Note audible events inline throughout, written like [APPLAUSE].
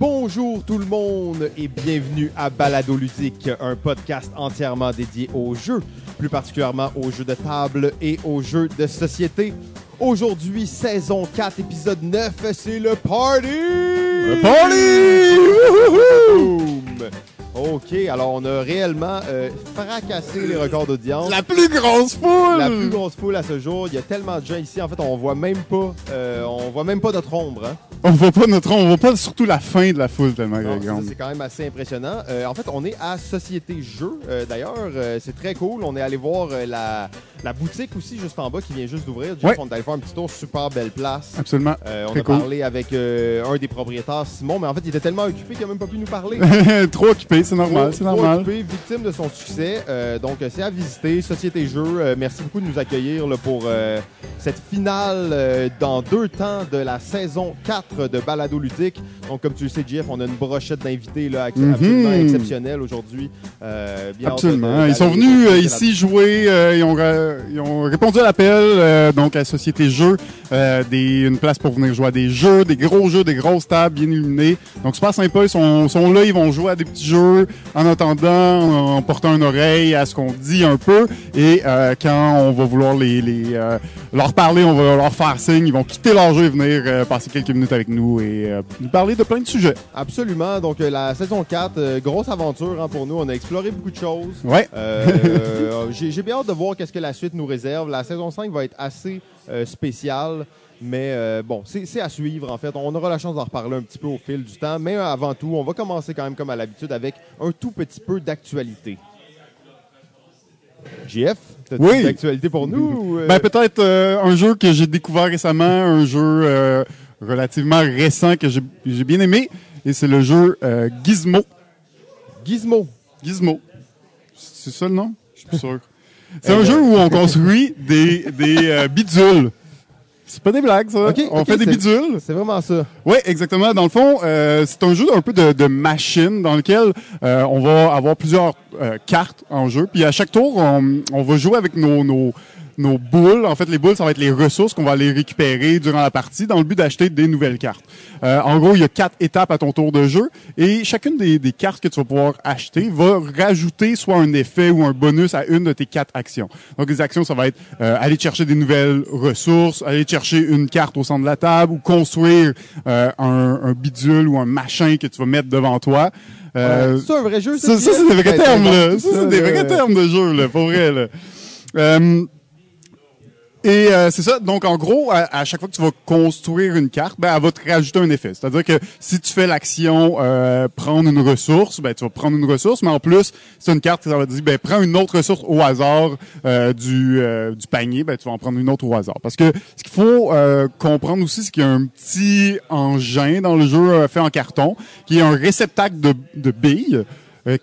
Bonjour tout le monde et bienvenue à Balado Ludique, un podcast entièrement dédié aux jeux, plus particulièrement aux jeux de table et aux jeux de société. Aujourd'hui, saison 4, épisode 9, c'est le party! Le party! OK, alors on a réellement euh, fracassé les records d'audience. La plus grosse foule! La plus grosse foule à ce jour. Il y a tellement de gens ici. En fait, on voit même pas, euh, on voit même pas notre ombre. Hein? On voit pas notre, on voit pas surtout la fin de la foule tellement. C'est quand même assez impressionnant. Euh, en fait, on est à Société Jeux. Euh, D'ailleurs, euh, c'est très cool. On est allé voir la, la boutique aussi juste en bas qui vient juste d'ouvrir. Jeff, Ouais. on est allé faire un petit tour, super belle place. Absolument. On Très a cool. parlé avec un des propriétaires, Simon, mais en fait, il était tellement occupé qu'il n'a même pas pu nous parler. [LAUGHS] Trop occupé, c'est normal, Trop- occupé, victime de son succès. Donc, c'est à visiter. Société Jeux, merci beaucoup de nous accueillir là, pour cette finale dans deux temps de la saison 4 de Balado Ludique. Donc, comme tu le sais, Jeff, on a une brochette d'invités là, ex- Mhm. absolument exceptionnelle aujourd'hui. Euh, Absolument. Ils sont venus euh, ici jouer. euh, ils, ont, ils ont répondu à l'appel donc à Société Jeux, des, une place pour venir jouer à des jeux, des gros jeux, des grosses tables bien illuminées. Donc super sympa. Ils sont, sont là, ils vont jouer à des petits jeux en attendant, en portant une oreille à ce qu'on dit un peu. Et quand on va vouloir les, les, leur parler, on va leur faire signe. Ils vont quitter leur jeu et venir passer quelques minutes avec nous et euh, nous parler de plein de sujets. Absolument. Donc, euh, la saison 4, euh, grosse aventure hein, pour nous. On a exploré beaucoup de choses. Ouais. [LAUGHS] J'ai bien hâte de voir qu'est-ce que la suite nous réserve. La saison 5 va être assez spéciale, mais bon, c'est à suivre en fait. On aura la chance d'en reparler un petit peu au fil du temps, mais avant tout, on va commencer quand même comme à l'habitude avec un tout petit peu d'actualité. JF, t'as-tu Oui. de l'actualité pour nous? ou, euh? Ben peut-être euh, un jeu que j'ai découvert récemment, un jeu euh, relativement récent que j'ai j'ai bien aimé, et c'est le jeu euh, Gizmo. Gizmo. Gizmo. C'est ça le nom? Je suis plus sûr. [LAUGHS] C'est Eh un ben. jeu où on construit [LAUGHS] des, des euh, bidules. C'est pas des blagues, ça. Ok, on fait des bidules. C'est vraiment ça. Oui, exactement. Dans le fond, euh, c'est un jeu un peu de, de machine dans lequel euh, on va avoir plusieurs euh, cartes en jeu. Puis à chaque tour, on, on va jouer avec nos, nos, nos boules. En fait, les boules, ça va être les ressources qu'on va aller récupérer durant la partie dans le but d'acheter des nouvelles cartes. Euh, en gros, il y a quatre étapes à ton tour de jeu et chacune des, des cartes que tu vas pouvoir acheter va rajouter soit un effet ou un bonus à une de tes quatre actions. Donc, les actions, ça va être euh, aller chercher des nouvelles ressources, aller chercher une carte au centre de la table ou construire euh, un, un bidule ou un machin que tu vas mettre devant toi. Euh, c'est un vrai jeu, ça, ça, c'est des vrais Ben, termes, bon, là. Ça, c'est des là. vrais termes de jeu, là, pour vrai, là. Euh, et euh, c'est ça. Donc, en gros, à, chaque fois que tu vas construire une carte, ben, elle va te rajouter un effet. C'est-à-dire que si tu fais l'action euh, prendre une ressource, ben, tu vas prendre une ressource, mais en plus, c'est une carte qui va te dire, ben, prends une autre ressource au hasard euh, du, euh, du panier, ben, tu vas en prendre une autre au hasard. Parce que ce qu'il faut euh, comprendre aussi, c'est qu'il y a un petit engin dans le jeu euh, fait en carton, qui est un réceptacle de, de billes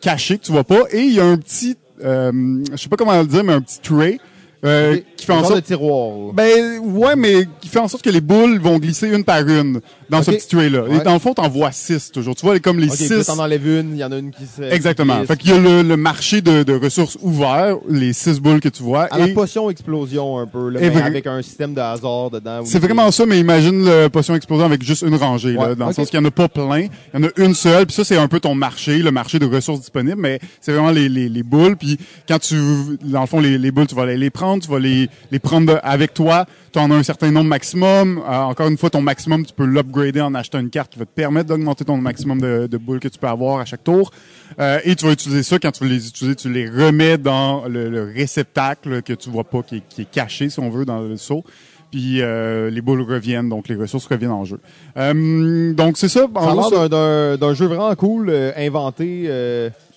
caché que tu vois pas, et il y a un petit, je sais pas comment le dire, mais un petit tray. Euh, qui fait en sorte de tiroir. là. ben ouais, mais qui fait en sorte que les boules vont glisser une par une dans ce Ok. petit tray-là. Ouais. Et dans le fond, t'en vois six toujours. Tu vois, comme les Ok, puis là, six. t'en enlèves une, il y en a une qui se. Exactement. qui Fait qu'il y a le, le marché de, de ressources ouvert, les six boules que tu vois. À la et potion explosion un peu, là, Et mais vrai- avec un système de hasard dedans. c'est vraiment ça, mais imagine le potion explosion avec juste une rangée, là, dans le sens qu'il y en a pas plein. Il y en a une seule, puis ça, c'est un peu ton marché, le marché de ressources disponibles, mais c'est vraiment les, les, les boules. Puis quand tu, dans le fond, les, les boules, tu vas aller les prendre, tu vas les, les prendre avec toi. Tu en as un certain nombre maximum. Euh, encore une fois, ton maximum, tu peux l'upgrader en achetant une carte qui va te permettre d'augmenter ton maximum de, de boules que tu peux avoir à chaque tour. Euh, et tu vas utiliser ça. Quand tu vas les utiliser, tu les remets dans le, le réceptacle que tu vois pas, qui est, qui est caché, si on veut, dans le seau. Puis euh, les boules reviennent, donc les ressources reviennent en jeu. Euh, donc c'est ça. En Ça a gros, l'air d'un- jeu vraiment cool, euh, inventé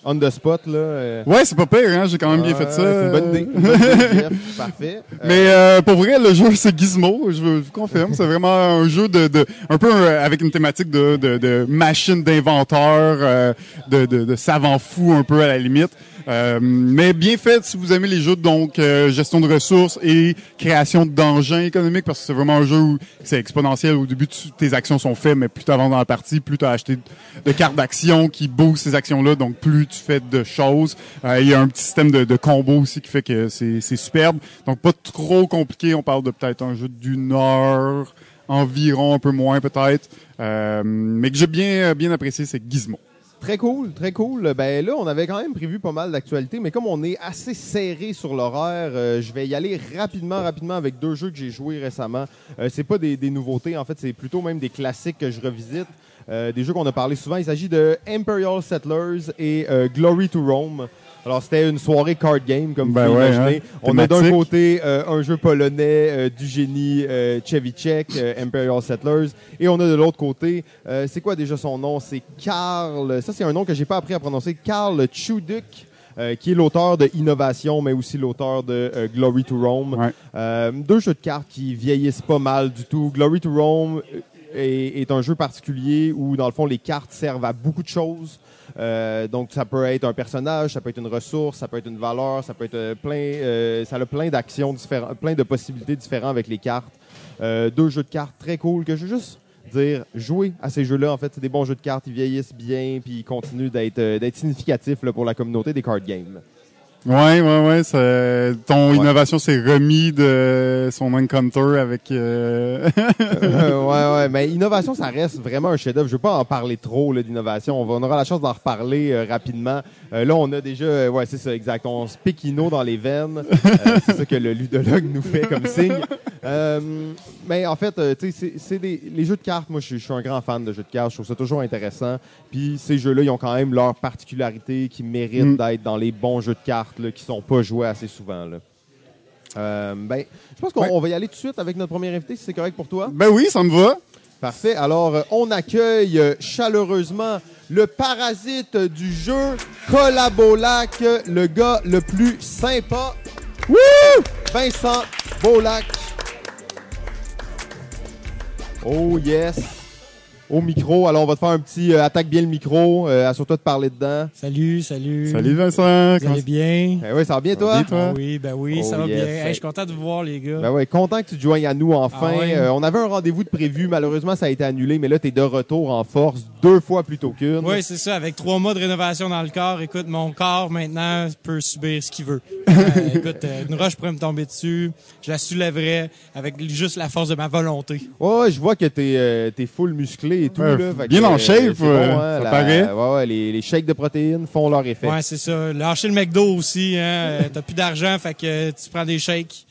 on the spot. Là, euh. Ouais, c'est pas pire, hein? J'ai quand même bien fait ça. C'est une bonne idée. [LAUGHS] Une bonne idée, Jeff. Parfait. Euh, Mais euh, pour vrai, le jeu c'est Gizmo, je vous confirme, c'est vraiment un jeu de, de un peu euh, avec une thématique de, de, de machine d'inventeur, euh, de, de, de savant fou un peu à la limite. Euh, mais bien fait si vous aimez les jeux donc euh, gestion de ressources et création d'engins économiques parce que c'est vraiment un jeu où c'est exponentiel. Au début, tu- tes actions sont faites, mais plus tu avances dans la partie, plus tu as acheté de cartes d'action qui boostent ces actions-là, donc plus tu fais de choses. Euh, il y a un petit système de, de combo aussi qui fait que c'est superbe. Donc pas trop compliqué. On parle de peut-être un jeu d'une heure environ, un peu moins peut-être. Euh, mais que j'ai bien, bien apprécié, c'est Gizmo. Très cool, très cool. Ben là, on avait quand même prévu pas mal d'actualités, mais comme on est assez serré sur l'horaire, euh, je vais y aller rapidement, rapidement avec deux jeux que j'ai joués récemment. Euh, c'est pas des, nouveautés, en fait, c'est plutôt même des classiques que je revisite. Euh, des jeux qu'on a parlé souvent. Il s'agit de Imperial Settlers et euh, Glory to Rome. Alors, c'était une soirée card game, comme Ben vous pouvez ouais, imaginer. hein. On a d'un côté euh, un jeu polonais euh, du génie euh, Chevicek, euh, Imperial Settlers, et on a de l'autre côté, c'est quoi déjà son nom? C'est Karl, ça c'est un nom que j'ai pas appris à prononcer, Karl Chuduk. euh, qui est l'auteur de Innovation, mais aussi l'auteur de euh, Glory to Rome. Ouais. Euh, deux jeux de cartes qui vieillissent pas mal du tout. Glory to Rome est, est un jeu particulier où, dans le fond, les cartes servent à beaucoup de choses. Euh, donc, ça peut être un personnage, ça peut être une ressource, ça peut être une valeur, ça peut être euh, plein, euh, ça a plein d'actions différentes, plein de possibilités différentes avec les cartes. Euh, deux jeux de cartes très cool que je veux juste dire, jouer à ces jeux-là. En fait, c'est des bons jeux de cartes, ils vieillissent bien, puis ils continuent d'être euh, significatifs là, pour la communauté des card games. Ouais, ouais, ouais. ça- ton Ouais. innovation s'est remis de son encounter avec. euh, Euh, [LAUGHS] ouais, ouais, mais innovation, ça reste vraiment un chef-d'œuvre. Je veux pas en parler trop là, d'innovation. On, va- on aura la chance d'en reparler euh, rapidement. Euh, là, on a déjà, euh, ouais, c'est ça, exact. On se pique Ino dans les veines. Euh, c'est ça que le ludologue nous fait comme signe. Euh, mais en fait, euh, tu sais, c'est- des les jeux de cartes. Moi, je suis- un grand fan de jeux de cartes. Je trouve ça toujours intéressant. Puis ces jeux-là, ils ont quand même leur particularité qui méritent Mm. d'être dans les bons jeux de cartes là, qui sont pas joués assez souvent. Là. Euh, ben, je pense qu'on Ouais. va y aller tout de suite avec notre premier invité, si c'est correct pour toi. Ben oui, ça me va. Parfait. Alors, euh, on accueille euh, chaleureusement le parasite du jeu, Collabolac, euh, le gars le plus sympa. Wouh! Vincent Bolac. Oh yes. Au micro. Alors, on va te faire un petit euh, attaque bien le micro. Euh, Assure-toi de parler dedans. Salut, salut. Salut Vincent. Vous Comment- allez bien? Eh oui, ça va bien, toi? bien, toi? Ah oui, ben oui, Oh, ça va yes. bien. Hey, je suis content de vous voir, les gars. Ben ouais, content que tu te joignes à nous enfin. Ah ouais? Euh, on avait un rendez-vous de prévu. Malheureusement, ça a été annulé, mais là, tu es de retour en force deux fois plutôt qu'une. oui, c'est ça. Avec trois mois de rénovation dans le corps, écoute, mon corps maintenant peut subir ce qu'il veut. [LAUGHS] Euh, écoute, euh, une roche pourrait me tomber dessus. Je la soulèverais avec juste la force de ma volonté. Ouais, je vois que t'es euh, t'es full musclé et tout. Ouais, là, Fait bien en shape, ça paraît. Ouais, ouais, les, les shakes de protéines font leur effet. Ouais, c'est ça. Lâcher le McDo aussi. Hein. T'as plus d'argent, fait que tu prends des shakes.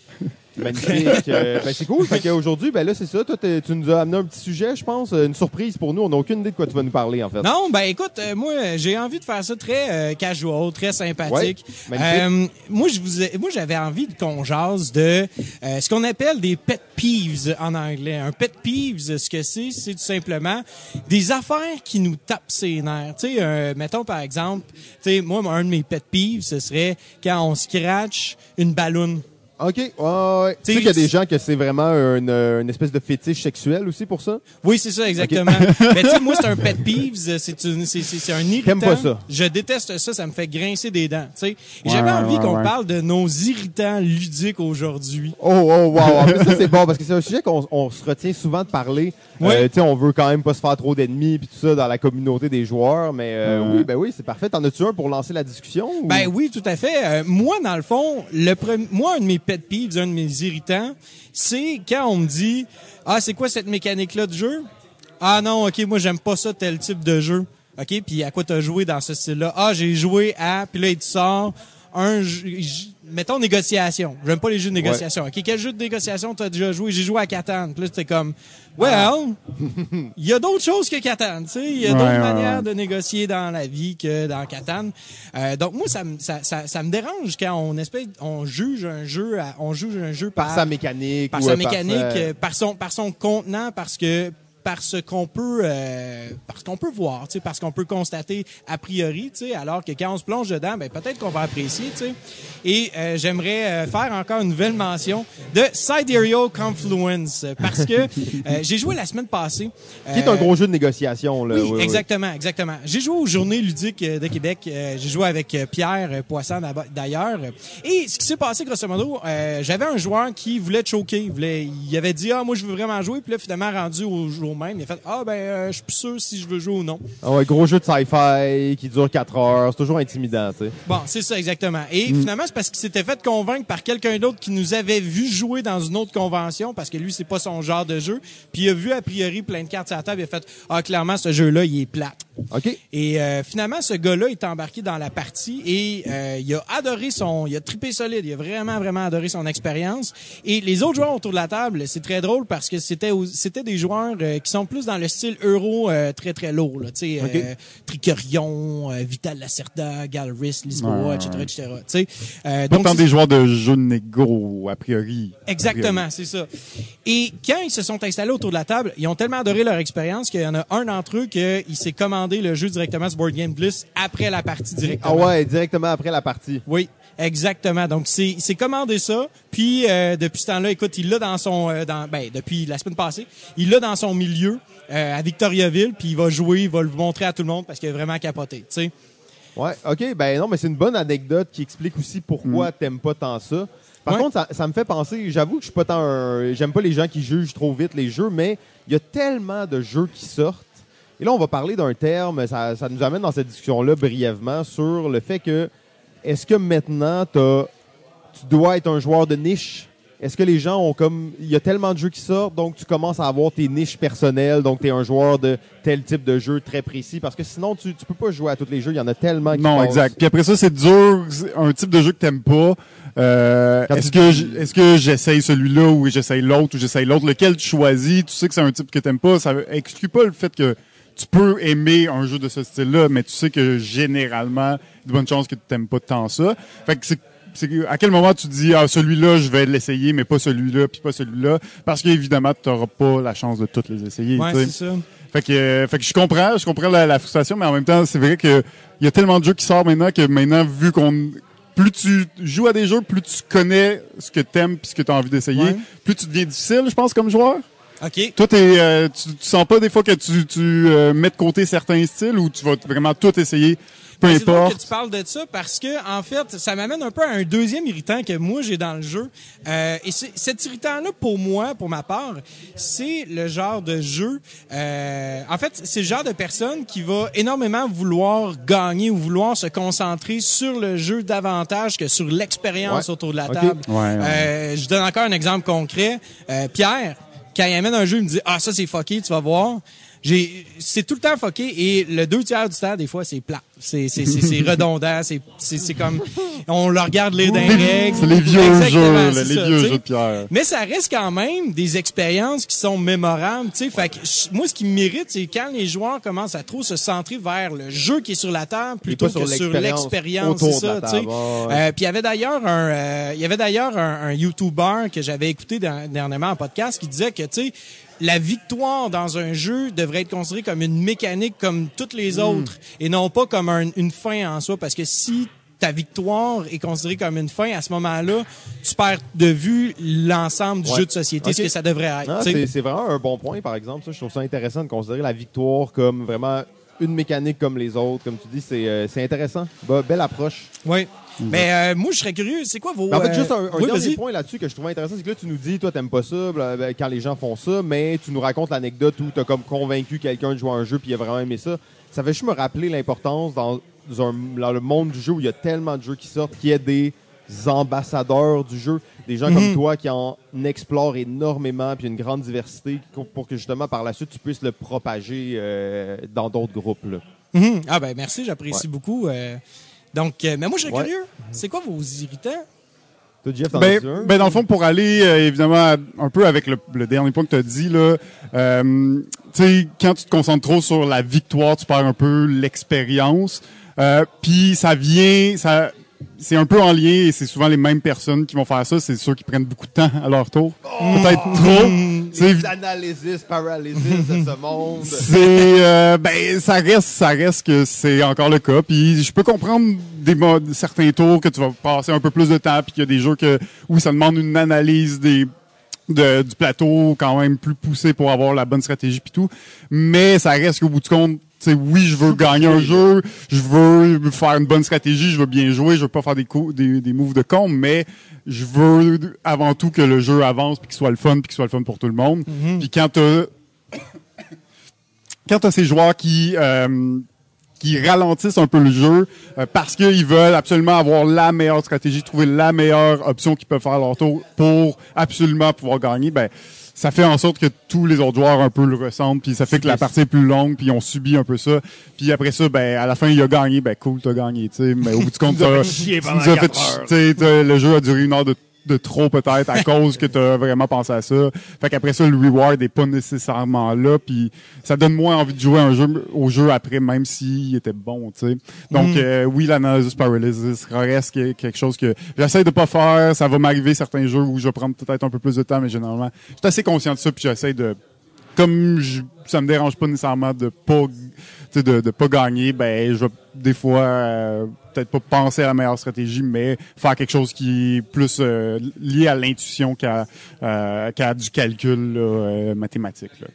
Magnifique. [LAUGHS] Euh, ben, c'est cool. Fait qu'aujourd'hui, ben là, c'est ça. Toi, t'es- tu nous as amené un petit sujet, je pense. euh, Une surprise pour nous. On n'a aucune idée de quoi tu vas nous parler, en fait. Non, ben écoute, euh, moi j'ai envie de faire ça très euh, casual, très sympathique. Ouais, magnifique. Euh, moi je vous ai- moi j'avais envie de qu'on jase de euh, ce qu'on appelle des pet peeves en anglais. Un pet peeves, ce que c'est, c'est tout simplement des affaires qui nous tapent ses nerfs. Tu sais, euh, mettons par exemple, tu sais, moi un de mes pet peeves, ce serait quand on scratch une balloune. OK. Ouais, ouais. Tu sais qu'il y a des gens que c'est vraiment une, euh, une espèce de fétiche sexuel aussi pour ça? Oui, c'est ça, exactement. [LAUGHS] Mais tu sais, moi, c'est un pet peeve, c'est un irritant. Pas ça? Je déteste ça, ça me fait grincer des dents, tu sais. Et Ouais, J'avais envie ouais, qu'on ouais. parle de nos irritants ludiques aujourd'hui. Oh, oh, wow. En plus, ça, c'est bon parce que c'est un sujet qu'on on se retient souvent de parler. Oui. Euh, tu sais, on veut quand même pas se faire trop d'ennemis puis tout ça dans la communauté des joueurs. Mais euh, oui, ben oui, c'est parfait. T'en as-tu un pour lancer la discussion? ou- Ben oui, tout à fait. Euh, moi, dans le fond, le premi- moi, un de mes pet peeves, un de mes irritants, c'est quand on me dit « Ah, c'est quoi cette mécanique-là de jeu? »« Ah non, OK, moi, j'aime pas ça, tel type de jeu. » OK, puis à quoi t'as joué dans ce style-là? « Ah, j'ai joué à... » Puis là, il sort un Mettons négociation. J'aime pas les jeux de négociation. OK, quel jeu de négociation t'as déjà joué? J'ai joué à Catan. Puis là, c'était comme, well, il y a d'autres choses que Catan, tu sais. Il y a Ouais, d'autres ouais, manières ouais. de négocier dans la vie que dans Catan. Euh, donc moi, ça, me- ça, ça, ça me dérange quand on espèce, on juge un jeu, à- on juge un jeu par, par sa mécanique. par sa mécanique, sa- euh, par son, par son contenant, parce que parce qu'on peut euh, parce qu'on peut voir, tu sais, parce qu'on peut constater a priori, tu sais, alors que quand on se plonge dedans, ben peut-être qu'on va apprécier, tu sais. Et euh, j'aimerais euh, faire encore une nouvelle mention de Sidereal Confluence parce que [LAUGHS] euh, j'ai joué la semaine passée. Qui est un gros jeu de négociation. Là. Oui, Oui, oui. exactement, exactement. J'ai joué aux Journées ludiques euh, de Québec. Euh, J'ai joué avec euh, Pierre euh, Poisson d'ailleurs. Et ce qui s'est passé, grosso modo, euh, j'avais un joueur qui voulait choquer. Il, voulait, il avait dit, ah, moi, je veux vraiment jouer. Puis là, finalement, rendu aux Journées jour même. Il a fait Ah, ben, euh, je suis plus sûr si je veux jouer ou non. Ah ouais, gros jeu de sci-fi qui dure 4 heures. C'est toujours intimidant, tu sais. Bon, c'est ça, exactement. Et finalement, c'est parce qu'il s'était fait convaincre par quelqu'un d'autre qui nous avait vu jouer dans une autre convention, parce que lui, c'est pas son genre de jeu. Puis il a vu, a priori, plein de cartes sur la table. Il a fait Ah, clairement, ce jeu-là, il est plate. OK. Et euh, finalement, ce gars-là est embarqué dans la partie et euh, il a adoré son, il a trippé solide, il a vraiment vraiment adoré son expérience. Et les autres joueurs autour de la table, c'est très drôle parce que c'était c'était des joueurs euh, qui sont plus dans le style euro euh, très très lourd, là, tu sais, Ok. euh, Tricorion, euh, Vital Lacerda, Galris, Lisboa, etc., etc. Tu sais, euh, donc tant des joueurs de jeux de négo, a priori. Exactement, c'est ça. Et quand ils se sont installés autour de la table, ils ont tellement adoré leur expérience qu'il y en a un d'entre eux qui s'est commandé le jeu directement sur Board Game Plus après la partie Ah directement. ouais, directement après la partie. Oui, exactement. Donc c'est il s'est commandé ça, puis euh, depuis ce temps-là, écoute, il l'a dans son euh, dans ben depuis la semaine passée, il l'a dans son milieu euh, à Victoriaville, puis il va jouer, il va le montrer à tout le monde parce qu'il a vraiment capoté, tu sais. Ouais, OK. Ben non, mais c'est une bonne anecdote qui explique aussi pourquoi t'aimes pas tant ça. Par Ouais. contre, ça, ça me fait penser, j'avoue que je suis pas tant un- J'aime pas les gens qui jugent trop vite les jeux, mais il y a tellement de jeux qui sortent. Et là, on va parler d'un terme, ça, ça nous amène dans cette discussion-là brièvement sur le fait que est-ce que maintenant t'as- tu dois être un joueur de niche? Est-ce que les gens ont comme. Il y a tellement de jeux qui sortent, donc tu commences à avoir tes niches personnelles, donc tu es un joueur de tel type de jeu très précis, parce que sinon tu, tu peux pas jouer à tous les jeux, il y en a tellement qui Non, passent. exact. Puis après ça, c'est dur. Un type de jeu que t'aimes pas. Euh, est-ce tu- que est-ce que j'essaye celui-là ou j'essaye l'autre ou j'essaye l'autre? Lequel tu choisis? Tu sais que c'est un type que t'aimes pas. Ça exclut pas le fait que tu peux aimer un jeu de ce style-là, mais tu sais que généralement, il y a de bonnes chances que tu t'aimes pas tant ça. Fait que c'est à quel moment tu dis ah celui-là je vais l'essayer mais pas celui-là puis pas celui-là? Parce qu'évidemment tu n'auras pas la chance de toutes les essayer Ouais, c'est ça. Fait que, euh, fait que je comprends, je comprends la, la frustration, mais en même temps, c'est vrai que il y a tellement de jeux qui sortent maintenant que maintenant, vu qu'on plus tu joues à des jeux, plus tu connais ce que t'aimes puis ce que tu as envie d'essayer, Ouais. plus tu deviens difficile, je pense, comme joueur. OK. Toi, t'es, euh, tu, tu sens pas des fois que tu, tu euh, mets de côté certains styles ou tu vas vraiment tout essayer, peu Ben, C'est drôle importe. que tu parles de ça parce que en fait, ça m'amène un peu à un deuxième irritant que moi j'ai dans le jeu. Euh, et c'est- cet irritant-là, pour moi, pour ma part, c'est le genre de jeu. euh, en fait, c'est le genre de personne qui va énormément vouloir gagner ou vouloir se concentrer sur le jeu davantage que sur l'expérience Ouais. autour de la table. Ouais, ouais. Euh, je donne encore un exemple concret. Euh, Pierre, quand il amène un jeu, il me dit ah ça c'est fucké, tu vas voir. J'ai, c'est tout le temps fucké et le deux tiers du temps, des fois, c'est plat. C'est, c'est, c'est, c'est [LAUGHS] redondant. C'est, c'est, c'est comme, on le regarde lire des règles. C'est les vieux Exactement, jeux, les ça, vieux jeux de pierre. Mais ça reste quand même des expériences qui sont mémorables, tu sais. Fait que moi, ce qui me mérite, c'est quand les joueurs commencent à trop se centrer vers le jeu qui est sur la table plutôt que sur l'expérience c'est ça, tu sais. Euh, puis il y avait d'ailleurs un, euh, il y avait d'ailleurs un, un YouTuber que j'avais écouté dans- dernièrement en podcast qui disait que, tu sais, la victoire dans un jeu devrait être considérée comme une mécanique comme toutes les Hmm. autres et non pas comme un- une fin en soi parce que si ta victoire est considérée comme une fin, à ce moment-là, tu perds de vue l'ensemble du Ouais. jeu de société, ce que ça devrait être. C'est vraiment un bon point, par exemple. Ça, je trouve ça intéressant de considérer la victoire comme vraiment une mécanique comme les autres. Comme tu dis, c'est euh, intéressant. Bah, belle approche. Oui. Mais euh, moi, je serais curieux. C'est quoi vos... Mais en fait, euh, juste un, un oui, dernier point là-dessus que je trouvais intéressant, c'est que là, tu nous dis, toi, t'aimes pas ça quand les gens font ça, mais tu nous racontes l'anecdote où t'as comme convaincu quelqu'un de jouer à un jeu puis il a vraiment aimé ça. Ça fait juste me rappeler l'importance dans, un- dans le monde du jeu où il y a tellement de jeux qui sortent qu'il y ait des ambassadeurs du jeu, des gens comme toi qui en explorent énormément puis une grande diversité pour que justement par la suite tu puisses le propager euh, dans d'autres groupes. Là. Mhm. Ah ben merci, j'apprécie Ouais. beaucoup. euh, donc, euh, mais moi, je serais Ouais. curieux. C'est quoi vos irritants? Ben, ben, dans le fond, pour aller euh, évidemment à- un peu avec le, le dernier point que tu as dit, là, euh, tu sais, quand tu te concentres trop sur la victoire, tu perds un peu l'expérience. Euh, Puis ça vient, ça, c'est un peu en lien et c'est souvent les mêmes personnes qui vont faire ça. C'est ceux qui prennent beaucoup de temps à leur tour, peut-être trop. C'est Les analysis, paralysis de ce monde. c'est euh, ben ça reste ça reste que c'est encore le cas puis je peux comprendre des mo- certains tours que tu vas passer un peu plus de temps puis qu'il y a des jeux que oui ça demande une analyse des de- du plateau quand même plus poussé pour avoir la bonne stratégie puis tout mais ça reste qu'au bout du compte sais, oui, je veux gagner un jeu, je veux faire une bonne stratégie, je veux bien jouer, je veux pas faire des coups, des, des moves de con, mais je veux avant tout que le jeu avance puis qu'il soit le fun puis qu'il soit le fun pour tout le monde. Puis quand t'as [COUGHS] quand t'as ces joueurs qui euh, qui ralentissent un peu le jeu euh, parce qu'ils veulent absolument avoir la meilleure stratégie, trouver la meilleure option qu'ils peuvent faire à leur tour pour absolument pouvoir gagner, ben ça fait en sorte que tous les autres joueurs un peu le ressentent, puis ça fait que la partie est plus longue, puis on subit un peu ça. Puis après ça, ben à la fin il a gagné, ben cool, t'as gagné, tu sais. Mais au bout du compte, t'as- le jeu a duré une heure de de trop peut-être à [LAUGHS] cause que tu as vraiment pensé à ça. Fait qu'après ça, le reward est pas nécessairement là, puis ça donne moins envie de jouer un jeu au jeu après, même s'il était bon, tu sais. Donc euh, oui, l'analysis paralysis reste que- quelque chose que j'essaie de pas faire. Ça va m'arriver certains jeux où je vais prendre peut-être un peu plus de temps, mais généralement, je suis assez conscient de ça, puis j'essaie de comme je, ça me dérange pas nécessairement de pas de, pas gagner, ben je vais des fois euh, peut-être pas penser à la meilleure stratégie, mais faire quelque chose qui est plus euh, lié à l'intuition qu'à euh, du calcul mathématique. Là.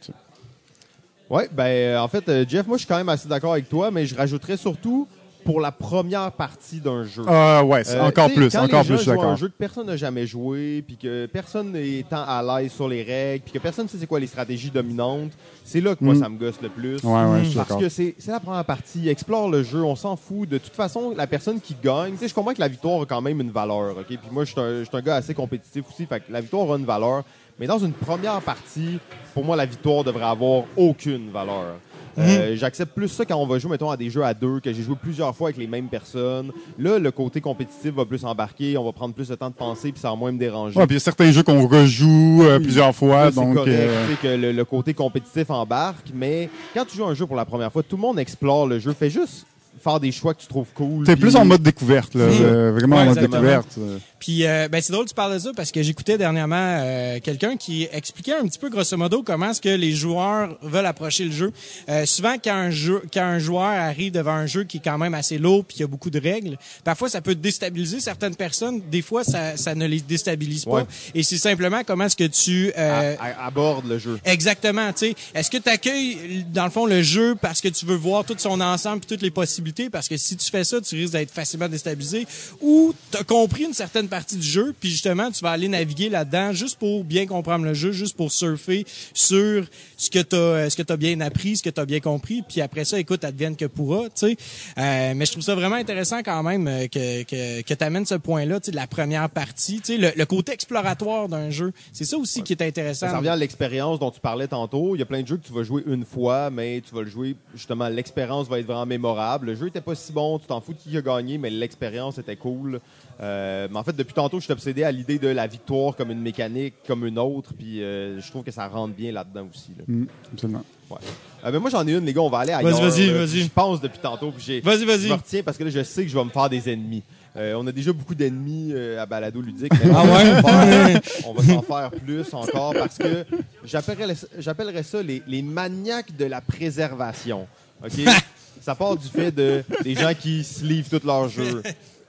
Ouais, ben en fait, Jeff, moi je suis quand même assez d'accord avec toi, mais je rajouterais surtout pour la première partie d'un jeu. Ah ouais, c'est Euh, encore tu sais, plus, quand encore les plus, je suis jouent à un d'accord. jeu que personne n'a jamais joué, puis que personne n'est tant à l'aise sur les règles, puis que personne ne sait c'est quoi les stratégies dominantes, c'est là que moi Mm. ça me gosse le plus. Ouais, ouais, je suis Parce d'accord. que c'est c'est la première partie, explore le jeu, on s'en fout. De toute façon, la personne qui gagne, tu sais, je comprends que la victoire a quand même une valeur, ok? Puis moi, je suis un, je suis un gars assez compétitif aussi, fait que la victoire a une valeur. Mais dans une première partie, pour moi, la victoire devrait avoir aucune valeur. Euh, J'accepte plus ça quand on va jouer, mettons, à des jeux à deux, que j'ai joué plusieurs fois avec les mêmes personnes. Là, le côté compétitif va plus embarquer, on va prendre plus de temps de penser, puis ça va moins me déranger. Ouais, puis il y a certains jeux qu'on rejoue euh, plusieurs fois, donc correct, euh, que le, le côté compétitif embarque, mais quand tu joues un jeu pour la première fois, tout le monde explore le jeu. Fais juste faire des choix que tu trouves cool. t'es puis- plus en mode découverte, là, euh, vraiment Ouais, en mode découverte. euh. Puis euh, ben c'est drôle que tu parles de ça parce que j'écoutais dernièrement euh, quelqu'un qui expliquait un petit peu grosso modo comment est-ce que les joueurs veulent approcher le jeu. Euh, souvent quand un jeu quand un joueur arrive devant un jeu qui est quand même assez lourd puis il y a beaucoup de règles, parfois ça peut déstabiliser certaines personnes, des fois ça, ça ne les déstabilise pas Ouais. et c'est simplement comment est-ce que tu euh, à- à- aborde le jeu. Exactement, tu sais. Est-ce que tu accueilles, dans le fond, le jeu parce que tu veux voir tout son ensemble et toutes les possibilités? Parce que si tu fais ça, tu risques d'être facilement déstabilisé. Ou tu as compris une certaine partie du jeu, puis justement, tu vas aller naviguer là-dedans juste pour bien comprendre le jeu, juste pour surfer sur ce que tu as, ce que as bien appris, ce que tu as bien compris. Puis après ça, écoute, advienne que pourra, tu sais. Euh, mais je trouve ça vraiment intéressant quand même euh, que, que, que tu amènes ce point-là, tu sais, la première partie, tu sais, le, le côté exploratoire d'un jeu. C'est ça aussi qui est intéressant. Ça revient à l'expérience dont tu parlais tantôt. Il y a plein de jeux que tu vas jouer une fois, mais tu vas le jouer, justement, l'expérience va être vraiment mémorable. Le jeu était pas si bon, tu t'en fous de qui a gagné, mais l'expérience était cool. Euh, mais en fait, depuis tantôt, je suis obsédé à l'idée de la victoire comme une mécanique, comme une autre, puis euh, je trouve que ça rentre bien là-dedans aussi. là. Mm, absolument. Ouais. Euh, ben moi, j'en ai une, les gars, on va aller ailleurs. Vas-y, vas-y. Je pense depuis tantôt, puis j'ai... Vas-y, vas-y. Je me retiens parce que là, je sais que je vais me faire des ennemis. Euh, on a déjà beaucoup d'ennemis euh, à Balado Ludique. mais Ah on va ouais? on va s'en faire plus encore parce que j'appellerais j'appellerais ça les, les maniaques de la préservation. OK? [LAUGHS] ça part du fait de des gens qui se livrent tout leur jeu.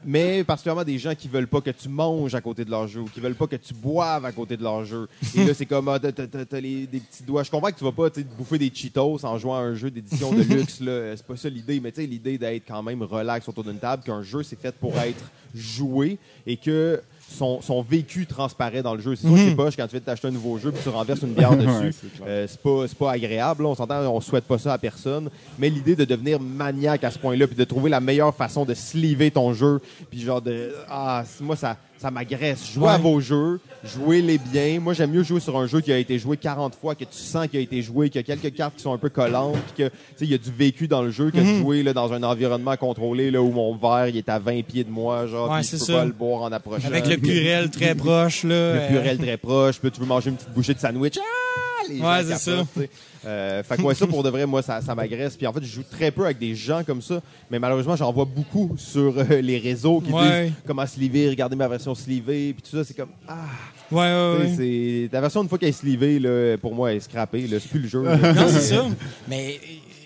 Mais particulièrement des gens qui veulent pas que tu manges à côté de leur jeu ou qui veulent pas que tu boives à côté de leur jeu. Et là, c'est comme, ah, t'as, des petits doigts. Je comprends que tu vas pas sais, bouffer des Cheetos en jouant à un jeu d'édition de luxe. là. Euh, C'est pas ça l'idée. Mais tu sais, l'idée d'être quand même relax autour d'une table, qu'un jeu, c'est fait pour être joué et que son, son vécu transparaît dans le jeu. C'est sûr que c'est poche quand tu viens de t'acheter un nouveau jeu puis tu renverses une bière [LAUGHS] dessus. Euh, c'est pas, c'est pas agréable. là. On s'entend, on souhaite pas ça à personne. Mais l'idée de devenir maniaque à ce point-là puis de trouver la meilleure façon de sliver ton jeu puis genre de... Ah, moi, ça, ça m'agresse. Jouez à vos jeux, jouez-les bien. Moi, j'aime mieux jouer sur un jeu qui a été joué 40 fois, que tu sens qu'il a été joué, qu'il y a quelques cartes qui sont un peu collantes, puis que tu sais, il y a du vécu dans le jeu, que Mhm. de jouer là, dans un environnement contrôlé là, où mon verre il est à 20 pieds de moi, genre, Ouais, je peux ça. pas le boire en approchant. Avec le purel très [LAUGHS] proche, là. Le euh, purel très proche, tu veux manger une petite bouchée de sandwich. Ah! Les Ouais, gens c'est ça. capotent, tu sais. Euh, fait que ouais, ça pour de vrai, moi, ça, ça m'agresse. Puis en fait, je joue très peu avec des gens comme ça, mais malheureusement, j'en vois beaucoup sur euh, les réseaux qui Ouais. disent comment sliver, regardez ma version slivée, puis tout ça, c'est comme ah. Ouais, ouais, Tu ouais. sais, c'est- Ta version, une fois qu'elle est slivée, là, pour moi, elle est scrappée. là. C'est plus le jeu. là. [LAUGHS] Non, c'est [LAUGHS] ça. Mais,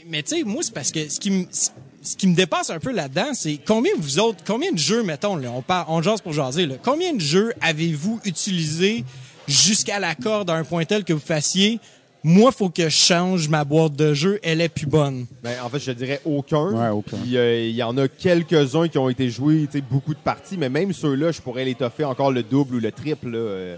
mais tu sais, moi, c'est parce que ce qui me, ce qui me dépasse un peu là-dedans, c'est combien vous autres, combien de jeux, mettons, là, on parle, on jase pour jaser, là, combien de jeux avez-vous utilisé jusqu'à la corde à un point tel que vous fassiez, moi, faut que je change ma boîte de jeu, elle est plus bonne. Ben, en fait, je dirais aucun. Ouais, aucun. Puis euh, il y en a quelques-uns qui ont été joués, tu sais, beaucoup de parties, mais même ceux-là, je pourrais les toffer encore le double ou le triple. là, euh.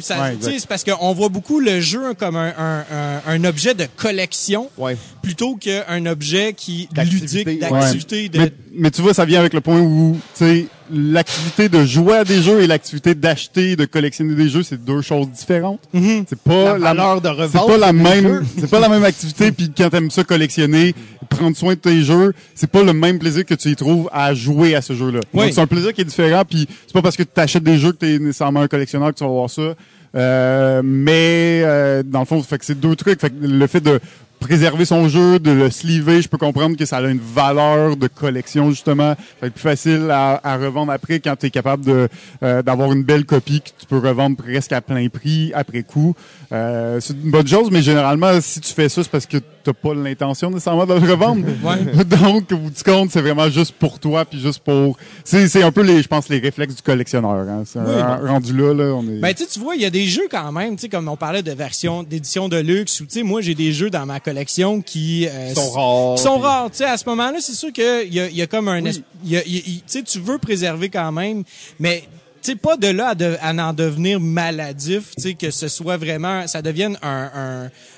Ça- Ouais, exact. c'est parce qu'on voit beaucoup le jeu comme un, un, un, un objet de collection Ouais. plutôt qu'un objet qui D'activité, ludique, ouais. d'activité. de- Mais, mais tu vois, ça vient avec le point où, tu sais, l'activité de jouer à des jeux et l'activité d'acheter, de collectionner des jeux, c'est deux choses différentes. C'est pas La de c'est revente pas la même, c'est pas la même activité. Puis quand t'aimes ça collectionner, prendre soin de tes jeux, c'est pas le même plaisir que tu y trouves à jouer à ce jeu-là. Oui. C'est un plaisir qui est différent. Puis c'est pas parce que tu achètes des jeux que t'es nécessairement un collectionneur que tu vas voir ça. Euh, mais euh, dans le fond, fait que c'est deux trucs. Fait que le fait de préserver son jeu, de le sliver, je peux comprendre que ça a une valeur de collection justement. Ça va être plus facile à, à revendre après quand tu es capable de euh, d'avoir une belle copie que tu peux revendre presque à plein prix après coup. Euh, c'est une bonne chose, mais généralement, si tu fais ça, c'est parce que t'as pas l'intention nécessairement de le revendre. [LAUGHS] Ouais. [LAUGHS] Donc, au bout du compte, c'est vraiment juste pour toi, puis juste pour... C'est c'est un peu, les, je pense, les réflexes du collectionneur. Hein. C'est un- rendu là, là, on est... Ben, tu vois, il y a des jeux quand même, tu sais, comme on parlait de version d'édition de luxe, ou tu sais, moi, j'ai des jeux dans ma collection qui... euh, sont rares, Qui sont rares, tu sais, à ce moment-là, c'est sûr qu'il y a, il y a comme un... y a- il- Tu sais, tu veux préserver quand même, mais... Tu sais, pas de là à, de- à en devenir maladif, tu sais, que ce soit vraiment, ça devienne un,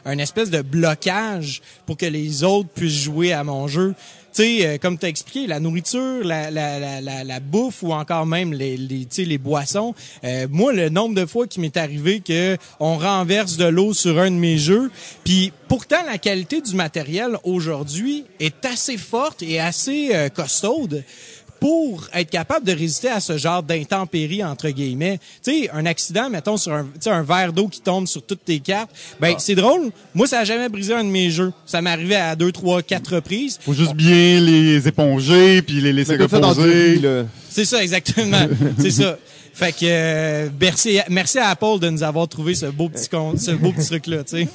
un, un espèce de blocage pour que les autres puissent jouer à mon jeu. Tu sais, euh, comme tu as expliqué, la nourriture, la, la, la, la, bouffe ou encore même les, les, les boissons. Euh, moi, le nombre de fois qui m'est arrivé que on renverse de l'eau sur un de mes jeux, puis pourtant la qualité du matériel aujourd'hui est assez forte et assez euh, costaude pour être capable de résister à ce genre d'intempéries entre guillemets. Tu sais, un accident, mettons sur un, tu sais, un verre d'eau qui tombe sur toutes tes cartes. Ben c'est drôle. Moi, ça a jamais brisé un de mes jeux. Ça m'est arrivé à deux, trois, quatre reprises. Faut juste bien les éponger, puis les laisser reposer. là. C'est ça, exactement. [LAUGHS] c'est ça. Fait que euh, merci, merci à Apple de nous avoir trouvé ce beau petit con- ce beau petit truc là, tu sais.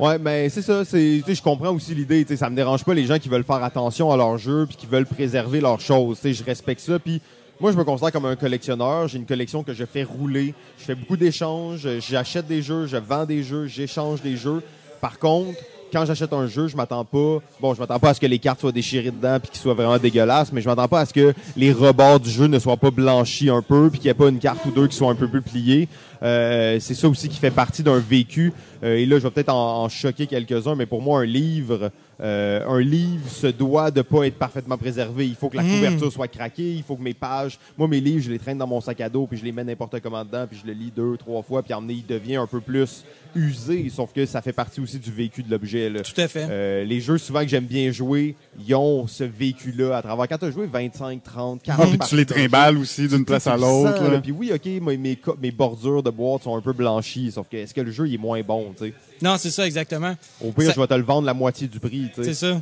Ouais, mais c'est ça. C'est, je comprends aussi l'idée. Ça me dérange pas les gens qui veulent faire attention à leur jeu puis qui veulent préserver leurs choses. Je respecte ça. Puis moi, je me considère comme un collectionneur. J'ai une collection que je fais rouler. Je fais beaucoup d'échanges. J'achète des jeux, je vends des jeux, j'échange des jeux. Par contre, quand j'achète un jeu, je m'attends pas. Bon, je m'attends pas à ce que les cartes soient déchirées dedans puis qu'ils soient vraiment dégueulasses, mais je m'attends pas à ce que les rebords du jeu ne soient pas blanchis un peu puis qu'il n'y ait pas une carte ou deux qui soient un peu plus pliées. Euh, c'est ça aussi qui fait partie d'un vécu. Euh, et là, je vais peut-être en, en choquer quelques-uns, mais pour moi, un livre, euh, un livre se doit de pas être parfaitement préservé. Il faut que la couverture soit craquée, il faut que mes pages, moi mes livres, je les traîne dans mon sac à dos, puis je les mets n'importe comment dedans, puis je le lis deux, trois fois, puis en il devient un peu plus usé. Sauf que ça fait partie aussi du vécu de l'objet. Tout à fait. Euh, les jeux souvent que j'aime bien jouer, ils ont ce vécu-là à travers. Quand tu as joué 25, 30, 40 Ah, puis tu les trimbales aussi d'une place à l'autre. Puis oui, OK, mes, mes bordures de boîte sont un peu blanchies, sauf que est-ce que le jeu il est moins bon, tu sais? Non, c'est ça exactement. Au pire, Ça- je vais te le vendre la moitié du prix, tu C'est ça.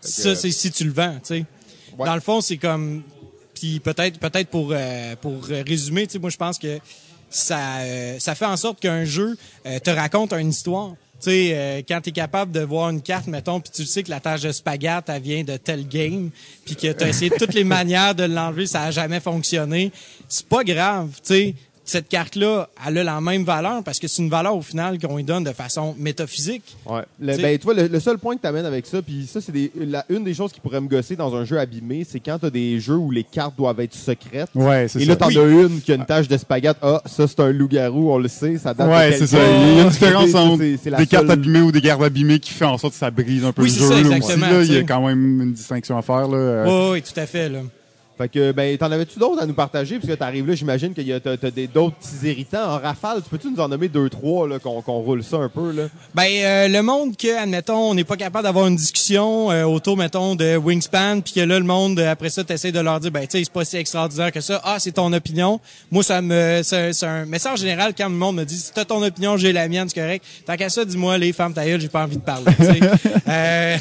Ça c'est si tu le vends, tu sais. Ouais. Dans le fond, c'est comme puis peut-être peut-être pour euh, pour résumer, tu sais moi je pense que ça euh, ça fait en sorte qu'un jeu euh, te raconte une histoire. Tu sais, euh, quand tu es capable de voir une carte, mettons, puis tu sais que la tâche de spaghette, elle vient de tel game, puis que tu as essayé toutes les [LAUGHS] manières de l'enlever, ça a jamais fonctionné, c'est pas grave, tu sais. Cette carte-là, elle a la même valeur parce que c'est une valeur au final qu'on lui donne de façon métaphysique. Ouais. Le, ben, tu vois, le, le seul point que tu amènes avec ça, puis ça, c'est une des choses qui pourrait me gosser dans un jeu abîmé, c'est quand tu as des jeux où les cartes doivent être secrètes. Ouais, c'est Et là, t'en Oui. as une qui a une tache de spaghette. Ah, ça, c'est un loup-garou, on le sait, ça date de Ouais, c'est ça. Il y a une différence entre des cartes abîmées ou des cartes abîmées qui fait en sorte que ça brise un peu Oui, le jeu. ça, là, aussi, exactement, là. Il y a quand même une distinction à faire. Là. Euh, Oui, oui, tout à fait. Là. Fait que, ben, t'en avais-tu d'autres à nous partager? Parce que t'arrives là, j'imagine qu'il y a t'as, t'as des, d'autres petits irritants. En rafale, tu peux-tu nous en nommer deux, trois, là, qu'on, qu'on roule ça un peu, là? Ben, euh, le monde que, admettons, on n'est pas capable d'avoir une discussion euh, autour, mettons, de Wingspan, puis que là, le monde, après ça, t'essaies de leur dire, ben, tu sais, c'est pas si extraordinaire que ça. Ah, c'est ton opinion. Moi, ça me, c'est, c'est un message général quand le monde me dit, si t'as ton opinion, j'ai la mienne, c'est correct. Tant qu'à ça, dis-moi, les femmes, ta gueule, j'ai pas envie de parler, tu sais. [LAUGHS] euh,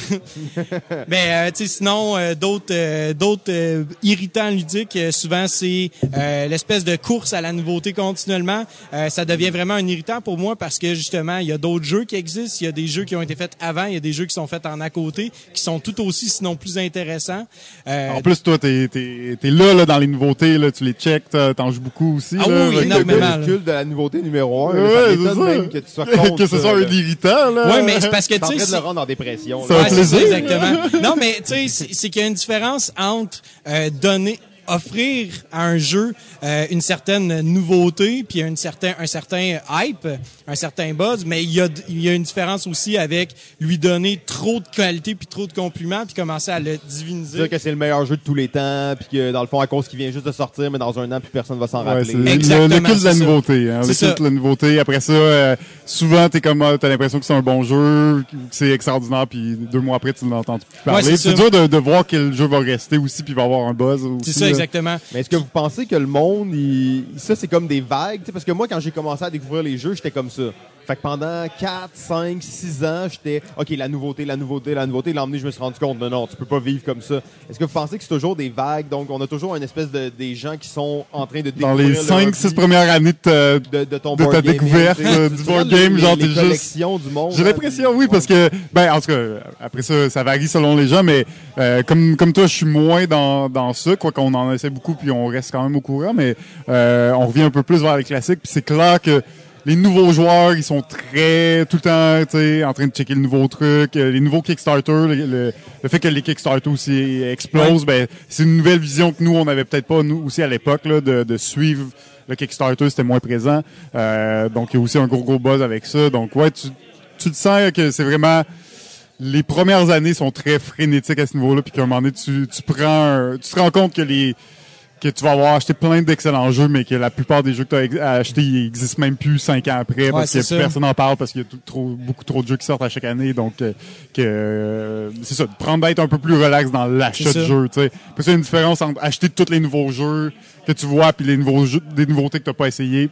mais, [LAUGHS] euh, tu sais, sinon, euh, d'autres, euh, d'autres irritants ludiques, euh, souvent, c'est euh, l'espèce de course à la nouveauté continuellement. Euh, ça devient vraiment un irritant pour moi parce que, justement, il y a d'autres jeux qui existent. Il y a des jeux qui ont été faits avant. Il y a des jeux qui sont faits en à côté, qui sont tout aussi, sinon plus intéressants. Euh, En plus, toi, t'es es, là, là dans les nouveautés, là, tu les checks, t'en joues beaucoup aussi. Ah là, oui, énormément. Le de la nouveauté numéro un. Ouais, ça ça. même que tu sois contre [LAUGHS] que ce soit un irritant, là. Ouais, mais c'est parce que, tu train sais, de le rendre en dépression. Ouais, c'est ça, plaisir. exactement. non, mais tu sais, c'est c'est qu'il y a une différence entre euh, donner année offrir à un jeu euh, une certaine nouveauté, puis un certain, un certain hype, un certain buzz, mais il y a, il y a une différence aussi avec lui donner trop de qualité puis trop de compliments, puis commencer à le diviniser. Dire que c'est le meilleur jeu de tous les temps, puis que dans le fond, à cause qu'il vient juste de sortir, mais dans un an, plus personne va s'en Ouais, rappeler. le, Exactement, le culte de la nouveauté. Hein, le culte de la nouveauté. Après ça, euh, souvent, t'es comme, ah, t'as l'impression que c'est un bon jeu, que c'est extraordinaire, puis deux mois après, tu n'entends plus parler. c'est dur de, de voir quel jeu va rester aussi, puis va avoir un buzz aussi. C'est ça, là. Exactement. Mais est-ce que vous pensez que le monde, il- ça, c'est comme des vagues? Parce que moi, quand j'ai commencé à découvrir les jeux, j'étais comme ça. Fait que pendant 4, 5, 6 ans, j'étais, OK, la nouveauté, la nouveauté, la nouveauté. L'emmener, je me suis rendu compte, non, non, tu peux pas vivre comme ça. Est-ce que vous pensez que c'est toujours des vagues? Donc, on a toujours une espèce de, des gens qui sont en train de Dans découvrir les le 5, hobby 6 premières années de de, de ton de board ta découverte, euh, du board game, les- genre, les t'es juste- du monde. J'ai hein, l'impression, oui, parce que, ben, en tout cas, après ça, ça varie selon les gens, mais euh, comme comme toi, je suis moins dans dans ça, quoi qu'on en essaie beaucoup, puis on reste quand même au courant, mais euh, on revient un peu plus vers les classiques, puis c'est clair que les nouveaux joueurs, ils sont très tout le temps, tu sais, en train de checker le nouveau truc, euh, les nouveaux Kickstarter, le, le, le fait que les Kickstarter aussi explosent, ben c'est une nouvelle vision que nous on avait peut-être pas nous aussi à l'époque là, de, de suivre le Kickstarter, c'était moins présent, Euh, donc il y a aussi un gros gros buzz avec ça, donc ouais, tu tu te sens que c'est vraiment les premières années sont très frénétiques à ce niveau-là, puis qu'à un moment donné, tu, tu prends, un- tu te rends compte que les que tu vas avoir acheté plein d'excellents jeux, mais que la plupart des jeux que tu as achetés ils existent même plus cinq ans après, parce que personne n'en parle, parce qu'il y a tout- trop, beaucoup trop de jeux qui sortent à chaque année, donc euh, que euh, c'est ça, de prendre d'être un peu plus relax dans l'achat de jeux, tu sais. Parce qu'il y a une différence entre acheter tous les nouveaux jeux que tu vois, puis les nouveaux jeux, des nouveautés que tu n'as pas essayé,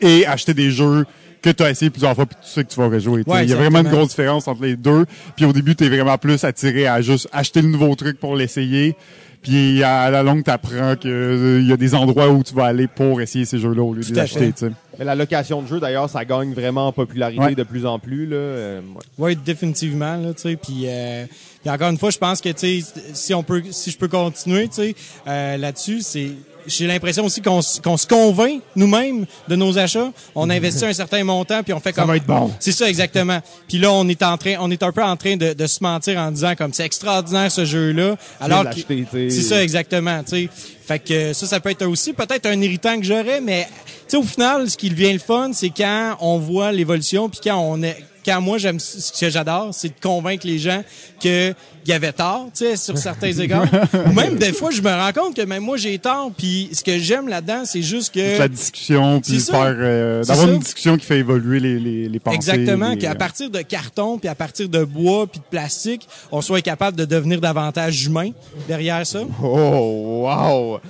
et acheter des jeux que tu as essayé plusieurs fois puis tu sais que tu vas rejouer. Ouais, Il y a vraiment une grosse différence entre les deux. Puis au début, tu es vraiment plus attiré à juste acheter le nouveau truc pour l'essayer. Puis à la longue, tu apprends qu'il y a des endroits où tu vas aller pour essayer ces jeux-là au lieu de les acheter. fait. tu sais. Mais la location de jeux, d'ailleurs, ça gagne vraiment en popularité Ouais. de plus en plus. Là. Euh, ouais. Définitivement là, tu sais, puis euh, puis encore une fois, je pense que tu sais si on peut si je peux continuer, tu sais, euh, là-dessus, c'est j'ai l'impression aussi qu'on qu'on se convainc nous-mêmes de nos achats, on investit un certain montant puis on fait comme va être bon. C'est ça exactement. Puis là on est en train on est un peu en train de, de se mentir en disant comme c'est extraordinaire ce jeu-là alors que c'est ça exactement, tu sais. Fait que ça ça peut être aussi peut-être un irritant que j'aurais mais tu sais au final ce qui devient le fun, c'est quand on voit l'évolution puis quand on est quand moi j'aime ce que j'adore, c'est de convaincre les gens que il y avait tort, tu sais, sur certains [LAUGHS] égards. Ou même des fois, je me rends compte que même moi j'ai tort. Puis ce que j'aime là-dedans, c'est juste que la discussion, puis faire euh, d'avoir une discussion qui fait évoluer les, les, les pensées. exactement les- qu'à partir de carton, puis à partir de bois, puis de plastique, on soit capable de devenir davantage humain derrière ça. Oh, wow!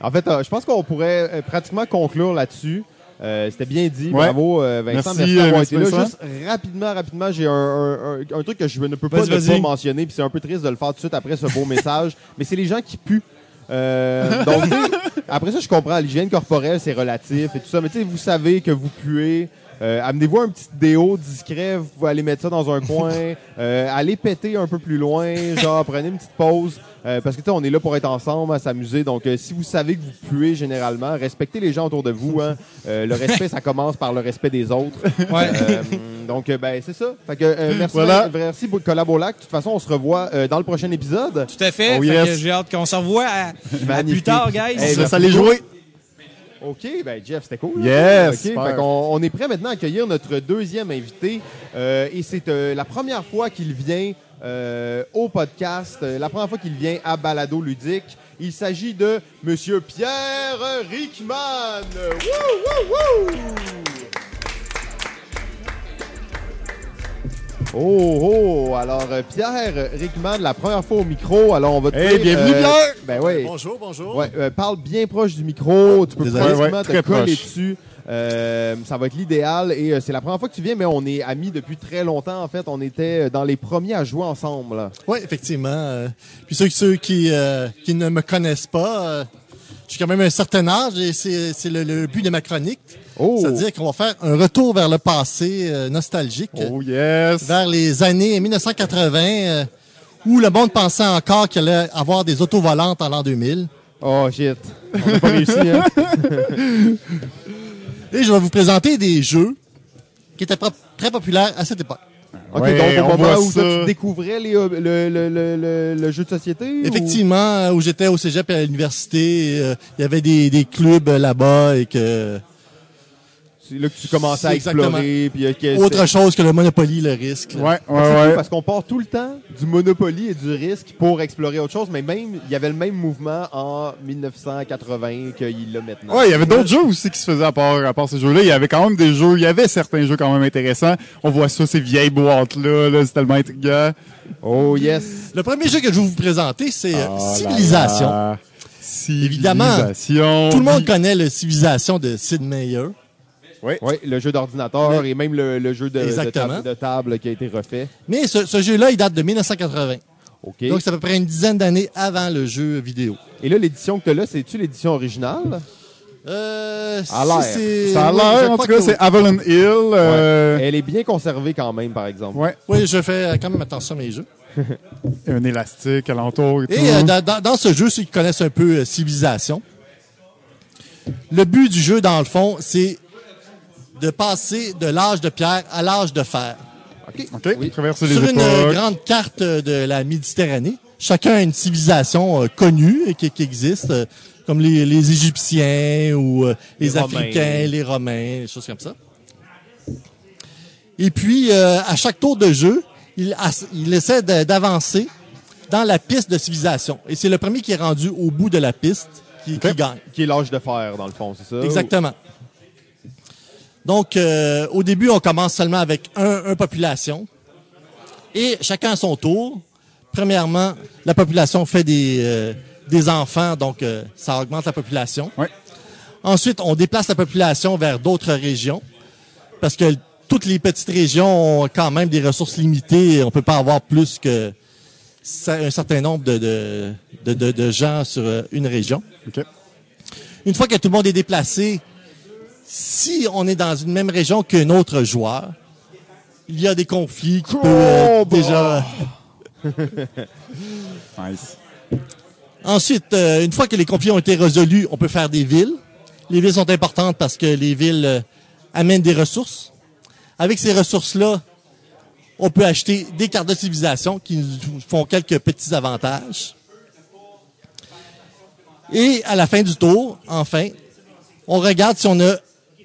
En fait, euh, je pense qu'on pourrait euh, pratiquement conclure là-dessus. Euh, C'était bien dit. Ouais. Bravo, euh, Vincent. Merci, Merci, d'avoir euh, été là. Vincent. Juste rapidement, rapidement, j'ai un, un, un- un truc que je ne peux pas ne pas mentionner, puis c'est un peu triste de le faire tout de suite après ce beau [LAUGHS] message, mais c'est les gens qui puent. Euh, donc, [LAUGHS] après ça, je comprends. L'hygiène corporelle, c'est relatif et tout ça. Mais tu sais, vous savez que vous puez. Euh, Amenez-vous un petit déo discret. Vous pouvez aller mettre ça dans un coin. [LAUGHS] Euh, allez péter un peu plus loin. Genre, prenez une petite pause. Euh, parce que tu sais, on est là pour être ensemble, à s'amuser. Donc, euh, si vous savez que vous puez généralement, respectez les gens autour de vous. Hein. Euh, le respect, ça commence par le respect des autres. [LAUGHS] Ouais. Euh, donc, euh, ben, c'est ça. Fait que, euh, merci, Voilà. merci pour Collabolac. De toute façon, on se revoit euh, dans le prochain épisode. Tout à fait. Oh, Fait j'ai hâte qu'on se revoie à, à plus tard, guys. Hey, laisse merci aller beaucoup. jouer. OK, ben Jeff, c'était cool. Yes, OK, fait qu'on- on est prêt maintenant à accueillir notre deuxième invité. euh, et c'est euh, la première fois qu'il vient euh, au podcast, la première fois qu'il vient à Balado Ludique. Il s'agit de Monsieur Pierre Rickman. Wouh! Oh, oh! Alors, euh, Pierre Rickman, la première fois au micro. Alors, on va te Hey, dire, bienvenue, Pierre! Ben oui. Bonjour, bonjour. Ouais, euh, parle bien proche du micro. Tu peux Désolé. Ouais, te très coller proche. dessus. Euh, ça va être l'idéal et euh, c'est la première fois que tu viens, mais on est amis depuis très longtemps. En fait, on était euh, dans les premiers à jouer ensemble. Oui, effectivement. euh, puis ceux, ceux qui, euh, qui ne me connaissent pas, euh, j'ai quand même un certain âge et c'est c'est le, le but de ma chronique. Oh! C'est-à-dire qu'on va faire un retour vers le passé euh, nostalgique, Oh yes. vers les années 1980, euh, où le monde pensait encore qu'il allait avoir des autos volantes en l'an 2000. Oh shit, on n'a pas réussi. Hein? [LAUGHS] Et je vais vous présenter des jeux qui étaient pro- très populaires à cette époque. OK, Ouais, donc on au moment où toi, tu découvrais les, euh, le, le, le, le, le jeu de société? Effectivement, où j'étais au cégep et à l'université, euh, il y avait des, des clubs là-bas et que C'est là que tu commençais à explorer. Puis, euh, autre chose que le Monopoly, le risque. là. Ouais, ouais, cool ouais. Parce qu'on part tout le temps du Monopoly et du risque pour explorer autre chose, mais même il y avait le même mouvement en 1980 qu'il l'a maintenant. Ouais, il y avait d'autres jeux aussi qui se faisaient à part, à part ces jeux-là. Il y avait quand même des jeux, il y avait certains jeux quand même intéressants. On voit ça, ces vieilles boîtes-là, là, c'est tellement intriguant. Oh yes. Le premier jeu que je vais vous présenter, c'est Oh là Civilisation. là. Évidemment, Civilisation. Tout le monde connaît le Civilisation de Sid Meier. Oui, le jeu d'ordinateur et même le, le jeu de, de, table, de table qui a été refait. Mais ce, ce jeu-là, il date de 1980. OK. Donc, c'est à peu près une dizaine d'années avant le jeu vidéo. Et là, l'édition que tu as là, c'est-tu l'édition originale? Euh, À l'air. si c'est- Ça a oui, l'air, en tout cas, c'est Avalon Hill. euh, Elle est bien conservée quand même, par exemple. ouais. Oui, je fais euh, quand même attention à mes jeux. [LAUGHS] Un élastique alentour et, tout. Et euh, dans, dans- dans ce jeu, ceux qui connaissent un peu euh, Civilisation, le but du jeu, dans le fond, c'est de passer de l'âge de pierre à l'âge de fer. OK. OK, Oui. traverser les Sur une euh, époques. grande carte euh, de la Méditerranée, chacun a une civilisation euh, connue et qui, qui existe, euh, comme les, les Égyptiens ou euh, les, Les Romains. Africains, les Romains, des choses comme ça. Et puis, euh, à chaque tour de jeu, il, essaie d'avancer dans la piste de civilisation. Et c'est le premier qui est rendu au bout de la piste qui, qui gagne. Qui est l'âge de fer, dans le fond, c'est ça? Exactement. Donc, euh, au début, on commence seulement avec un, un population. Et chacun à son tour. Premièrement, la population fait des, euh, des enfants, donc euh, ça augmente la population. Ouais. Ensuite, on déplace la population vers d'autres régions. Parce que toutes les petites régions ont quand même des ressources limitées. On peut pas avoir plus que un certain nombre de, de, de, gens sur une région. OK. Une fois que tout le monde est déplacé, si on est dans une même région qu'un autre joueur, il y a des conflits qui peuvent déjà. [LAUGHS] Nice. Ensuite, euh, une fois que les conflits ont été résolus, on peut faire des villes. Les villes sont importantes parce que les villes euh, amènent des ressources. Avec ces ressources-là, on peut acheter des cartes de civilisation qui nous font quelques petits avantages. Et à la fin du tour, enfin, on regarde si on a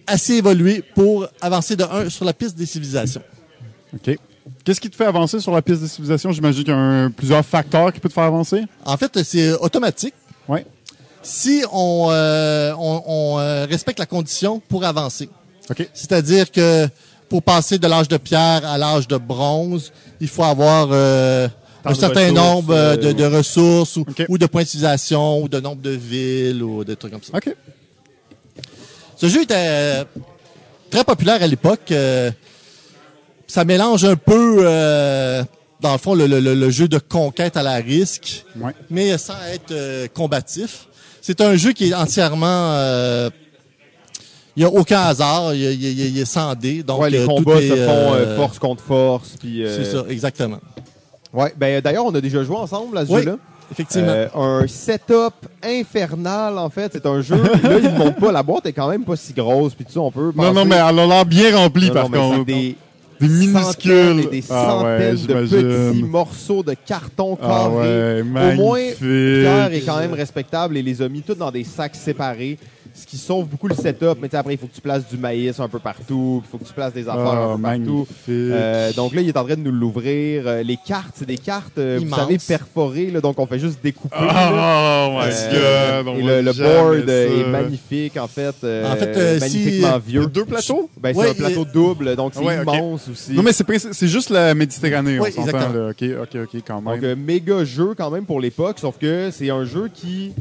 assez évolué pour avancer de 1 sur la piste des civilisations. OK. Qu'est-ce qui te fait avancer sur la piste de civilisation? J'imagine qu'il y a un- plusieurs facteurs qui peuvent te faire avancer. En fait, c'est automatique. Ouais. Si on, euh, on, on, euh, respecte la condition pour avancer. OK. C'est-à-dire que pour passer de l'âge de pierre à l'âge de bronze, il faut avoir euh, un certain ressources, nombre euh, de, euh, de ressources ou, ou de points de civilisation ou de nombre de villes ou des trucs comme ça. OK. Ce jeu était euh, très populaire à l'époque. euh, ça mélange un peu, euh, dans le fond, le, le- le- le jeu de conquête à la risque, Ouais. mais sans être euh, combatif. C'est un jeu qui est entièrement... il n'y a aucun hasard, il y a 100 dés. Donc, Ouais, les combats est, se font force contre force. C'est ça, exactement. Ouais, ben d'ailleurs, on a déjà joué ensemble à ce Oui, jeu-là. Effectivement. Euh, un setup infernal, en fait. C'est un jeu. là, il ne pas. La boîte est quand même pas si grosse. Puis tout ça, on peut. Non, non, mais elle a l'air bien remplie, Non, par non, contre. des Des minuscules. et des Ah ouais, centaines de j'imagine. petits morceaux de carton Ah carré. ouais, Au moins. Pierre est quand même respectable et les a mis tous dans des sacs séparés. Ce qui sauve beaucoup le setup. Mais tu sais, après, il faut que tu places du maïs un peu partout. Il faut que tu places des affaires un peu partout. magnifique. Euh, donc là, il est en train de nous l'ouvrir. Euh, les cartes, c'est des cartes, euh, vous savez, perforées. Là, donc, on fait juste découper. là. Oh my Euh, god. et le, le board ça. est magnifique, en fait. euh, En fait, euh, si- magnifiquement Il y a vieux. deux plateaux? Ben, c'est Ouais, un plateau double, donc c'est Ouais, immense aussi. Non, mais c'est, juste la Méditerranée, on s'entend. exactement. Là. OK, OK, OK, quand même. Donc, euh, méga jeu quand même pour l'époque, sauf que c'est un jeu qui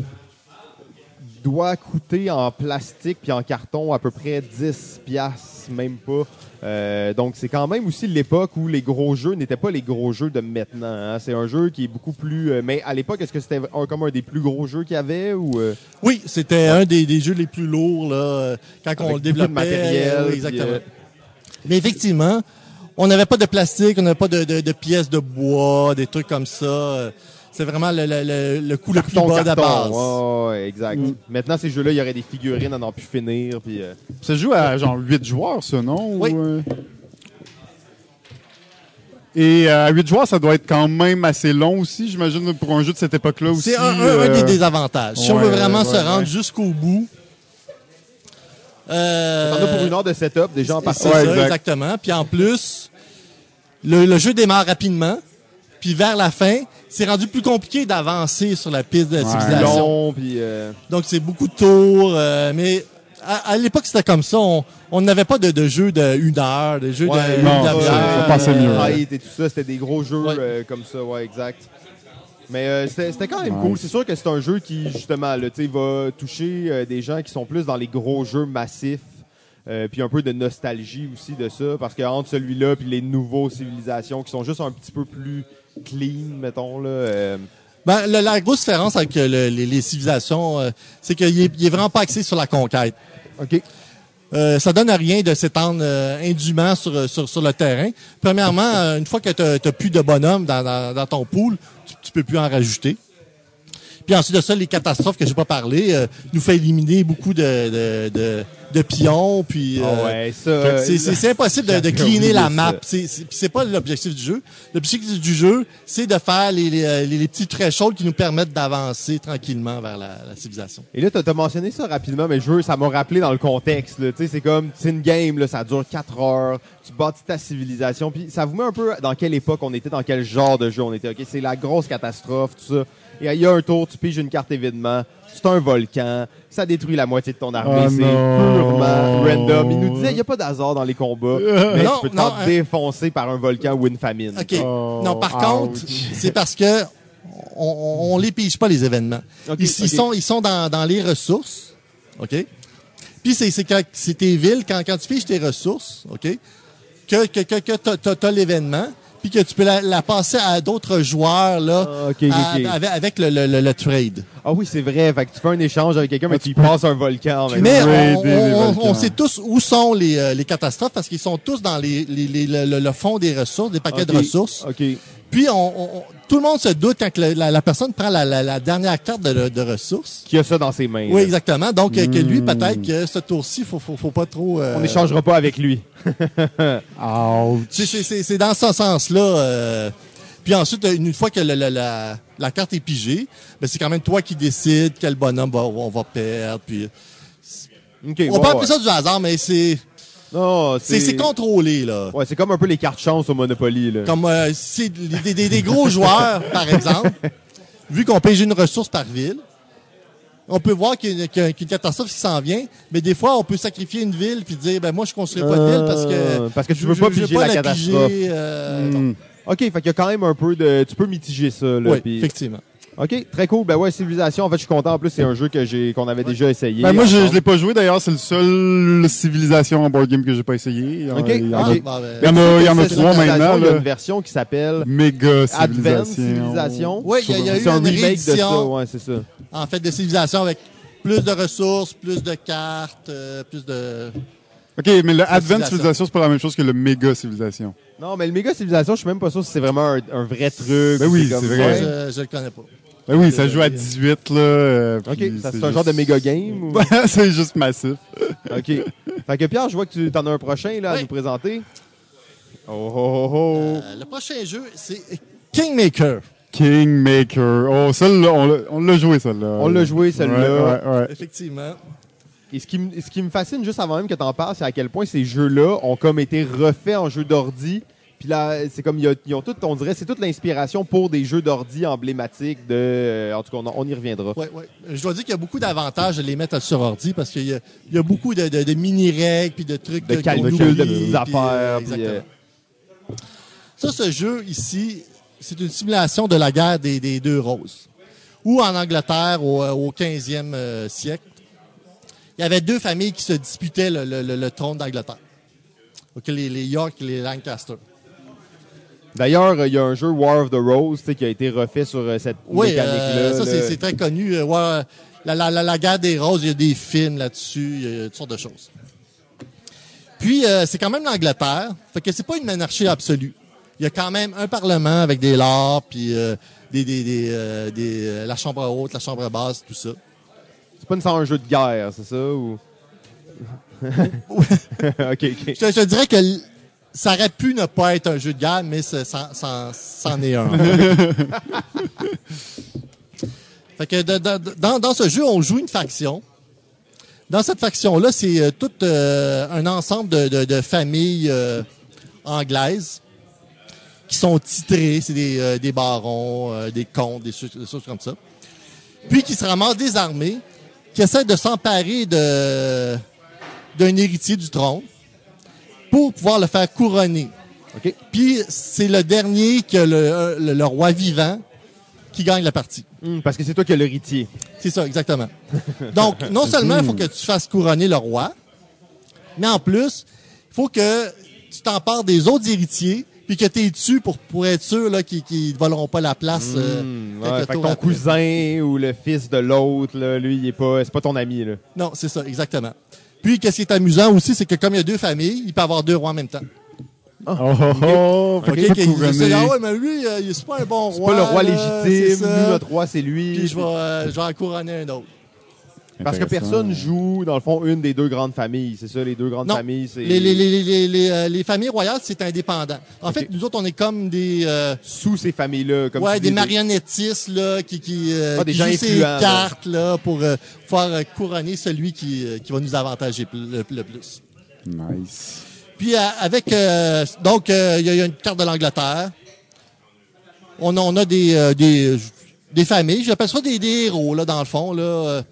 doit coûter en plastique puis en carton à peu près 10 piastres, même pas. Euh, donc, c'est quand même aussi l'époque où les gros jeux n'étaient pas les gros jeux de maintenant. hein. C'est un jeu qui est beaucoup plus... euh, mais à l'époque, est-ce que c'était un, comme un des plus gros jeux qu'il y avait ou... euh, Oui, c'était un des, des jeux les plus lourds là, quand on le beaucoup de développait. matériel, Oui, exactement. Mais effectivement, on n'avait pas de plastique, on n'avait pas de, de- de pièces de bois, des trucs comme ça. Euh, C'est vraiment le, le, le, le coût le plus carton, bas de la base. Ouais, ouais, exact. Maintenant, ces jeux-là, il y aurait des figurines à n'en plus finir. Puis, euh, Ça joue à genre 8 joueurs, ça, non? Oui. Ou, euh, Et euh, à 8 joueurs, ça doit être quand même assez long aussi, j'imagine, pour un jeu de cette époque-là aussi. C'est un, un- un euh, des désavantages. Si on veut vraiment ouais, se rendre ouais. jusqu'au bout. Euh, pour une heure de setup, déjà en c'est partant. exact. exactement. Puis en plus, le, le jeu démarre rapidement. Puis vers la fin, c'est rendu plus compliqué d'avancer sur la piste de la Ouais. civilisation. long, puis euh, Donc c'est beaucoup de tours. euh, mais à, à l'époque, c'était comme ça. On n'avait pas de, de jeu de une heure, de jeu ouais, de une non, demi-heure. ça- ça passait mieux. Euh, Raid et tout ça, c'était des gros jeux Ouais. euh, comme ça, ouais, exact. Mais euh, c'était quand même Ouais. cool. C'est sûr que c'est un jeu qui, justement, là, va toucher euh, des gens qui sont plus dans les gros jeux massifs. euh, puis un peu de nostalgie aussi de ça. Parce que entre celui-là puis les nouveaux civilisations qui sont juste un petit peu plus clean, mettons, là. euh, Ben, le- la grosse différence avec euh, le- les, les civilisations, euh, c'est qu'il est, il est vraiment pas axé sur la conquête. OK. Euh, ça donne à rien de s'étendre euh, indûment sur, sur, sur le terrain. Premièrement, euh, une fois que tu n'as plus de bonhommes dans, dans, dans ton pool, tu, tu peux plus en rajouter. Puis ensuite de ça, les catastrophes que j'ai pas parlé euh, nous fait éliminer beaucoup de, de, de, de pions. Puis euh, ouais, ça. c'est- impossible de, de cleaner la map. C'est c'est- puis c'est pas l'objectif du jeu. L'objectif du jeu, c'est de faire les, les, euh, les, les petits thresholds qui nous permettent d'avancer tranquillement vers la, la civilisation. Et là, t'as as mentionné ça rapidement, mais je veux, ça m'a rappelé dans le contexte. Tu c'est comme, c'est une game, là, ça dure 4 heures, tu bâtis ta civilisation, puis ça vous met un peu dans quelle époque on était, dans quel genre de jeu on était. Ok, c'est la grosse catastrophe, tout ça. Il y a un tour, tu piges une carte événement, c'est un volcan, ça détruit la moitié de ton armée, Oh c'est purement random. Il nous disait, il n'y a pas d'hasard dans les combats, mais Non, tu peux te faire hein. défoncer par un volcan ou une famine. OK. Oh, non, par ouch. contre, c'est parce que on, les pige pas les événements. Ils, sont ils sont dans, dans les ressources. OK? Puis c'est tes villes quand quand tu piges tes ressources, OK? Que que que, t'as t'as l'événement puis que tu peux la, la passer à d'autres joueurs là Ah, à- avec, avec le, le, le, le trade. Ah oui, c'est vrai, fait que tu fais un échange avec quelqu'un, mais tu y passes un volcan Mais on, on- on volcans. sait tous où sont les, euh, les catastrophes parce qu'ils sont tous dans les, les, les- le, fond des ressources, des paquets de ressources. Puis on, on- on- tout le monde se doute quand la, la- la personne prend la, dernière carte de, de ressources. Qui a ça dans ses mains. Oui, là. exactement. Donc euh, que lui, peut-être que ce tour-ci, faut, faut, faut pas trop. euh, On n'échangera pas avec lui. [LAUGHS] C'est- dans ce sens-là. euh, puis ensuite, une fois que la, la, la, la carte est pigée, ben c'est quand même toi qui décides quel bonhomme va, on va perdre. Puis on ouais, peut ouais. appeler ça du hasard, mais c'est Non, c'est c'est contrôlé là. Ouais, c'est comme un peu les cartes chance au Monopoly. Là. Comme euh, c'est des, des- des gros joueurs, [LAUGHS] par exemple, vu qu'on paye une ressource par ville, on peut voir qu'il y a une, qu'il y a une catastrophe qui s'en vient, mais des fois, on peut sacrifier une ville puis dire, ben moi, je construis pas de ville parce que Euh, parce que tu je- veux pas je veux piger la piger, catastrophe. euh, Hmm. OK, fait qu'il y a quand même un peu de... Tu peux mitiger ça. Là, Oui, effectivement. OK, très cool. Ben ouais, Civilisation, en fait, je suis content. En plus, c'est un jeu que j'ai qu'on avait déjà essayé. Ben, moi, je, je l'ai pas joué d'ailleurs. C'est le seul civilisation en board game que j'ai pas essayé. Ok. il y en a- Ah, ben, Il y en a, il y en a trois maintenant. Il y a une version qui s'appelle Méga Advanced civilisation. Oui, il y a, y a eu un une remake de ça. réédition, Ouais, c'est ça. en fait, de civilisation avec plus de ressources, plus de cartes, euh, plus de... OK, mais le Advanced Civilisation. civilisation, c'est pas la même chose que le méga civilisation. Non, mais le méga civilisation, je suis même pas sûr si c'est vraiment un, un vrai truc. Ben oui, c'est Moi, vrai. je, je le connais pas. Ben oui, ça joue à 18, là. euh, OK, puis ça, c'est juste- un genre de méga game. ou- [LAUGHS] c'est juste massif. [LAUGHS] OK. Fait que Pierre, je vois que tu en as un prochain là, à Oui. nous présenter. Oh, oh, oh, oh. Euh, le prochain jeu, c'est Kingmaker. Kingmaker. Oh, celle-là, on l'a- on l'a joué, celle-là. On l'a joué, celle-là. Ouais, ouais, ouais. Effectivement. Et ce qui, me- ce qui me fascine juste avant même que tu en parles, c'est à quel point ces jeux-là ont comme été refaits en jeux d'ordi. Puis là, c'est comme, ils ont tout, on dirait, c'est toute l'inspiration pour des jeux d'ordi emblématiques de. euh, en tout cas, on, on y reviendra. Ouais, ouais. Je dois dire qu'il y a beaucoup d'avantages de les mettre sur ordi parce qu'il y a, il y a beaucoup de, de- de mini-règles puis de trucs De qu'on calcul, oublie, de petites affaires, euh, puis, exactement. euh, Ça, ce jeu ici, c'est une simulation de la guerre des, des deux roses. Ou en Angleterre, au, au 15e euh, siècle, il y avait deux familles qui se disputaient le, le- le- le trône d'Angleterre. Les, les York et les Lancaster. D'ailleurs, il y a un jeu War of the Rose tu sais, qui a été refait sur euh, cette Oui, mécanique-là. euh, ça, c'est c'est très connu. Euh, la, la, la, la guerre des roses, il y a des films là-dessus, il y a toutes sortes de choses. Puis, euh, c'est quand même l'Angleterre, fait que c'est pas une monarchie absolue. Il y a quand même un parlement avec des lords, puis euh, des, des, des, euh, des, euh, la chambre haute, la chambre basse, tout ça. C'est pas nécessairement un jeu de guerre, c'est ça? Ou... [LAUGHS] [LAUGHS] ok, ok. Je te, je te dirais que ça aurait pu ne pas être un jeu de guerre, mais ça, ça- ça- c'en est un. [LAUGHS] fait que de- de- dans, dans ce jeu, on joue une faction. Dans cette faction-là, c'est euh, tout euh, un ensemble de, de- de familles euh, anglaises qui sont titrées. C'est des, euh, des barons, euh, des comtes, des, choses- des choses comme ça. Puis qui se ramassent désarmés, qui essaient de s'emparer de d'un héritier du trône pour pouvoir le faire couronner. Puis c'est le dernier que le, euh, le- le roi vivant qui gagne la partie. Hum, parce que c'est toi qui as l'héritier. C'est ça, exactement. Donc, non seulement il faut que tu fasses couronner le roi, mais en plus, il faut que tu t'empares des autres héritiers, puis que tu es dessus pour, pour être sûr là, qu'ils ne voleront pas la place. euh, ouais, fait que tour ton après. cousin ou le fils de l'autre, lui, il est pas, c'est pas ton ami. Là. Non, c'est ça, exactement. Puis, qu'est-ce qui est amusant aussi, c'est que comme il y a deux familles, il peut avoir deux rois en même temps. Oh, oh, oh, fait OK, que pas qu'il dit couronné. ça, ah ouais, mais lui, euh, il est pas un bon C'est roi. pas le roi là, légitime, c'est nous, notre roi, c'est lui. Puis je vais, euh, je vais en couronner un autre. Parce que personne joue, dans le fond, une des deux grandes familles. C'est ça, les deux grandes Non. familles. c'est Les, les, les, les, les, euh, les familles royales, c'est indépendant. En fait, nous autres, on est comme des... euh, Sous ces familles-là. Comme ouais, des marionnettistes là, qui, qui, euh, Ah, des qui gens jouent ces cartes là, pour euh, faire euh, couronner celui qui, euh, qui va nous avantager le, le plus. Nice. Puis euh, avec euh, donc euh, il y, a- il y a une carte de l'Angleterre. On a, on a des, euh, des des familles, j'appelle ça des, des héros là dans le fond là, euh,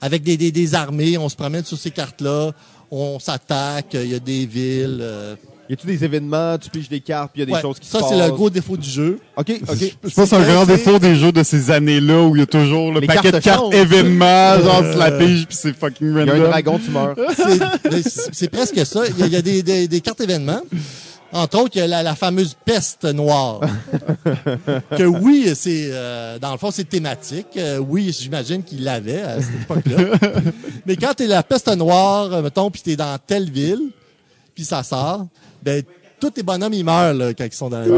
avec des, des, des armées. On se promène sur ces cartes là, on s'attaque. Il y a des villes. euh, Y a-tu des événements, tu piges des cartes, puis il y a des ouais. choses qui ça se passent? c'est le gros défaut du jeu. OK, OK. Je pense que c'est un grand défaut des jeux de ces années-là où il y a toujours le Les paquet de cartes cartes changent. événements, genre tu la piges puis c'est fucking Il y a un random. dragon, tu meurs. C'est- presque ça. Il y a, il y a des, des, des cartes événements. Entre autres, il y a la, la fameuse peste noire. [LAUGHS] que oui, c'est euh, dans le fond, c'est thématique. Euh, oui, j'imagine qu'il l'avait à cette époque-là. [LAUGHS] Mais quand t'es la peste noire, euh, mettons, puis t'es dans telle ville, puis ça sort, ben tous tes bonhommes ils meurent là, quand ils sont dans la ville.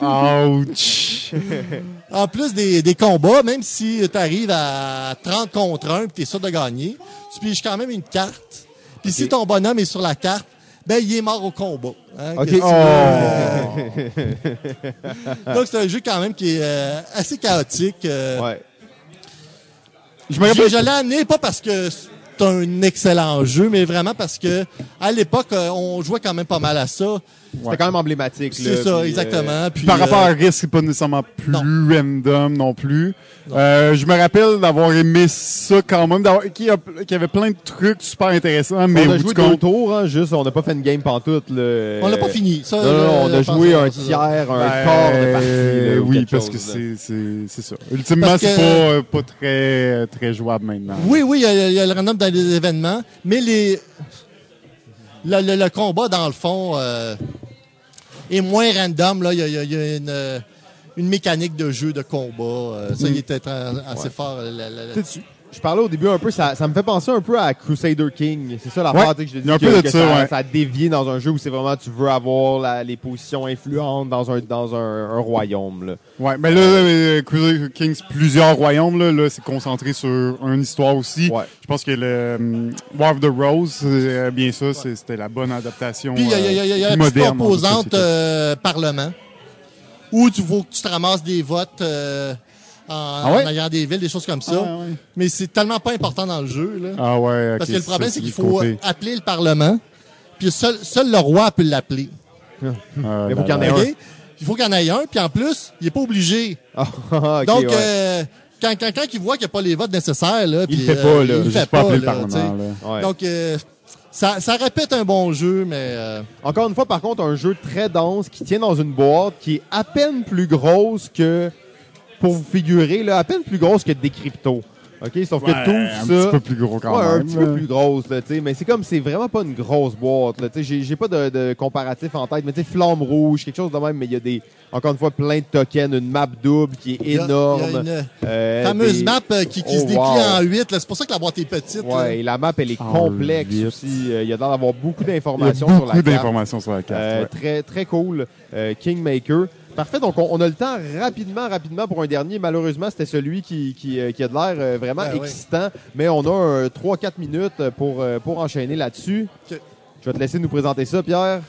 Oh, ouch. En plus des, des combats, même si tu arrives à 30 contre 1 et tu es sûr de gagner, tu piges quand même une carte. Puis si ton bonhomme est sur la carte, ben il est mort au combat. hein, Oh. euh, Donc c'est un jeu quand même qui est euh, assez chaotique. euh. Ouais. Je me Je, rappelle je l'ai amené pas parce que un excellent jeu, mais vraiment parce que à l'époque, euh, on jouait quand même pas mal à ça. C'était quand même emblématique. C'est ça, puis, euh, exactement. Puis, par rapport euh, à risque, c'est pas nécessairement plus non. random non plus. Euh, je me rappelle d'avoir aimé ça quand même, d'avoir qu'il y, a- qu'il y avait plein de trucs super intéressants, mais on a joué deux compte, tours, hein, juste, on n'a pas fait une game pantoute. Là. on l'a pas fini. Ça, Non, non, on a joué un tiers, un ben, quart de partie. là, oui, parce chose, que c'est c'est c'est ça. Ultimement, c'est que- pas pas très très jouable maintenant. Oui, oui, il y, a- il y a le random dans les événements, mais les le, le- le combat, dans le fond, euh, est moins random. Là. Il y a, il y une, euh, une mécanique de jeu de combat. euh, ça, il était très- assez fort là- là- là-dessus. Je parlais au début un peu, ça, ça me fait penser un peu à Crusader King. C'est ça la Ouais, part que je te dis un que, peu de que ça, ouais. ça a dévié dans un jeu où c'est vraiment tu veux avoir la- les positions influentes dans un dans un, un royaume. Là. Ouais, mais là, euh, Crusader Kings, plusieurs royaumes, là, là c'est concentré sur une histoire aussi. Ouais. Je pense que le hum, War of the Rose, c'est euh, bien ça, c'est- c'était la bonne adaptation. Puis il y a, il y a- il y a- il y a euh, la plus petite moderne, en tout cas, composante euh, parlement, où tu faut que tu te ramasses des votes euh, en, Ah ouais? en ayant des villes, des choses comme ça. Ah, ouais. Mais c'est tellement pas important dans le jeu. Là. Ah ouais, ok, Parce que le problème, c'est qu'il faut côté. appeler le Parlement, puis seul, seul le roi peut l'appeler. Ah, Mais faut là, qu'il y en là. ait un. Il faut qu'il y en ait un, puis en plus, il est pas obligé. Ah, [LAUGHS] Donc, ouais. euh, quand, quand, quand il voit qu'il n'y a pas les votes nécessaires, là, Il le fait euh, pas, là. Il fait pas le Parlement, là. Donc, euh, ça, ça répète un bon jeu, mais euh, Encore une fois, par contre, un jeu très dense qui tient dans une boîte qui est à peine plus grosse que, pour vous figurer, là, à peine plus grosse que des cryptos. OK? Sauf que Ouais, tout un ça. petit peu plus gros quand Ouais, même. un petit peu plus grosse, là, tu sais. Mais c'est comme, c'est vraiment pas une grosse boîte, là. Tu sais, j'ai, j'ai pas de, de comparatif en tête, mais tu sais, flamme rouge, quelque chose de même, mais il y a des, encore une fois, plein de tokens, une map double qui est il y a- énorme. il y a une euh, fameuse des- map euh, qui, qui Oh, se déplie wow. en 8. C'est pour ça que la boîte est petite. là. Ouais, et la map, elle est En complexe aussi. Euh, Il y a d'avoir beaucoup d'informations sur la beaucoup carte. d'informations sur la carte. Euh, ouais. Très, très cool. Euh, Kingmaker. Parfait. Donc, on, on a le temps rapidement, rapidement pour un dernier. Malheureusement, c'était celui qui, qui, euh, qui a de l'air euh, vraiment Ben oui. excitant. Mais on a 3-4 minutes pour, euh, pour enchaîner là-dessus. Je vais te laisser nous présenter ça, Pierre.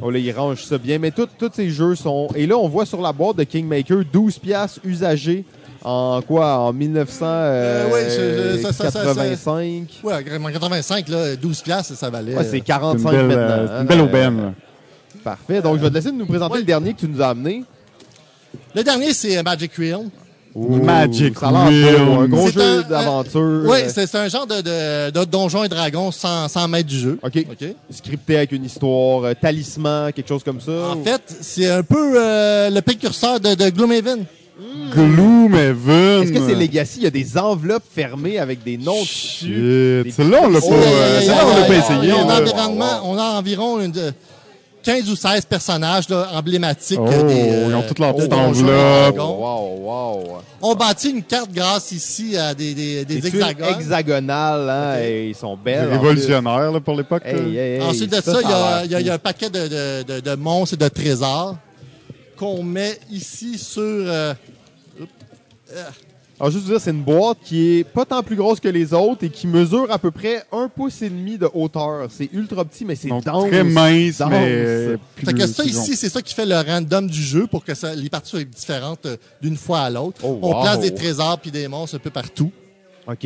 Oh là, il range ça bien. Mais tous ces jeux sont... Et là, on voit sur la boîte de Kingmaker 12 piastres usagés en quoi? En 1985? Euh, oui, en 85, là, 12 piastres, ça valait. Ouais, c'est C'est une 45 belle, maintenant. c'est hein, une belle euh, aubaine. Parfait. Donc, je vais te laisser nous présenter Ouais. le dernier que tu nous as amené. Le dernier, c'est euh, Magic Realm. Magic ça Un gros C'est jeu un- d'aventure. Oui, euh, c'est un genre de, de, de donjon et dragon sans, sans maître du jeu. OK. OK. Scripté avec une histoire, euh, talisman, quelque chose comme ça. En ou- fait, c'est un peu euh, le précurseur de, de Gloomhaven. Gloomhaven. Est-ce que c'est Legacy? Il y a des enveloppes fermées avec des noms dessus. Shit. Celle-là, on l'a pas, Oh, euh, yeah, celle-là, on l'a pas essayé. on, a environnement- on a environ une, 15 ou 16 personnages là, emblématiques Oh, euh, des, euh, ils ont toutes leurs de petites Donjons et enveloppes. Dragons. Wow, wow. On bâtit une carte grâce ici à des, des, des hexagones. hexagonales, hein, et ils sont belles. en Révolutionnaire là, pour l'époque. plus. là. Hey, hey, hey, Ensuite de ça, il y, a, y y un paquet de, de, de, de monstres et de trésors qu'on met ici sur... euh, Alors, juste vous dire, c'est une boîte qui est pas tant plus grosse que les autres et qui mesure à peu près un pouce et demi de hauteur. C'est ultra petit, mais c'est Donc, dense. très mince, dense. mais plus, fait que ça ici, c'est ça qui fait le random du jeu pour que ça, les parties soient différentes euh, d'une fois à l'autre. Oh, On wow. place des trésors puis des monstres un peu partout. OK.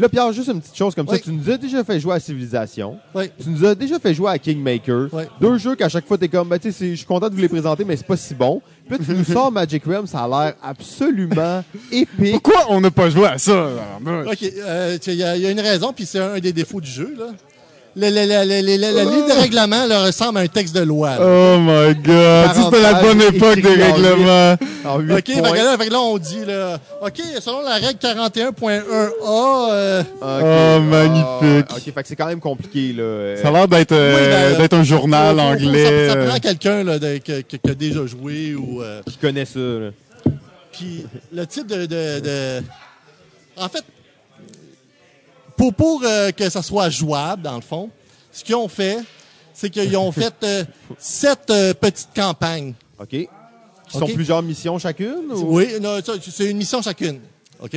Puis là, Pierre, juste une petite chose comme Oui. ça. Tu nous as déjà fait jouer à Civilisation. Oui. Tu nous as déjà fait jouer à Kingmaker. Oui. Deux jeux qu'à chaque fois, t'es comme, ben, tu sais, c'est- je suis content de vous les présenter, mais c'est pas si bon. Puis là, tu nous sors Magic Realm, ça a l'air absolument [LAUGHS] épique. Pourquoi on n'a pas joué à ça? OK, euh, il y, a- il y a une raison, puis c'est un des défauts du jeu. Là. Le, le, le, le, le- le- la ligne de règlement là, ressemble à un texte de loi. là. Oh my god! C'était la bonne époque des en règlements. En OK, fait points. que, là, fait que là, on dit, là, OK, selon la règle 41.1a, euh. Oh, magnifique. Ah, ok, fait que c'est quand même compliqué, là. Euh, Ça a l'air d'être euh, Oui, ben, d'être un journal faut- faut- faut- anglais. Ça, ça euh. prend quelqu'un qui a déjà joué ou... euh, Qui connaît ça, là. Puis le type de, de- de- En fait, pour, pour euh, que ça soit jouable, dans le fond, ce qu'ils ont fait, c'est qu'ils ont fait euh, sept euh, petites campagnes. OK. Qui sont Ok. plusieurs missions chacune? Ou... Oui, non, ça, c'est une mission chacune. OK?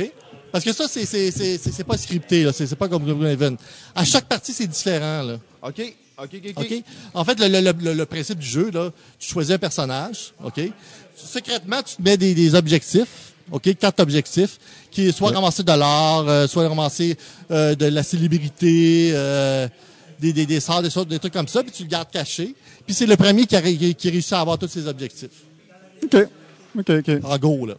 Parce que ça, c'est c'est- c'est- c'est- c'est pas scripté, là. C'est c'est pas comme Gloomhaven. À chaque partie, c'est différent, là. OK. OK, OK, OK. OK? En fait, le, le- le- le principe du jeu, là, tu choisis un personnage, OK? Secrètement, tu te mets des, des objectifs, OK? Quatre objectifs, qui est soit ramasser de l'or, euh, soit ramasser euh, de la célébrité, euh, des, des, des sorts, des, sortes- des trucs comme ça, puis tu le gardes caché. Puis c'est le premier qui, a, qui réussit à avoir tous ces objectifs. OK. OK, OK. En gros, là.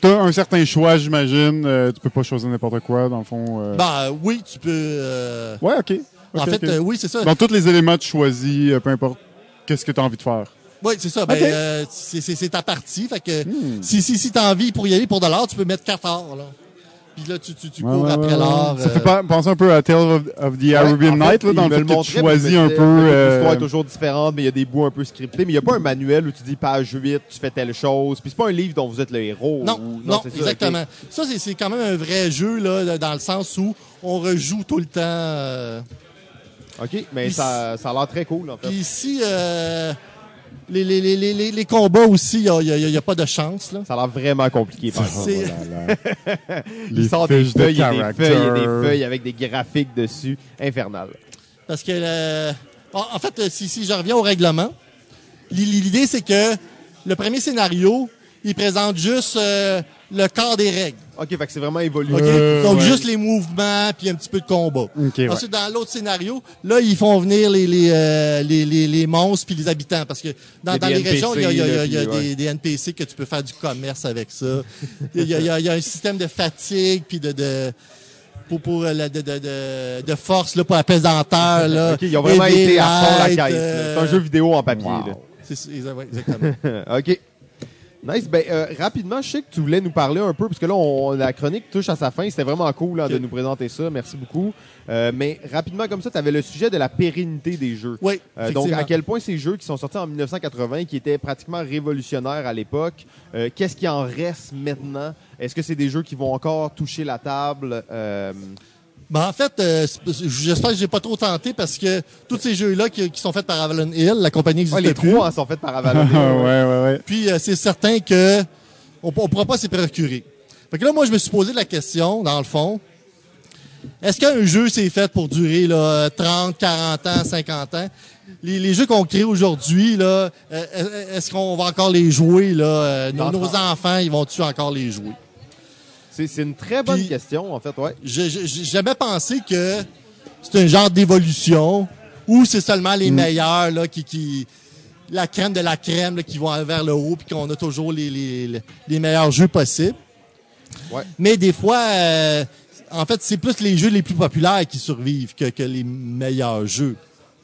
T'as un certain choix, j'imagine. Tu peux pas choisir n'importe quoi, dans le fond. Ben, oui, tu peux... Ouais, OK. en fait, oui, c'est ça. Dans tous les éléments, tu choisis, peu importe qu'est-ce que tu as envie de faire? Oui, c'est ça. Ben. Hmm. euh, c'est ta partie. Fait que si, si, si t'as envie pour y aller pour de l'or, tu peux mettre 4 or, là. Puis là, tu, tu, tu cours ouais, après ouais, l'or. Ça euh, fait pas- penser un peu à Tale of, of the Arabian Ouais, en fait, Night, là, dans le me fait que tu choisis un peu. euh, L'histoire est toujours différente, mais il y a des bouts un peu scriptés. Mais il n'y a pas un manuel où tu dis page 8, tu fais telle chose. Puis c'est pas un livre dont vous êtes le héros. Non, ou- non, ça, exactement. Ça, c'est- c'est quand même un vrai jeu, là, dans le sens où on rejoue tout le temps. euh. OK, mais Puis ça, ça a l'air très cool, en fait. Puis ici, euh, les, les, les, les, combats aussi, il n'y a, y a- y a pas de chance, là. Ça a l'air vraiment compliqué, par exemple. C'est- [LAUGHS] Il Les sort des feuilles, il y a des feuilles, avec des graphiques dessus. Infernal. Parce que, euh, en fait, euh, si, si je reviens au règlement, l'i- l'idée, c'est que le premier scénario, il présente juste euh, le corps des règles. OK, fait que c'est vraiment évolué. OK? Euh, Donc, ouais. juste les mouvements, puis un petit peu de combat. OK, ouais. Ensuite, dans l'autre scénario, là, ils font venir les, les, euh, les, les, les monstres puis les habitants. Parce que dans, dans les régions, il y a, il y a- il y a- y des, des NPC que tu peux faire du commerce avec ça. Il y a, il y a- il y a un système de fatigue puis de... de pour, pour euh, la- de, de, de, de force là, pour la pesanteur. Là, OK, ils ont vraiment été à fond la caisse. euh, C'est un jeu vidéo en papier. Wow. là. c'est ça, exa- ouais, exactement. [LAUGHS] OK. Nice. Ben, euh, rapidement, je sais que tu voulais nous parler un peu, parce que là, on- la chronique touche à sa fin. C'était vraiment cool hein, de nous présenter ça. Merci beaucoup. Euh, mais rapidement, comme ça, tu avais le sujet de la pérennité des jeux. Oui, Euh, donc, à quel point ces jeux qui sont sortis en 1980, qui étaient pratiquement révolutionnaires à l'époque, qu'est-ce qui en reste maintenant? Est-ce que c'est des jeux qui vont encore toucher la table? Euh, Ben, en fait, euh, j'espère que j'ai pas trop tenté parce que tous ces jeux-là qui, qui sont faits par Avalon Hill, la compagnie ouais, existe les plus. trois sont faits par Avalon. [LAUGHS] ouais, ouais, ouais. Puis euh, c'est certain que on, on pourra pas s'y procurer. Fait que là, moi, je me suis posé la question, dans le fond, Est-ce qu'un jeu c'est fait pour durer là, 30, 40 ans, 50 ans? Les, les jeux qu'on crée aujourd'hui, là, euh, est-ce qu'on va encore les jouer? Là? Euh, nos, nos enfants, ils vont-tu encore les jouer? C'est une très bonne Puis- question, en fait, ouais. J'ai jamais pensé que c'est un genre d'évolution où c'est seulement les meilleurs là, qui, qui la crème de la crème là, qui vont vers le haut puis qu'on a toujours les, les, les meilleurs jeux possibles. Ouais. Mais des fois, euh, en fait, c'est plus les jeux les plus populaires qui survivent que, que les meilleurs jeux.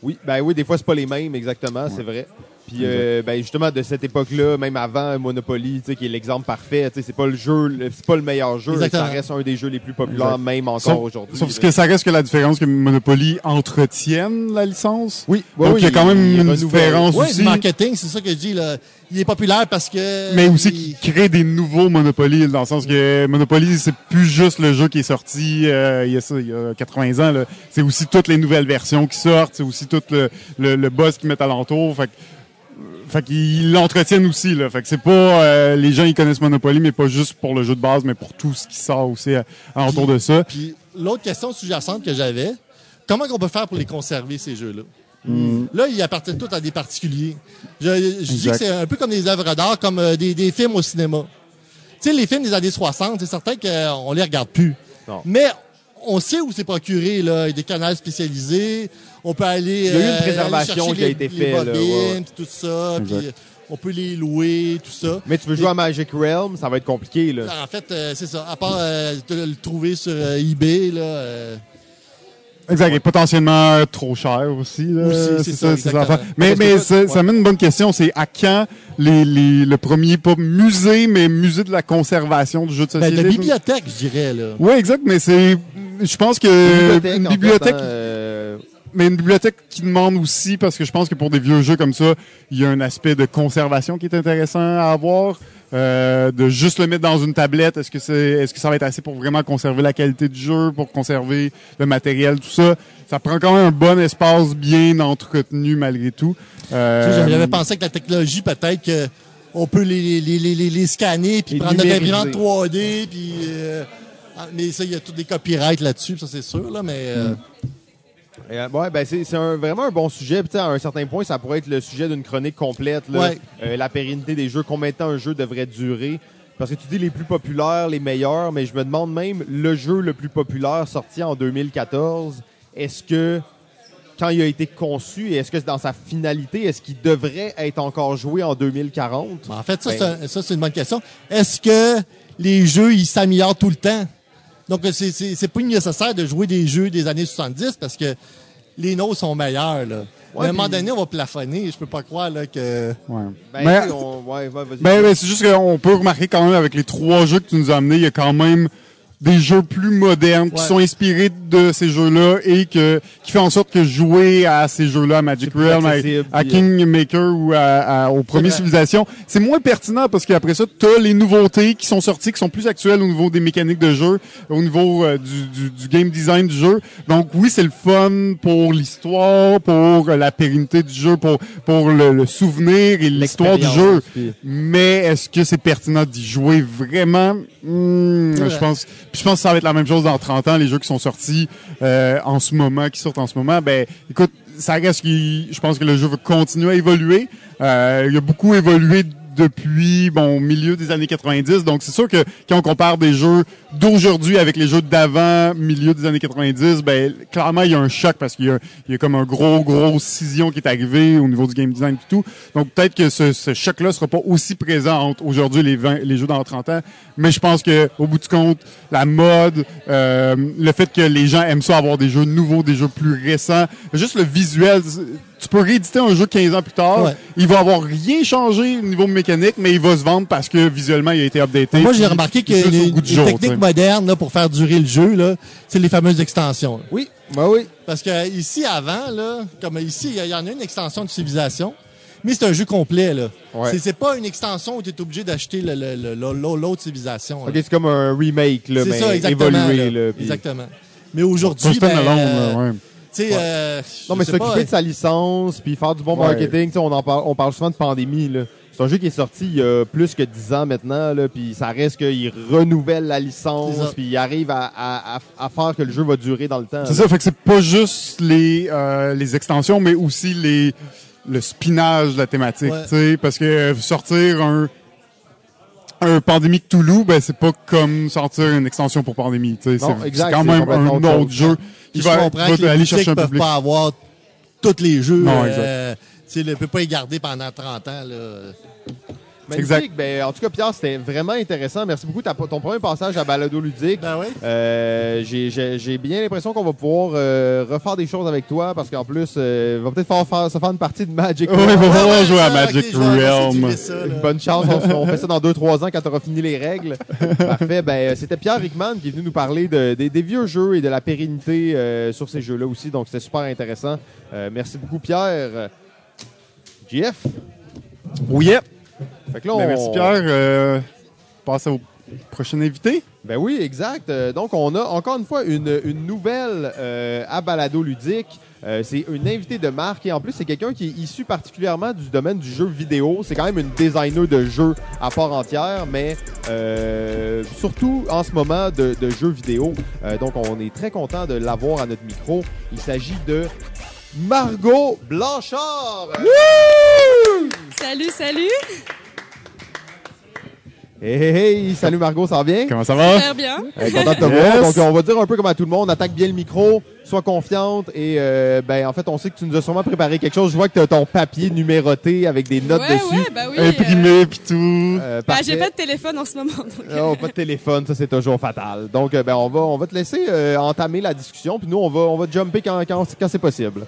Oui, ben oui, des fois, c'est pas les mêmes, exactement, c'est vrai. Puis, euh, ben justement, de cette époque-là, même avant Monopoly, tu sais, qui est l'exemple parfait, tu sais, c'est pas le jeu, c'est pas le meilleur jeu, Exactement. ça reste un des jeux les plus populaires, même encore aujourd'hui. sauf que ça reste que la différence que Monopoly entretienne la licence. Oui, ouais, Donc, oui, il y a quand même une différence Oui, aussi. du marketing, c'est ça que je dis. Là. Il est populaire parce que... Mais aussi il- qui crée des nouveaux Monopoly, dans le sens que Monopoly, c'est plus juste le jeu qui est sorti euh, il, y a ça, il y a 80 ans. C'est aussi toutes les nouvelles versions qui sortent, c'est aussi tout le, le, le buzz qu'ils mettent alentour. Fait que- fait qu'ils l'entretiennent aussi. Là. Fait que c'est pas euh, les gens ils connaissent Monopoly, mais pas juste pour le jeu de base, mais pour tout ce qui sort aussi euh, alentour de ça. Puis l'autre question sous-jacente que j'avais, comment on peut faire pour les conserver, ces jeux-là? Hmm. Là, ils appartiennent tous à des particuliers. Je, je dis que c'est un peu comme des œuvres d'art, comme euh, des, des films au cinéma. Tu sais, les films des années 60, c'est certain qu'on les regarde plus. Non. Mais on sait où c'est procuré, là. Il y a des canaux spécialisés. On peut aller. Il y a eu une euh, préservation qui a été faite, là, ouais, tout ça. Puis euh, on peut les louer, tout ça. Mais tu veux jouer à Magic Realm, ça va être compliqué, là. En fait, euh, c'est ça. À part euh, de le trouver sur euh, eBay, là. Exact, et potentiellement euh, trop cher aussi. Là. Aussi, c'est ça, exactement. l'affaire. Mais, ça, ouais. ça mène une bonne question. C'est à quand les, les, le premier, pas musée, mais musée de la conservation du jeu de ben, société? de bibliothèque, je dirais, là. Oui, exact, mais c'est, je pense que Bibliothèque, une en fait, bibliothèque, hein, euh, mais une bibliothèque qui demande aussi, parce que je pense que pour des vieux jeux comme ça, il y a un aspect de conservation qui est intéressant à avoir. Euh, de juste le mettre dans une tablette, est-ce que c'est, est-ce que ça va être assez pour vraiment conserver la qualité du jeu, pour conserver le matériel, tout ça? Ça prend quand même un bon espace bien entretenu malgré tout. Euh, J'avais pensé que la technologie, peut-être que on peut les, les, les, les, les scanner, puis prendre notre numériser. imprimante 3D, puis... euh, ah, mais ça, il y a tous des copyrights là-dessus, ça c'est sûr, là, mais... euh, Euh, ouais, ben c'est un- vraiment un bon sujet. Puis, à un certain point, ça pourrait être le sujet d'une chronique complète. là. Ouais. Euh, la pérennité des jeux, combien de temps un jeu devrait durer. Parce que tu dis les plus populaires, les meilleurs, mais je me demande même le jeu le plus populaire sorti en 2014, est-ce que quand il a été conçu, et est-ce que dans sa finalité, est-ce qu'il devrait être encore joué en 2040? en fait, ça, Ben- ça, c'est une bonne question. Est-ce que les jeux, ils s'améliorent tout le temps? Donc, c'est- c'est pas nécessaire de jouer des jeux des années 70 parce que les nôtres sont meilleurs, là. Ouais, à un moment donné, on va plafonner. Je peux pas croire là, que... ouais. Ben, Mais- on- ouais. Ben, ben, c'est juste qu'on peut remarquer quand même avec les trois jeux que tu nous as amenés, il y a quand même des jeux plus modernes qui Ouais. sont inspirés de ces jeux-là et que qui fait en sorte que jouer à ces jeux-là, à Magic Realm, à, à Kingmaker ou à, à- aux premières civilisations, c'est moins pertinent parce qu'après ça, t'as les nouveautés qui sont sorties, qui sont plus actuelles au niveau des mécaniques de jeu, au niveau euh, du, du, du game design du jeu. Donc oui, c'est le fun pour l'histoire, pour euh, la pérennité du jeu, pour pour le, le souvenir et l'histoire du jeu. Mais est-ce que c'est pertinent d'y jouer vraiment? Vrai. je pense, puis je pense que ça va être la même chose dans 30 ans, les jeux qui sont sortis euh, en ce moment, qui sortent en ce moment. Ben, écoute, ça reste je pense que le jeu va continuer à évoluer. Euh, il a beaucoup évolué depuis bon milieu des années 90 donc c'est sûr que quand on compare des jeux d'aujourd'hui avec les jeux d'avant milieu des années 90 ben clairement il y a un choc parce qu'il y a, il y a comme un gros gros scission qui est arrivé au niveau du game design et tout donc peut-être que ce, ce choc là sera pas aussi présent entre aujourd'hui et les 20 les jeux dans 30 ans mais je pense que au bout du compte la mode euh, le fait que les gens aiment ça avoir des jeux nouveaux des jeux plus récents juste le visuel tu peux rééditer un jeu 15 ans plus tard Ouais. il va avoir rien changé au niveau mécanique, mais il va se vendre parce que visuellement, il a été updaté. Moi, j'ai remarqué que les, les jour, techniques modernes là, pour faire durer le jeu, là, c'est les fameuses extensions. là. Oui, ben oui. Parce que ici, avant, là, comme ici, il y, y en a une extension de civilisation, mais c'est un jeu complet. là. Ouais. C'est- C'est pas une extension où tu es obligé d'acheter le- le- le- le- l'autre civilisation. là. Ok, c'est comme un remake, là, c'est mais ça, exactement. évolué. là. Là, puis- Exactement. Mais aujourd'hui, ben, euh, ouais. tu sais, euh, Non, mais s'occuper de sa licence, puis faire du bon Ouais. marketing, on en parle, on parle souvent de pandémie, là. C'est un jeu qui est sorti il y a plus que 10 ans maintenant, là, puis ça reste qu'il renouvelle la licence, puis il arrive à, à, à, faire que le jeu va durer dans le temps. C'est ça, fait que c'est pas juste les, euh, les extensions, mais aussi les, le spinage de la thématique, Ouais. tu sais, parce que euh, sortir un, un Pandémie de Toulouse, ben c'est pas comme sortir une extension pour Pandémie, tu sais, Non, c'est quand même un autre jeu qui va, aller chercher un peuvent public. pas avoir tous les jeux. Non, euh, sais, ne peut pas les garder pendant 30 ans. Là. Magnifique. Exact. Ben, en tout cas, Pierre, c'était vraiment intéressant. Merci beaucoup. Ta- ton premier passage à Balado Ludique. Ben oui. Euh, j'ai- bien l'impression qu'on va pouvoir euh, refaire des choses avec toi parce qu'en plus, euh, il va peut-être falloir faire, se faire une partie de Magic. Ouais, il va Realm. falloir jouer à Magic Realm. ça. Bonne chance, on, on fait ça dans 2-3 ans quand tu auras fini les règles. [LAUGHS] Parfait. Ben, c'était Pierre Rickman qui est venu nous parler de- des- des vieux jeux et de la pérennité euh, sur ces jeux-là aussi. Donc, c'était super intéressant. Euh, merci beaucoup, Pierre. Oui, yep. Fait que là, Ben, merci Pierre. Euh, passe au prochain invité. Ben oui, exact. Euh, donc, on a encore une fois une, une nouvelle euh, à Balado Ludique. Euh, c'est une invitée de marque et en plus, c'est quelqu'un qui est issu particulièrement du domaine du jeu vidéo. C'est quand même une designer de jeux à part entière, mais euh, surtout en ce moment de, de jeux vidéo. Euh, donc, on est très content de l'avoir à notre micro. Il s'agit de Margot Blanchard. Salut, salut. Hey, hey, hey, salut Margot, ça va bien? Comment ça va? Super bien. Euh, content de te Yes. voir. Donc, on va dire un peu comme à tout le monde, attaque bien le micro, sois confiante et euh, ben en fait, on sait que tu nous as sûrement préparé quelque chose. Je vois que tu as ton papier numéroté avec des notes ouais, dessus. ouais, bah oui. euh, Imprimé pis tout. Euh, bah, j'ai pas de téléphone en ce moment. donc, euh, [LAUGHS] Oh, pas de téléphone, ça c'est toujours fatal. Donc euh, ben on va on va te laisser euh, entamer la discussion puis nous on va on va jumper quand quand, quand c'est possible.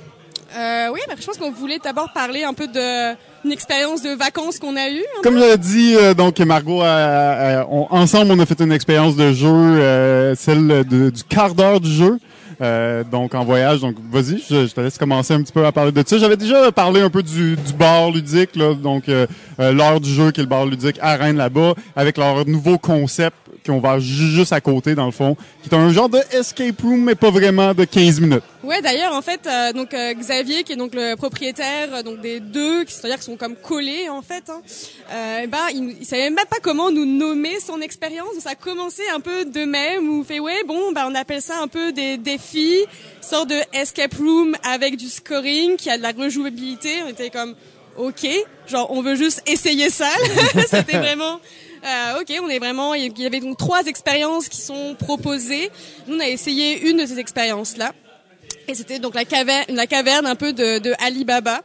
Euh, oui, je pense qu'on voulait d'abord parler un peu de une expérience de vacances qu'on a eue. Comme je l'ai dit, euh, donc Margot, euh, euh, on- ensemble, on a fait une expérience de jeu, celle de- du quart d'heure du jeu. Euh, donc en voyage, donc vas-y, je, je te laisse commencer un petit peu à parler de ça. J'avais déjà parlé un peu du, du bar ludique, là, donc euh, euh, l'heure du jeu qui est le bar ludique à Rennes là-bas, avec leur nouveau concept qu'on va ju- juste à côté dans le fond, qui est un genre de escape room mais pas vraiment de 15 minutes. Ouais, d'ailleurs, en fait, euh, donc euh, Xavier, qui est donc le propriétaire donc des deux, qui- c'est-à-dire qu'ils sont comme collés en fait. Hein, euh, eh ben, il, il savait même pas comment nous nommer son expérience. Ça a commencé un peu de même on fait ouais, bon, bah on appelle ça un peu des défis, sorte de escape room avec du scoring, qui a de la rejouabilité. On était comme ok, genre on veut juste essayer ça. [LAUGHS] C'était vraiment. Euh, ok, on est vraiment. Il y avait donc trois expériences qui sont proposées. Nous, on a essayé une de ces expériences-là. Et c'était donc la caverne, la caverne un peu de, de Alibaba.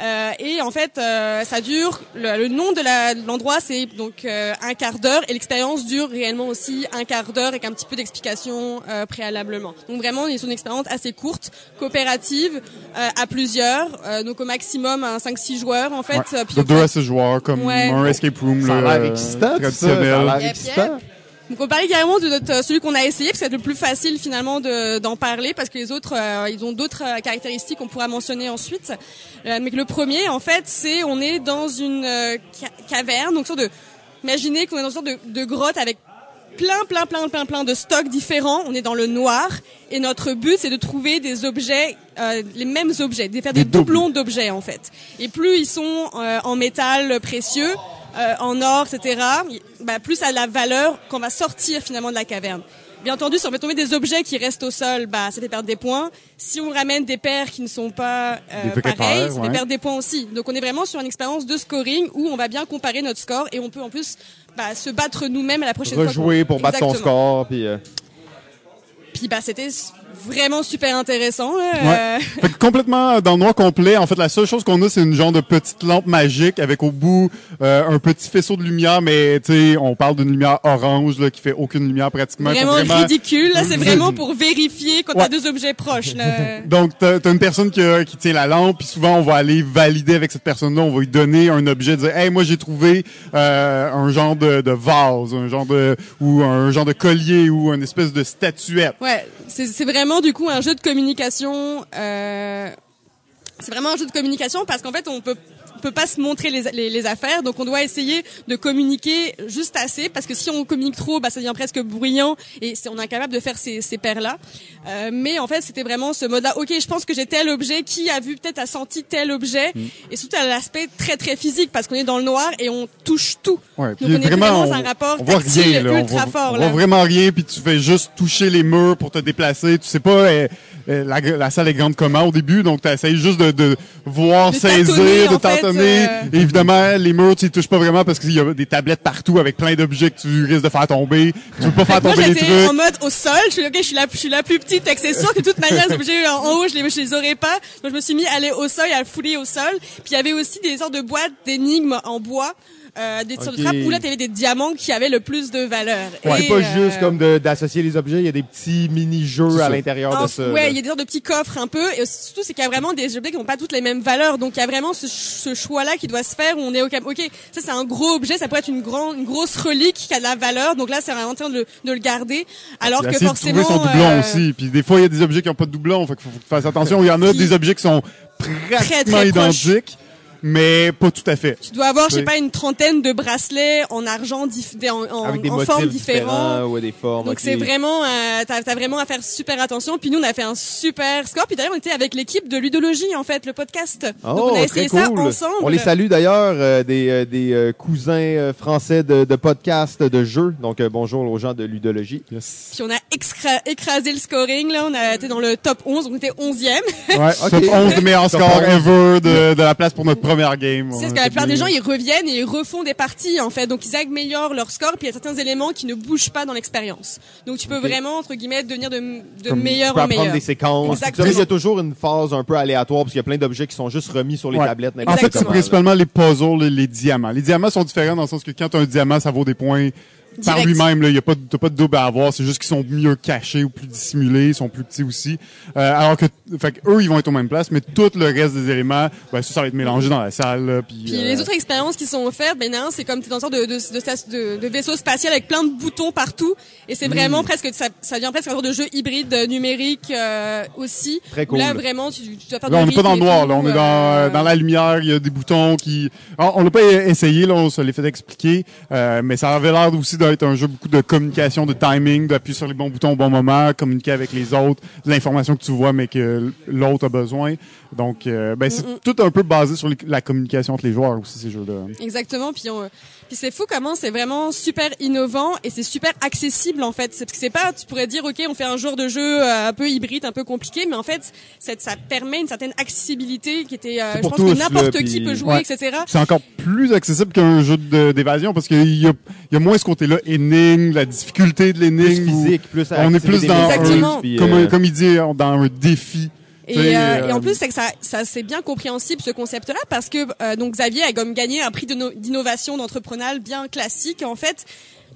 Euh, et en fait, euh, ça dure. Le, le nom de la- de l'endroit, c'est donc euh, un quart d'heure, et l'expérience dure réellement aussi un quart d'heure avec un petit peu d'explication euh, préalablement. Donc vraiment, c'est une expérience assez courte, coopérative, euh, à plusieurs, euh, donc au maximum un 5-6 joueurs en fait. Ouais. Puis de deux à six joueurs, comme Ouais. un escape room Ça a là, l'air euh, excitant, tout ça. Donc on parlait carrément de notre, celui qu'on a essayé, parce que c'est le plus facile finalement de- d'en parler, parce que les autres, euh, ils ont d'autres euh, caractéristiques qu'on pourra mentionner ensuite. Euh, mais que le premier, en fait, c'est on est dans une euh, ca- caverne, donc sorte de, imaginez qu'on est dans une sorte de, de grotte avec plein, plein, plein, plein, plein de stocks différents. On est dans le noir, et notre but c'est de trouver des objets, euh, les mêmes objets, de faire des, Des doublons d'objets en fait. Et plus ils sont euh, en métal précieux, euh, en or, etc., bah, plus a la valeur qu'on va sortir finalement de la caverne. Bien entendu, si on fait tomber des objets qui restent au sol, bah, ça fait perdre des points. Si on ramène des paires qui ne sont pas euh, pareilles, ça ouais. fait perdre des points aussi. Donc on est vraiment sur une expérience de scoring où on va bien comparer notre score et on peut en plus bah, se battre nous-mêmes à la prochaine fois. qu'on- Rejouer pour battre Exactement. score puis euh, Puis bah, c'était vraiment super intéressant. là. Ouais. Euh, Fait que complètement dans le noir complet. En fait, la seule chose qu'on a, c'est une genre de petite lampe magique avec au bout euh, un petit faisceau de lumière, mais tu sais, on parle d'une lumière orange là, qui fait aucune lumière pratiquement. Faut vraiment, ridicule. C'est vraiment pour vérifier quand Ouais. t'as deux objets proches. Là. [LAUGHS] Donc, t'as as une personne qui, a- qui tient la lampe, puis souvent, on va aller valider avec cette personne-là. On va lui donner un objet, dire, hey, moi, j'ai trouvé euh, un genre de, de vase, un genre de ou un genre de collier ou une espèce de statuette. Ouais, c'est vraiment du coup un jeu de communication. Euh, c'est vraiment un jeu de communication parce qu'en fait on peut peut pas se montrer les, les, les affaires, donc on doit essayer de communiquer juste assez, parce que si on communique trop, bah, ça devient presque bruyant et c'est, on est incapable de faire ces, ces paires-là. Euh, mais en fait, c'était vraiment ce mode-là. Ok, je pense que j'ai tel objet, qui a vu peut-être a senti tel objet, Mm. et surtout à l'aspect très très physique, parce qu'on est dans le noir et on touche tout. Ouais, Donc on est vraiment dans un on- rapport on voit rien, là. On voit, fort. on là. voit vraiment rien, puis tu fais juste toucher les murs pour te déplacer. Tu sais pas, euh, la, la salle est grande comment au début, donc tu essayes juste de, de voir, De saisir, de tâtonner. euh. Et Évidemment, les murs, tu touches pas vraiment parce qu'il y a des tablettes partout avec plein d'objets que tu risques de faire tomber. Tu veux pas faire Moi, tomber les j'étais trucs. en mode au sol. Je suis, ok, je suis la, je suis la plus petite. fait que C'est sûr que de toute manière, les objets en haut, je les, je les aurais pas. Donc, je me suis mis à aller au sol, à fouler au sol. Puis, il y avait aussi des sortes de boîtes d'énigmes en bois. Euh, des sortes de Ok. trappes où là, t'avais des diamants qui avaient le plus de valeur. Ouais, Et, c'est pas euh, juste comme de- d'associer les objets, il y a des petits mini-jeux à l'intérieur de ça. ouais, il y a des sortes de petits coffres un peu. Et surtout, c'est qu'il y a vraiment des objets qui n'ont pas toutes les mêmes valeurs. Donc, il y a vraiment ce, ce choix-là qui doit se faire où on est au cap. Ok, ça c'est un gros objet, ça pourrait être une grande, une grosse relique qui a de la valeur. Donc là, c'est vraiment en train de, le- de le garder. Alors que forcément. trouver son doublon euh, aussi. Puis des fois, il y a des objets qui ont pas de doublon, fait qu'il faut, faut que tu fasses attention. Il y en a des objets qui sont pratiquement très identiques, mais pas tout à fait. Tu dois avoir, je sais pas, une trentaine de bracelets en argent, en, en, Avec des en motifs formes différents différentes. ou des formes. Donc c'est vraiment, euh, t'as as vraiment à faire super attention. Puis nous, on a fait un super score. Puis d'ailleurs, on était avec l'équipe de ludologie en fait, le podcast. Oh, Donc on a essayé ça cool. ensemble. On les salue d'ailleurs, euh, des, euh, des euh, cousins français de, de podcasts, de jeux. Donc euh, bonjour aux gens de ludologie. Yes. Puis on a excra- écrasé le scoring. Là, on a été dans le top 11. Donc on était 11e. Ouais, [LAUGHS] Ok. top 11 des meilleurs Top scores 11. ever de, de la place pour notre première game. C'est parce que la plupart des gens, ils reviennent et ils refont des parties, en fait. Donc, ils améliorent leur score, puis il y a certains éléments qui ne bougent pas dans l'expérience. Donc, tu peux vraiment, entre guillemets, devenir de, de Comme meilleur tu peux en meilleur. des séquences. Il y a toujours une phase un peu aléatoire parce qu'il y a plein d'objets qui sont juste remis sur les Ouais. tablettes. En fait, c'est principalement les puzzles et les diamants. Les diamants sont différents dans le sens que quand tu as un diamant, ça vaut des points par lui-même. Il n'y a pas, de- t'as pas de double à avoir. C'est juste qu'ils sont mieux cachés ou plus dissimulés. Ils sont plus petits aussi. Euh, alors que, fait que eux, ils vont être aux mêmes places, mais tout le reste des éléments, ben, ça, ça va être mélangé dans la salle. là, puis, Puis euh, les autres expériences qui sont offertes, ben non, c'est comme tu es dans une sorte de, de, de, station- de- de vaisseau spatial avec plein de boutons partout. Et c'est vraiment presque, ça, ça devient presque un genre de jeu hybride euh, numérique euh, aussi. Très cool. Là, vraiment, tu, tu dois faire Là, on n'est pas dans le noir, là. On est dans, euh, euh, dans la lumière. Il y a des boutons qui. On, on l'a pas essayé, là. On se l'est fait expliquer. euh, mais ça avait l'air aussi d'être un jeu beaucoup de communication, de timing, d'appuyer sur les bons boutons au bon moment, communiquer avec les autres, l'information que tu vois, mais que l'autre a besoin. Donc, euh, ben, c'est tout un peu basé sur les- la communication entre les joueurs aussi, ces jeux-là. Exactement. Puis, on- puis c'est fou comment c'est vraiment super innovant et c'est super accessible en fait. C'est parce que c'est pas, tu pourrais dire ok, on fait un genre de jeu euh, un peu hybride, un peu compliqué, mais en fait, ça permet une certaine accessibilité qui était, euh, je pense tous, que n'importe qui puis- peut jouer, Ouais. etc. C'est encore plus accessible qu'un jeu d'évasion parce qu'il y a, il y a moins ce côté-là, énigme, la difficulté de Plus l'énigme. ou- physique, plus on est plus dans puis, Comme, euh, un- comme il dit, dans un défi. Et, euh, euh, et en plus, c'est que ça, ça c'est bien compréhensible ce concept-là parce que euh, donc Xavier a comme gagné un prix de no- d'innovation d'entrepreneurial bien classique en fait.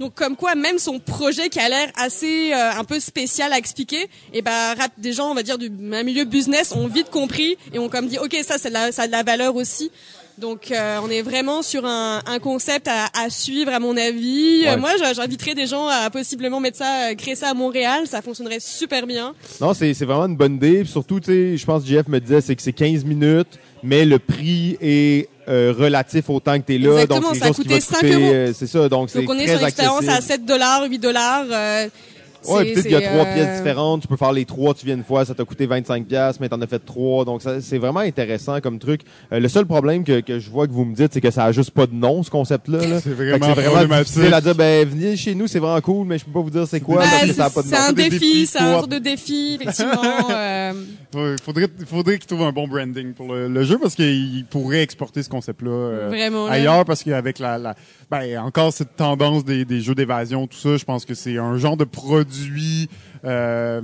Donc comme quoi même son projet qui a l'air assez euh, un peu spécial à expliquer, et ben rap- des gens on va dire du milieu business ont vite compris et ont comme dit ok ça c'est de la, ça a de la valeur aussi. Donc euh, on est vraiment sur un, un concept à, à suivre à mon avis. Euh, Ouais. moi j'inviterais des gens à possiblement mettre ça, euh, créer ça à Montréal, ça fonctionnerait super bien. Non, c'est vraiment une bonne idée. Puis surtout, tu sais, je pense que Jeff me disait, c'est que c'est 15 minutes, mais le prix est euh, relatif au temps que tu es là. Exactement, donc, ça a coûté te 5 coûter, euros. euh, C'est ça, donc c'est Donc on est sur une expérience à accessible. 7 dollars, 8 dollars. Ouais, c'est- peut-être qu'il y a c'est, trois euh, pièces différentes. Tu peux faire les trois, tu viens une fois, ça t'a coûté 25 pièces, mais t'en as fait trois. Donc, ça- c'est vraiment intéressant comme truc. Euh, le seul problème que, que je vois que vous me dites, c'est que ça a juste pas de nom, ce concept-là. là. C'est vraiment c'est vraiment problématique. difficile à dire, ben, venez chez nous, c'est vraiment cool, mais je peux pas vous dire c'est quoi, parce que c'est ça a pas de c'est nom. un des défi, c'est un genre de défi, effectivement. [LAUGHS] euh, Ouais, faudrait, faudrait qu'ils trouvent un bon branding pour le, le jeu parce qu'ils pourraient exporter ce concept-là euh, là. ailleurs parce qu'avec la, la ben, encore cette tendance des, des jeux d'évasion, tout ça, je pense que c'est un genre de produit euh,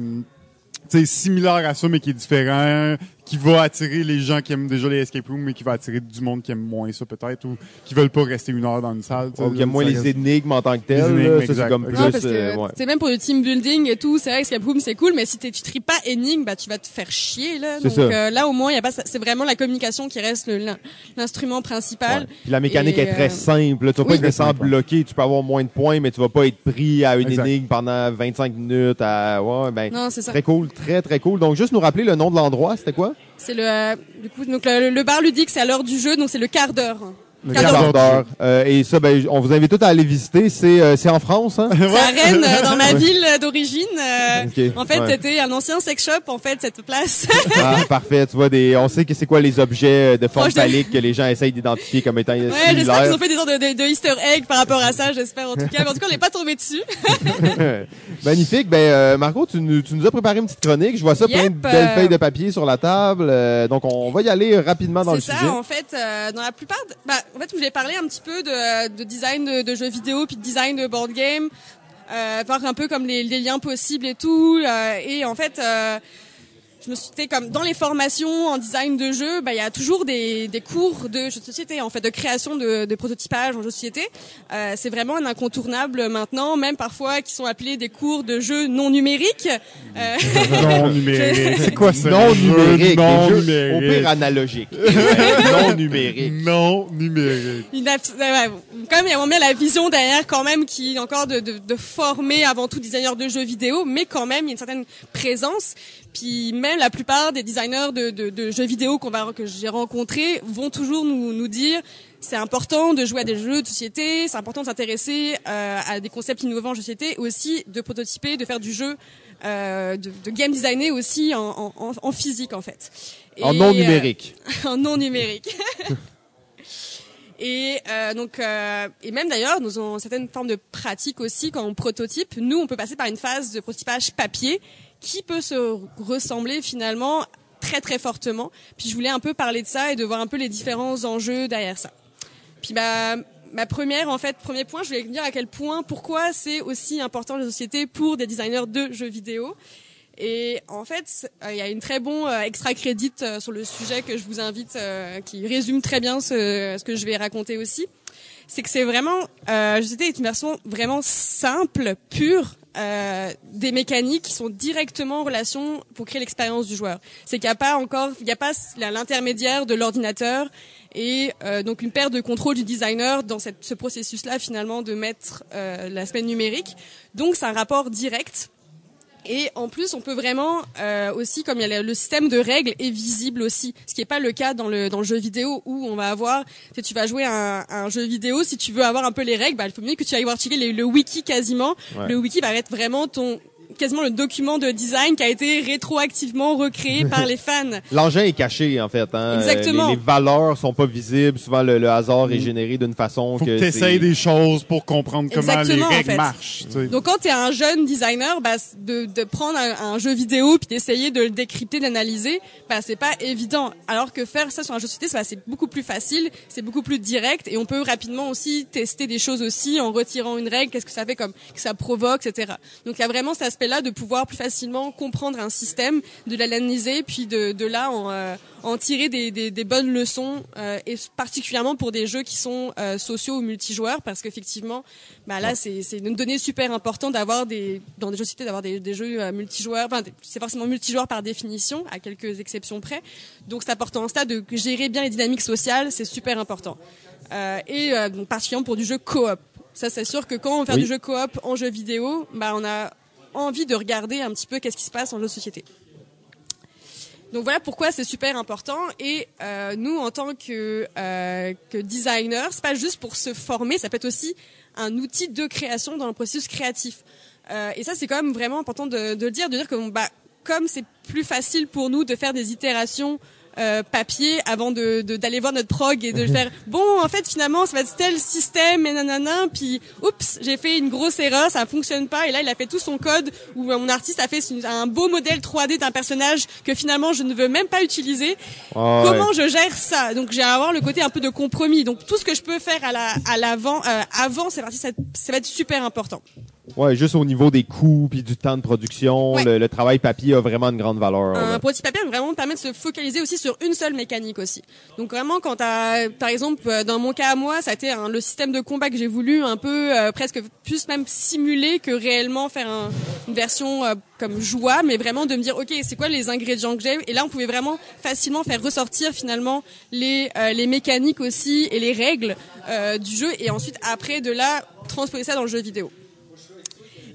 tu sais, similaire à ça mais qui est différent, qui va attirer les gens qui aiment déjà les escape rooms mais qui va attirer du monde qui aime moins ça peut-être ou qui veulent pas rester une heure dans une salle. tu sais. Donc, il y a moins les reste- énigmes en tant que telles. c'est comme exact. non, plus, parce que euh, ouais. c'est même pour le team building et tout, c'est vrai Escape Room c'est cool, mais si t'es- tu tripes pas énigme, bah tu vas te faire chier là. Donc ça. euh, là au moins il y a pas, c'est vraiment la communication qui reste l'instrument principal. Ouais. Puis la mécanique Et, est très euh, simple. là. Tu vas oui. pas être simple, bloqué. Tu peux avoir moins de points, mais tu vas pas être pris à une Exact. énigme pendant 25 minutes. À... Ouais, ben, Non, c'est ça. très cool, très très cool. Donc juste nous rappeler le nom de l'endroit, c'était quoi? C'est le, euh, du coup, donc le, le bar ludique, c'est à l'heure du jeu, donc c'est le quart d'heure. Le Quart d'heure. Euh, et ça, ben, on vous invite tous à aller visiter. C'est euh, c'est en France, hein? C'est à Rennes, euh, [LAUGHS] dans ma ville d'origine. euh, Ok, En fait, ouais. c'était un ancien sex shop, en fait, cette place. Ah, [LAUGHS] parfait. Tu vois, des, on sait que c'est quoi les objets de forme phallique que les gens essayent d'identifier comme étant Ouais, j'espère qu'ils ont fait des sortes de, de, de easter egg par rapport à ça, j'espère en tout cas. Mais en tout cas, on n'est pas tombé dessus. [LAUGHS] Magnifique. Ben, euh, Marco, tu nous, tu nous as préparé une petite chronique. Je vois ça, plein de Yep, belles feuilles de papier sur la table. Euh, donc, on va y aller rapidement dans le C'est ça, en fait, euh, dans la plupart, de- bah, en fait, je voulais parler un petit peu de, de design de, de jeux vidéo, puis de design de board game, euh, voir un peu comme les, les liens possibles et tout. euh, et en fait, euh, je me suis dit, comme dans les formations en design de jeux, bah, il y a toujours des, des cours de jeux de société, en fait, de création de, de prototypage en jeux de société. Euh, c'est vraiment un incontournable maintenant, même parfois qui sont appelés des cours de jeux non numériques. Euh, Non [LAUGHS] numérique. C'est quoi ça? non numérique. Non jeux, Au numérique. pire, analogique. [LAUGHS] Non numérique. Non numérique. une abs- ouais, ouais. Quand même, il y a vraiment la vision derrière, quand même, qui est encore de, de, de former avant tout designers de jeux vidéo, mais quand même, il y a une certaine présence. Puis même la plupart des designers de, de, de jeux vidéo qu'on va que j'ai rencontrés vont toujours nous, nous dire c'est important de jouer à des jeux de société, c'est important de s'intéresser euh, à des concepts innovants en de société, aussi de prototyper, de faire du jeu, euh, de, de game designer aussi en, en, en- physique en fait. En non euh, numérique. [LAUGHS] en non numérique. [LAUGHS] Et euh, donc, euh, et même d'ailleurs, nous avons certaines formes de pratiques aussi quand on prototype. Nous, on peut passer par une phase de prototypage papier qui peut se ressembler finalement très très fortement. Puis je voulais un peu parler de ça et de voir un peu les différents enjeux derrière ça. Puis ma, ma première, en fait, premier point, je voulais dire à quel point, pourquoi c'est aussi important la société pour des designers de jeux vidéo. Et en fait, euh, il y a une très bon euh, extra crédit euh, sur le sujet que je vous invite, qui résume très bien ce, ce que je vais raconter aussi. C'est que c'est vraiment, euh, une version vraiment simple, pure, euh, des mécaniques qui sont directement en relation pour créer l'expérience du joueur. C'est qu'il n'y a pas encore, il n'y a pas l'intermédiaire de l'ordinateur et euh, donc une paire de contrôle du designer dans ce processus-là finalement de mettre euh, l'aspect numérique. Donc c'est un rapport direct et en plus, on peut vraiment euh, aussi, comme il y a le, système de règles est visible aussi, ce qui n'est pas le cas dans le dans le jeu vidéo où on va avoir, tu sais, tu vas jouer à un, un jeu vidéo, si tu veux avoir un peu les règles, bah, il faut mieux que tu ailles voir checker les- le wiki quasiment. Ouais. Le wiki va être vraiment ton quasiment le document de design qui a été rétroactivement recréé par les fans. [LAUGHS] L'engin est caché, en fait. Hein. Exactement. Euh, Les, les valeurs sont pas visibles. Souvent, le, le hasard est généré d'une façon Faut que des choses pour comprendre comment les Exactement, en règles fait. marchent. tu sais. Donc quand tu es un jeune designer, bah, de, de prendre un, un jeu vidéo puis d'essayer de le décrypter, d'analyser, bah, c'est pas évident. Alors que faire ça sur un jeu de société, bah, c'est beaucoup plus facile, c'est beaucoup plus direct et on peut rapidement aussi tester des choses aussi en retirant une règle, qu'est-ce que ça fait comme que ça provoque, etc. Donc il y a vraiment cet aspect-là de pouvoir plus facilement comprendre un système, de l'analyser puis de, de là en, euh, en tirer des, des, des bonnes leçons euh, et particulièrement pour des jeux qui sont euh, sociaux ou multijoueurs parce qu'effectivement bah là c'est une donnée super importante d'avoir des dans des jeux société d'avoir des, des jeux multijoueurs. Enfin c'est forcément multijoueur par définition à quelques exceptions près. Donc c'est important en stade de gérer bien les dynamiques sociales c'est super important. Et donc particulièrement pour du jeu coop. Ça c'est sûr que quand on fait Oui. du jeu coop en jeu vidéo bah on a envie de regarder un petit peu qu'est-ce qui se passe jeu de société donc voilà pourquoi c'est super important. Et euh, nous, en tant que, euh, que designer, c'est pas juste pour se former, ça peut être aussi un outil de création dans le processus créatif. Euh, et ça, c'est quand même vraiment important de, de le dire, de dire que bah, comme c'est plus facile pour nous de faire des itérations euh, papier avant de de- d'aller voir notre prog et de le faire bon en fait finalement ça va être tel système et nanana puis oups j'ai fait une grosse erreur ça fonctionne pas et là il a fait tout son code où mon artiste a fait un beau modèle 3D d'un personnage que finalement je ne veux même pas utiliser Ah ouais. comment je gère ça? Donc j'ai à avoir le côté un peu de compromis. Donc tout ce que je peux faire à la à l'avant euh, avant c'est parti ça, ça va être super important. Ouais, juste au niveau des coûts puis du temps de production, Ouais. le, le travail papier a vraiment une grande valeur. Un là. prototype papier vraiment permet de se focaliser aussi sur une seule mécanique aussi. Donc vraiment quand t'as par exemple euh, dans mon cas à moi, ça a été un- le système de combat que j'ai voulu un peu euh, presque plus même simuler que réellement faire un- une version euh, comme jouable, mais vraiment de me dire ok c'est quoi les ingrédients que j'ai? Et là on pouvait vraiment facilement faire ressortir finalement les euh, les mécaniques aussi et les règles euh, du jeu et ensuite après de là transposer ça dans le jeu vidéo.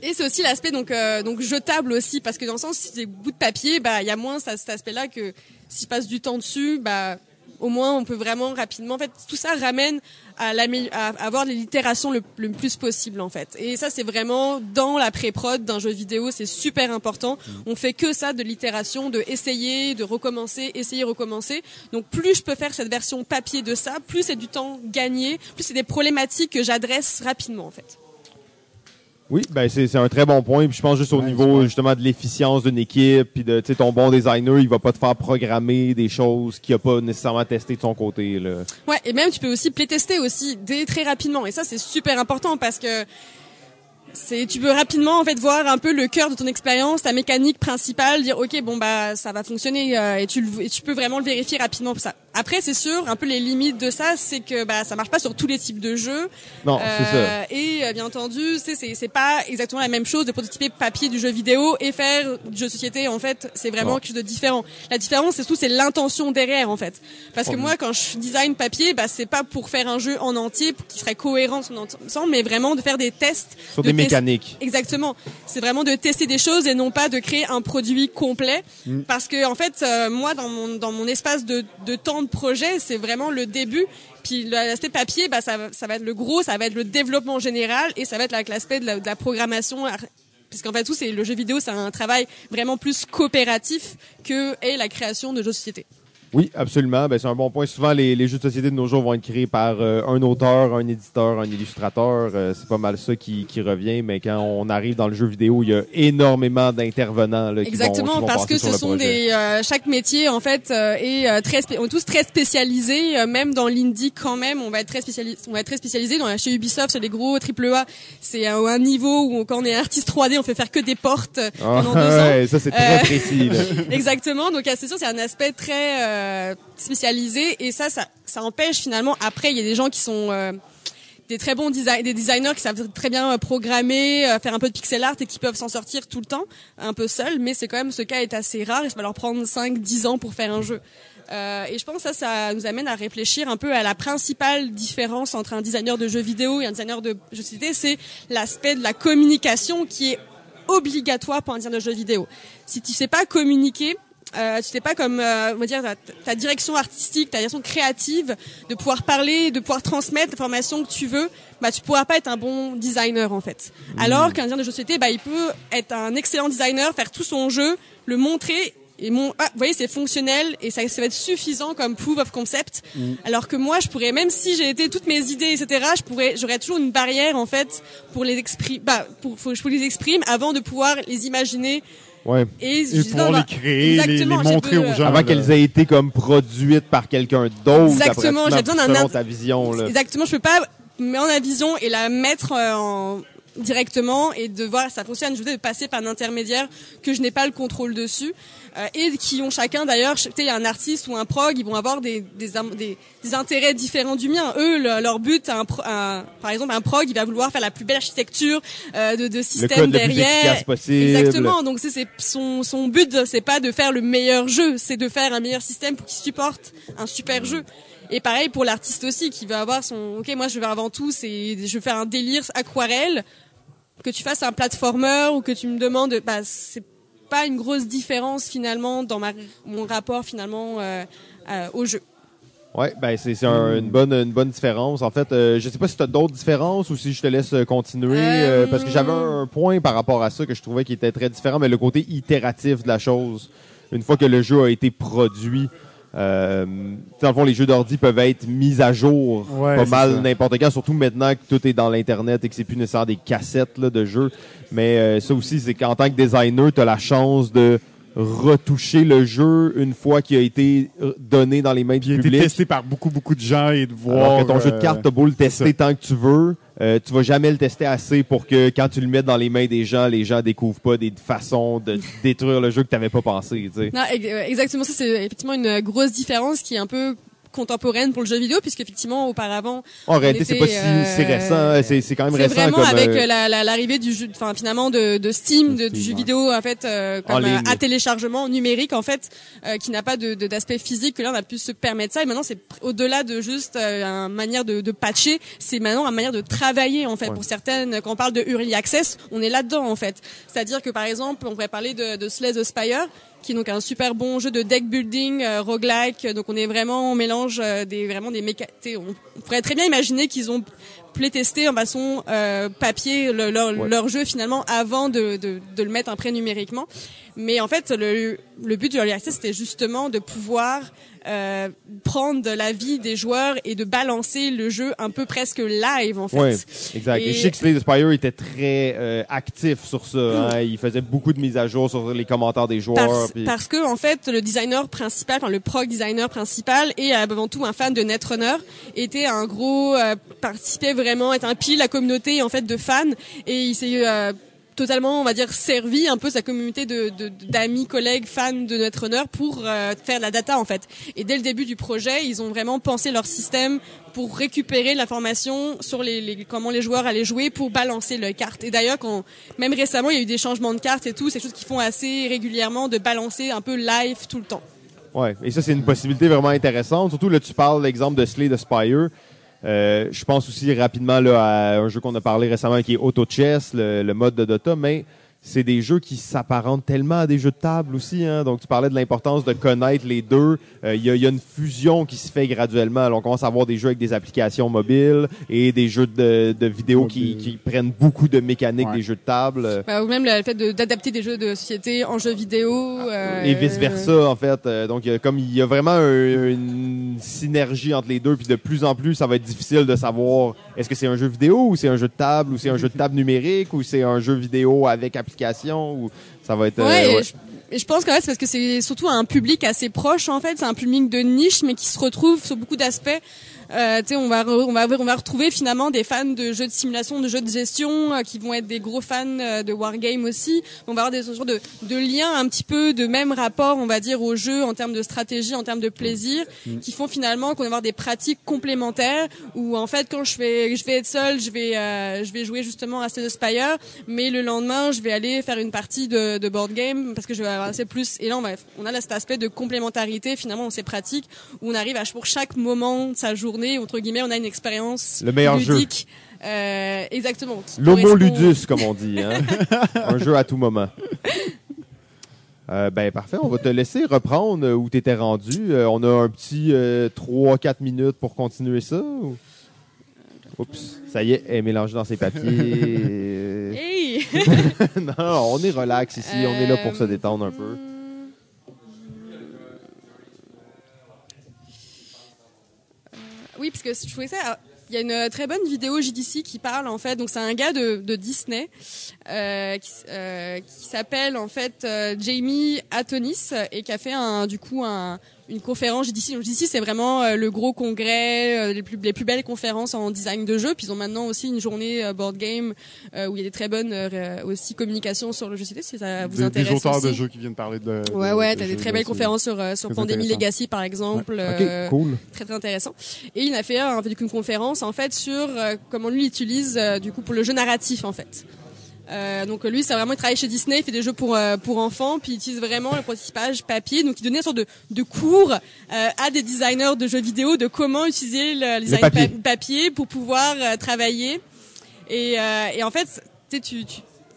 Et c'est aussi l'aspect donc euh, donc jetable aussi parce que dans le sens si c'est des bouts de papier bah il y a moins ça- cet aspect là que s'ils passent du temps dessus, bah au moins on peut vraiment rapidement. En fait, tout ça ramène à, à avoir l'itération le, le plus possible en fait. Et ça, c'est vraiment dans la pré-prod d'un jeu vidéo, c'est super important. On fait que ça de l'itération, de essayer, de recommencer, essayer, recommencer. Donc plus je peux faire cette version papier de ça, plus c'est du temps gagné, plus c'est des problématiques que j'adresse rapidement en fait. Oui, ben c'est c'est un très bon point. Puis je pense juste au Ouais, niveau justement de l'efficience d'une équipe, puis de tu sais ton bon designer, il va pas te faire programmer des choses qu'il a pas nécessairement testé de son côté. Là. Ouais, et même tu peux aussi playtester aussi dès très rapidement. Et ça, c'est super important parce que c'est tu peux rapidement en fait voir un peu le cœur de ton expérience, ta mécanique principale, dire ok bon bah ça va fonctionner euh, et tu le- et tu peux vraiment le vérifier rapidement pour ça. Après c'est sûr un peu les limites de ça c'est que bah ça marche pas sur tous les types de jeux. Non, c'est ça. Euh, Et euh, bien entendu, c'est c'est pas exactement la même chose de prototyper papier du jeu vidéo et faire du jeu de société. En fait, c'est vraiment Non. quelque chose de différent. La différence, c'est tout, c'est l'intention derrière, en fait. Parce que moi, quand je design papier, bah c'est pas pour faire un jeu en entier qu'il serait cohérent son ensemble, mais vraiment de faire des tests Sur de des mécaniques. Exactement. C'est vraiment de tester des choses et non pas de créer un produit complet. Mm. Parce que en fait, euh, moi, dans mon dans mon espace de, de temps de projet, c'est vraiment le début. Puis l'aspect papier, bah ça, ça va être le gros, ça va être le développement général et ça va être l'aspect de la, programmation. Puisqu'en fait, tout c'est le jeu vidéo, c'est un travail vraiment plus coopératif que la création de jeux de société. Oui, absolument. Ben, c'est un bon point. Souvent, les, les jeux de société de nos jours vont être créés par euh, un auteur, un éditeur, un illustrateur. Euh, c'est pas mal ça qui, qui revient. Mais quand on arrive dans le jeu vidéo, il y a énormément d'intervenants là, qui vont- Exactement, qui vont parce que ce sont projet. des euh, chaque métier en fait euh, est euh, très on est tous très spécialisés, euh, même dans l'indie quand même, on va être très spécialisé, on va être très spécialisé. Dans chez Ubisoft, c'est les gros AAA, c'est un niveau où quand on est artiste 3D, on fait faire que des portes Ah, pendant ans. ouais, ça, c'est très précis. [LAUGHS] Exactement. Donc, c'est sûr, c'est un aspect très euh, spécialisé et ça, ça, empêche finalement. Après, il y a des gens qui sont euh, des très bons des designers qui savent très bien euh, programmer, euh, faire un peu de pixel art et qui peuvent s'en sortir tout le temps, un peu seuls. Mais c'est quand même ce cas est assez rare et ça va leur prendre 5, 10 ans pour faire un jeu. Et je pense que ça, ça nous amène à réfléchir un peu à la principale différence entre un designer de jeux vidéo et un designer de jeux de c'est l'aspect de la communication qui est obligatoire pour un designer de jeux vidéo. Si tu sais pas communiquer, euh, tu sais pas comme euh, on va dire ta, ta direction artistique, ta direction créative, de pouvoir parler, de pouvoir transmettre l'information que tu veux, bah tu pourras pas être un bon designer en fait. Alors qu'un designer de jeu de société, bah il peut être un excellent designer, faire tout son jeu, le montrer et mon ah, vous voyez c'est fonctionnel et ça, ça va être suffisant comme proof of concept. Alors que moi je pourrais même si j'ai été toutes mes idées etc je pourrais j'aurais toujours une barrière en fait pour les exprimer bah pour faut que je les exprime avant de pouvoir les imaginer Ouais. et, Et pouvoir non, les bah, créer, les, montrer aux gens. Avant là. qu'elles aient été comme produites par quelqu'un d'autre. Exactement, après, j'ai besoin d'un selon ta vision. Là. Exactement, je peux pas mettre la vision et la mettre euh, en directement et de voir ça fonctionne. Je de passer par un intermédiaire que je n'ai pas le contrôle dessus euh, et qui ont chacun d'ailleurs, tu sais, un artiste ou un prog, ils vont avoir des des, des, des intérêts différents du mien. Eux, le- leur but, un, un- par exemple, un prog, il va vouloir faire la plus belle architecture euh, de, de Le système code le plus derrière. efficace possible. Exactement. Donc c'est son son but, c'est pas de faire le meilleur jeu, c'est de faire un meilleur système pour qu'il supporte un super jeu. Et pareil pour l'artiste aussi, qui va avoir son. Ok, moi je veux avant tout, c'est je veux faire un délire aquarelle. Que tu fasses un platformer ou que tu me demandes, bah c'est pas une grosse différence finalement dans ma mon rapport finalement euh, euh, au jeu. Ouais, ben c'est c'est un- une bonne une bonne différence. En fait, euh, je sais pas si tu as d'autres différences ou si je te laisse euh, continuer euh, Euh, parce que j'avais un point par rapport à ça que je trouvais qui était très différent, mais le côté itératif de la chose. Une fois que le jeu a été produit, euh, dans le fond, les jeux d'ordi peuvent être mis à jour Ouais, pas mal n'importe quand, surtout maintenant que tout est dans l'internet et que c'est plus nécessaire des cassettes là, de jeux. Mais euh, ça aussi, c'est qu'en tant que designer, tu as la chance de retoucher le jeu une fois qu'il a été euh, donné dans les mains Puis il du a été public. testé par beaucoup, beaucoup de gens et de voir. Alors que ton jeu de euh, cartes, t'as beau le tester tant que tu veux, euh, tu vas jamais le tester assez pour que quand tu le mets dans les mains des gens, les gens découvrent pas des façons de [LAUGHS] détruire le jeu que t'avais pas pensé. Tu sais. Non, euh, exactement. Ça, c'est effectivement une grosse différence qui est un peu contemporaine pour le jeu vidéo, puisque effectivement, auparavant, En réalité, c'est pas si, si euh, récent, c'est c'est quand même c'est récent vraiment comme avec euh, euh, la- la- l'arrivée du jeu, enfin finalement de, de Steam, de, du jeu vidéo en fait, euh, En comme à téléchargement numérique en fait, euh, qui n'a pas de de- d'aspect physique. Que là, on a pu se permettre ça. Et maintenant, c'est au-delà de juste euh, une manière de, de patcher, c'est maintenant une manière de travailler en fait. Ouais. Pour certaines, quand on parle de early access, on est là-dedans en fait. C'est-à-dire que par exemple, on pourrait parler de, de Slay the Spire qui est donc un super bon jeu de deck building euh, roguelike. Donc on est vraiment on mélange euh, des vraiment des méca on, on pourrait très bien imaginer qu'ils ont playtesté en façon euh, papier le- leur, Ouais. leur jeu finalement avant de, de, de le mettre après numériquement. Mais en fait, le, le but du Early Access, c'était justement de pouvoir euh, prendre de la vie des joueurs et de balancer le jeu un peu presque live en fait. Ouais, exact. Et, Et- je sais que Slay the Spire était très euh, actif sur ça. hein. Il faisait beaucoup de mises à jour sur les commentaires des joueurs. Parce, puis- parce que en fait le designer principal, enfin le prog designer principal et avant tout un fan de Netrunner était un gros euh, participait vraiment est un pilier de la communauté en fait de fans et il s'est euh, totalement on va dire servi un peu sa communauté de de- d'amis collègues fans de Netrunner pour euh, faire de la data en fait et dès le début du projet ils ont vraiment pensé leur système pour récupérer l'information sur les, comment les joueurs allaient jouer pour balancer leurs cartes. Et d'ailleurs, quand même récemment, il y a eu des changements de cartes et tout, c'est quelque chose qu'ils font assez régulièrement de balancer un peu live tout le temps. Ouais, et ça, c'est une possibilité vraiment intéressante. Surtout, là, tu parles l'exemple de Slay the Spire. Euh, je pense aussi rapidement là, à un jeu qu'on a parlé récemment qui est Auto Chess, le, le mode de Dota, mais c'est des jeux qui s'apparentent tellement à des jeux de table aussi. Hein? Donc, tu parlais de l'importance de connaître les deux. Euh, Il y, a, il y a une fusion qui se fait graduellement. Alors, on commence à avoir des jeux avec des applications mobiles et des jeux de, de vidéo qui, qui prennent beaucoup de mécaniques Ouais. des jeux de table. Bah, ou même le fait de- d'adapter des jeux de société en jeux vidéo. euh, et vice versa en fait Euh, donc il y a comme il y a vraiment un- une synergie entre les deux puis de plus en plus ça va être difficile de savoir est-ce que c'est un jeu vidéo ou c'est un jeu de table ou c'est un jeu de table numérique ou c'est un jeu vidéo avec application ou ça va être euh, Ouais, je, je pense qu'en fait, c'est parce que c'est surtout un public assez proche, en fait. C'est un public de niche, mais qui se retrouve sur beaucoup d'aspects. Euh, tu sais, on va, on va, on va retrouver finalement des fans de jeux de simulation, de jeux de gestion, euh, qui vont être des gros fans euh, de wargame aussi. On va avoir des sortes de, de liens un petit peu de même rapport, on va dire, au jeu en termes de stratégie, en termes de plaisir, qui font finalement qu'on va avoir des pratiques complémentaires. Où en fait, quand je vais, je vais être seul, je vais, euh, je vais jouer justement à Slay the Spire, mais le lendemain, je vais aller faire une partie de, de board game parce que je vais avoir assez plus. Et là, on, va, on a là cet aspect de complémentarité finalement dans ces pratiques où on arrive à pour chaque moment de sa journée entre guillemets, on a une expérience Le meilleur jeu. ludique. Euh, exactement. l'homo ludus comme on dit hein? [LAUGHS] un jeu à tout moment Euh, ben parfait, on va te laisser reprendre euh, où tu étais rendu. Euh, on a un petit 3-4 minutes pour continuer ça. ou- Oups, ça y est, elle est mélangée dans ses papiers. [LAUGHS] Hey! non, [LAUGHS] non, on est relax ici, on est là pour se Euh, détendre un peu. Oui, parce que je trouvais ça. Il y a une très bonne vidéo JDC qui parle en fait. Donc c'est un gars de, Disney euh, euh, qui s'appelle en fait euh, Jamie Atonis et qui a fait du coup un, une conférence JDC. Donc JDC c'est vraiment euh, le gros congrès, euh, les plus les plus belles conférences en design de jeux. Puis ils ont maintenant aussi une journée euh, board game euh, où il y a des très bonnes euh, aussi communications sur le jeu CD si ça vous Des, intéresse des auteurs aussi. de jeux qui viennent parler de. Ouais, de- ouais, de t'as des très belles conférences sur, euh, sur Très Pandémie. Legacy, par exemple. Ok, euh, cool. très très intéressant. Et il a fait un, du coup, une conférence en fait sur euh, comment lui il utilise euh, du coup pour le jeu narratif en fait. Euh, donc lui, c'est vraiment il travaille chez Disney, il fait des jeux pour euh, pour enfants, puis il utilise vraiment le prototypage papier. Donc il donnait une sorte de, de cours euh, à des designers de jeux vidéo de comment utiliser le design papier. pa- papier pour pouvoir euh, travailler. Et, euh, et en fait, tu sais, tu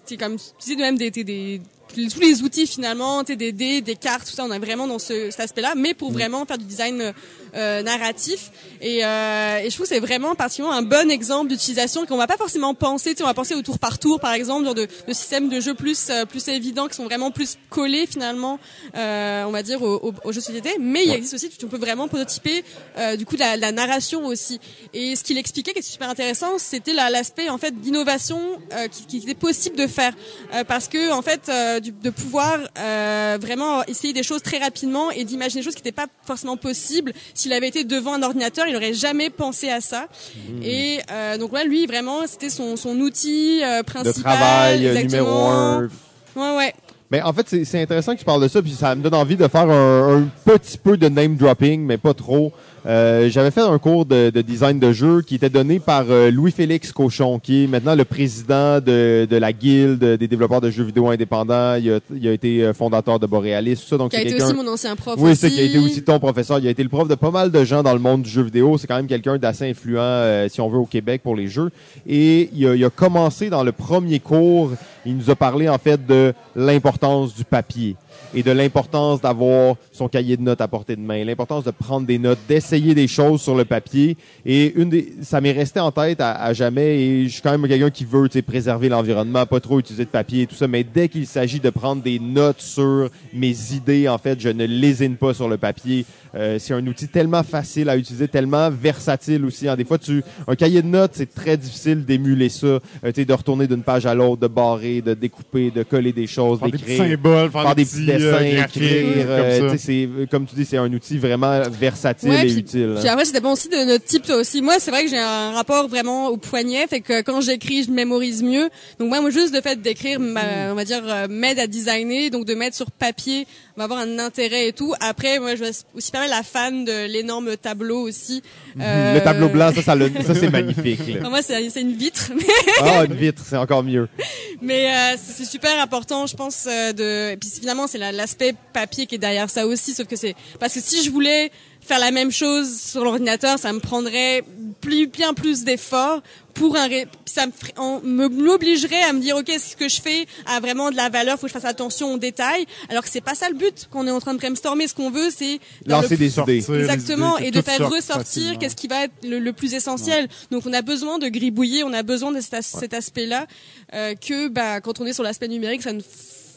tu comme tu sais même des, des, tous les outils finalement, tu sais, des dés, des cartes, tout ça, on est vraiment dans ce, cet aspect-là, mais pour vraiment faire du design euh, narratif. Et, euh, et je trouve que c'est vraiment particulièrement un bon exemple d'utilisation qu'on va pas forcément penser. Tu sais, on va penser au tour par tour, par exemple, genre de, de systèmes de jeu plus euh, plus évidents qui sont vraiment plus collés finalement, euh, on va dire aux, aux, jeux de société. Mais il existe aussi, tu peux vraiment prototyper euh, du coup de la, la narration aussi. Et ce qu'il expliquait, qui est super intéressant, c'était la- l'aspect en fait d'innovation euh, qui, qui était possible de faire, Euh, parce que en fait euh, du- de pouvoir euh, vraiment essayer des choses très rapidement et d'imaginer des choses qui n'étaient pas forcément possibles s'il avait été devant un ordinateur, il n'aurait jamais pensé à ça. Et euh, donc là, lui vraiment, c'était son, son outil euh, De principal. travail euh, exactement. numéro un. Ouais, ouais. Mais en fait, c'est c'est intéressant que tu parles de ça, puis ça me donne envie de faire un, un petit peu de name dropping, mais pas trop. Euh, J'avais fait un cours de, de design de jeu qui était donné par euh, Louis-Félix Cochon, qui est maintenant le président de, de la guilde des développeurs de jeux vidéo indépendants. Il a, il a été euh, fondateur de Borealis, tout ça. Donc Qui a été aussi mon ancien prof. oui, c'est qui a été aussi ton professeur. Il a été le prof de pas mal de gens dans le monde du jeu vidéo. C'est quand même quelqu'un d'assez influent, euh, si on veut, au Québec pour les jeux. Et il a, il a commencé dans le premier cours. Il nous a parlé en fait de l'importance du papier. Et de l'importance d'avoir son cahier de notes à portée de main, l'importance de prendre des notes, d'essayer des choses sur le papier. Et une des, ça m'est resté en tête à, à jamais. Et je suis quand même quelqu'un qui veut préserver l'environnement, pas trop utiliser de papier et tout ça. Mais dès qu'il s'agit de prendre des notes sur mes idées, en fait, je ne lésine pas sur le papier. Euh, c'est un outil tellement facile à utiliser, tellement versatile aussi. hein. Des fois, tu un cahier de notes, c'est très difficile d'émuler ça, euh, tu sais, de retourner d'une page à l'autre, de barrer, de découper, de coller des choses, Faire des petits d'écrire symboles, faire, faire des petits graphiques, écrire. euh, comme euh, comme tu dis, c'est un outil vraiment versatile Ouais, et puis- utile. hein. Puis après, ça dépend aussi de notre type, toi aussi. Moi, c'est vrai que j'ai un rapport vraiment au poignet, fait que quand j'écris, je mémorise mieux. Donc moi, moi juste le fait d'écrire, on va dire, euh, m'aide à designer, donc de mettre sur papier, va avoir un intérêt et tout. Après, moi, je suis aussi pas mal la fan de l'énorme tableau aussi. Euh, Le tableau blanc, ça, ça, ça c'est magnifique. là. Enfin, moi, c'est une vitre, Ah, une vitre, c'est encore mieux. [LAUGHS] Mais euh, c'est super important, je pense. de et puis finalement, c'est la- l'aspect papier qui est derrière ça aussi. Sauf que c'est parce que si je voulais faire la même chose sur l'ordinateur, ça me prendrait plus, bien plus d'efforts pour un. ré- Ça me, on m'obligerait à me dire ok, ce que je fais a vraiment de la valeur. Faut que je fasse attention aux détails. Alors que c'est pas ça le but qu'on est en train de brainstormer. Ce qu'on veut, c'est dans le Lancer des idées. Exactement, idées, et de faire ressortir qu'est-ce qui va être le, le plus essentiel. Donc on a besoin de gribouiller, on a besoin de cet, as- cet aspect-là euh, que bah, quand on est sur l'aspect numérique, ça ne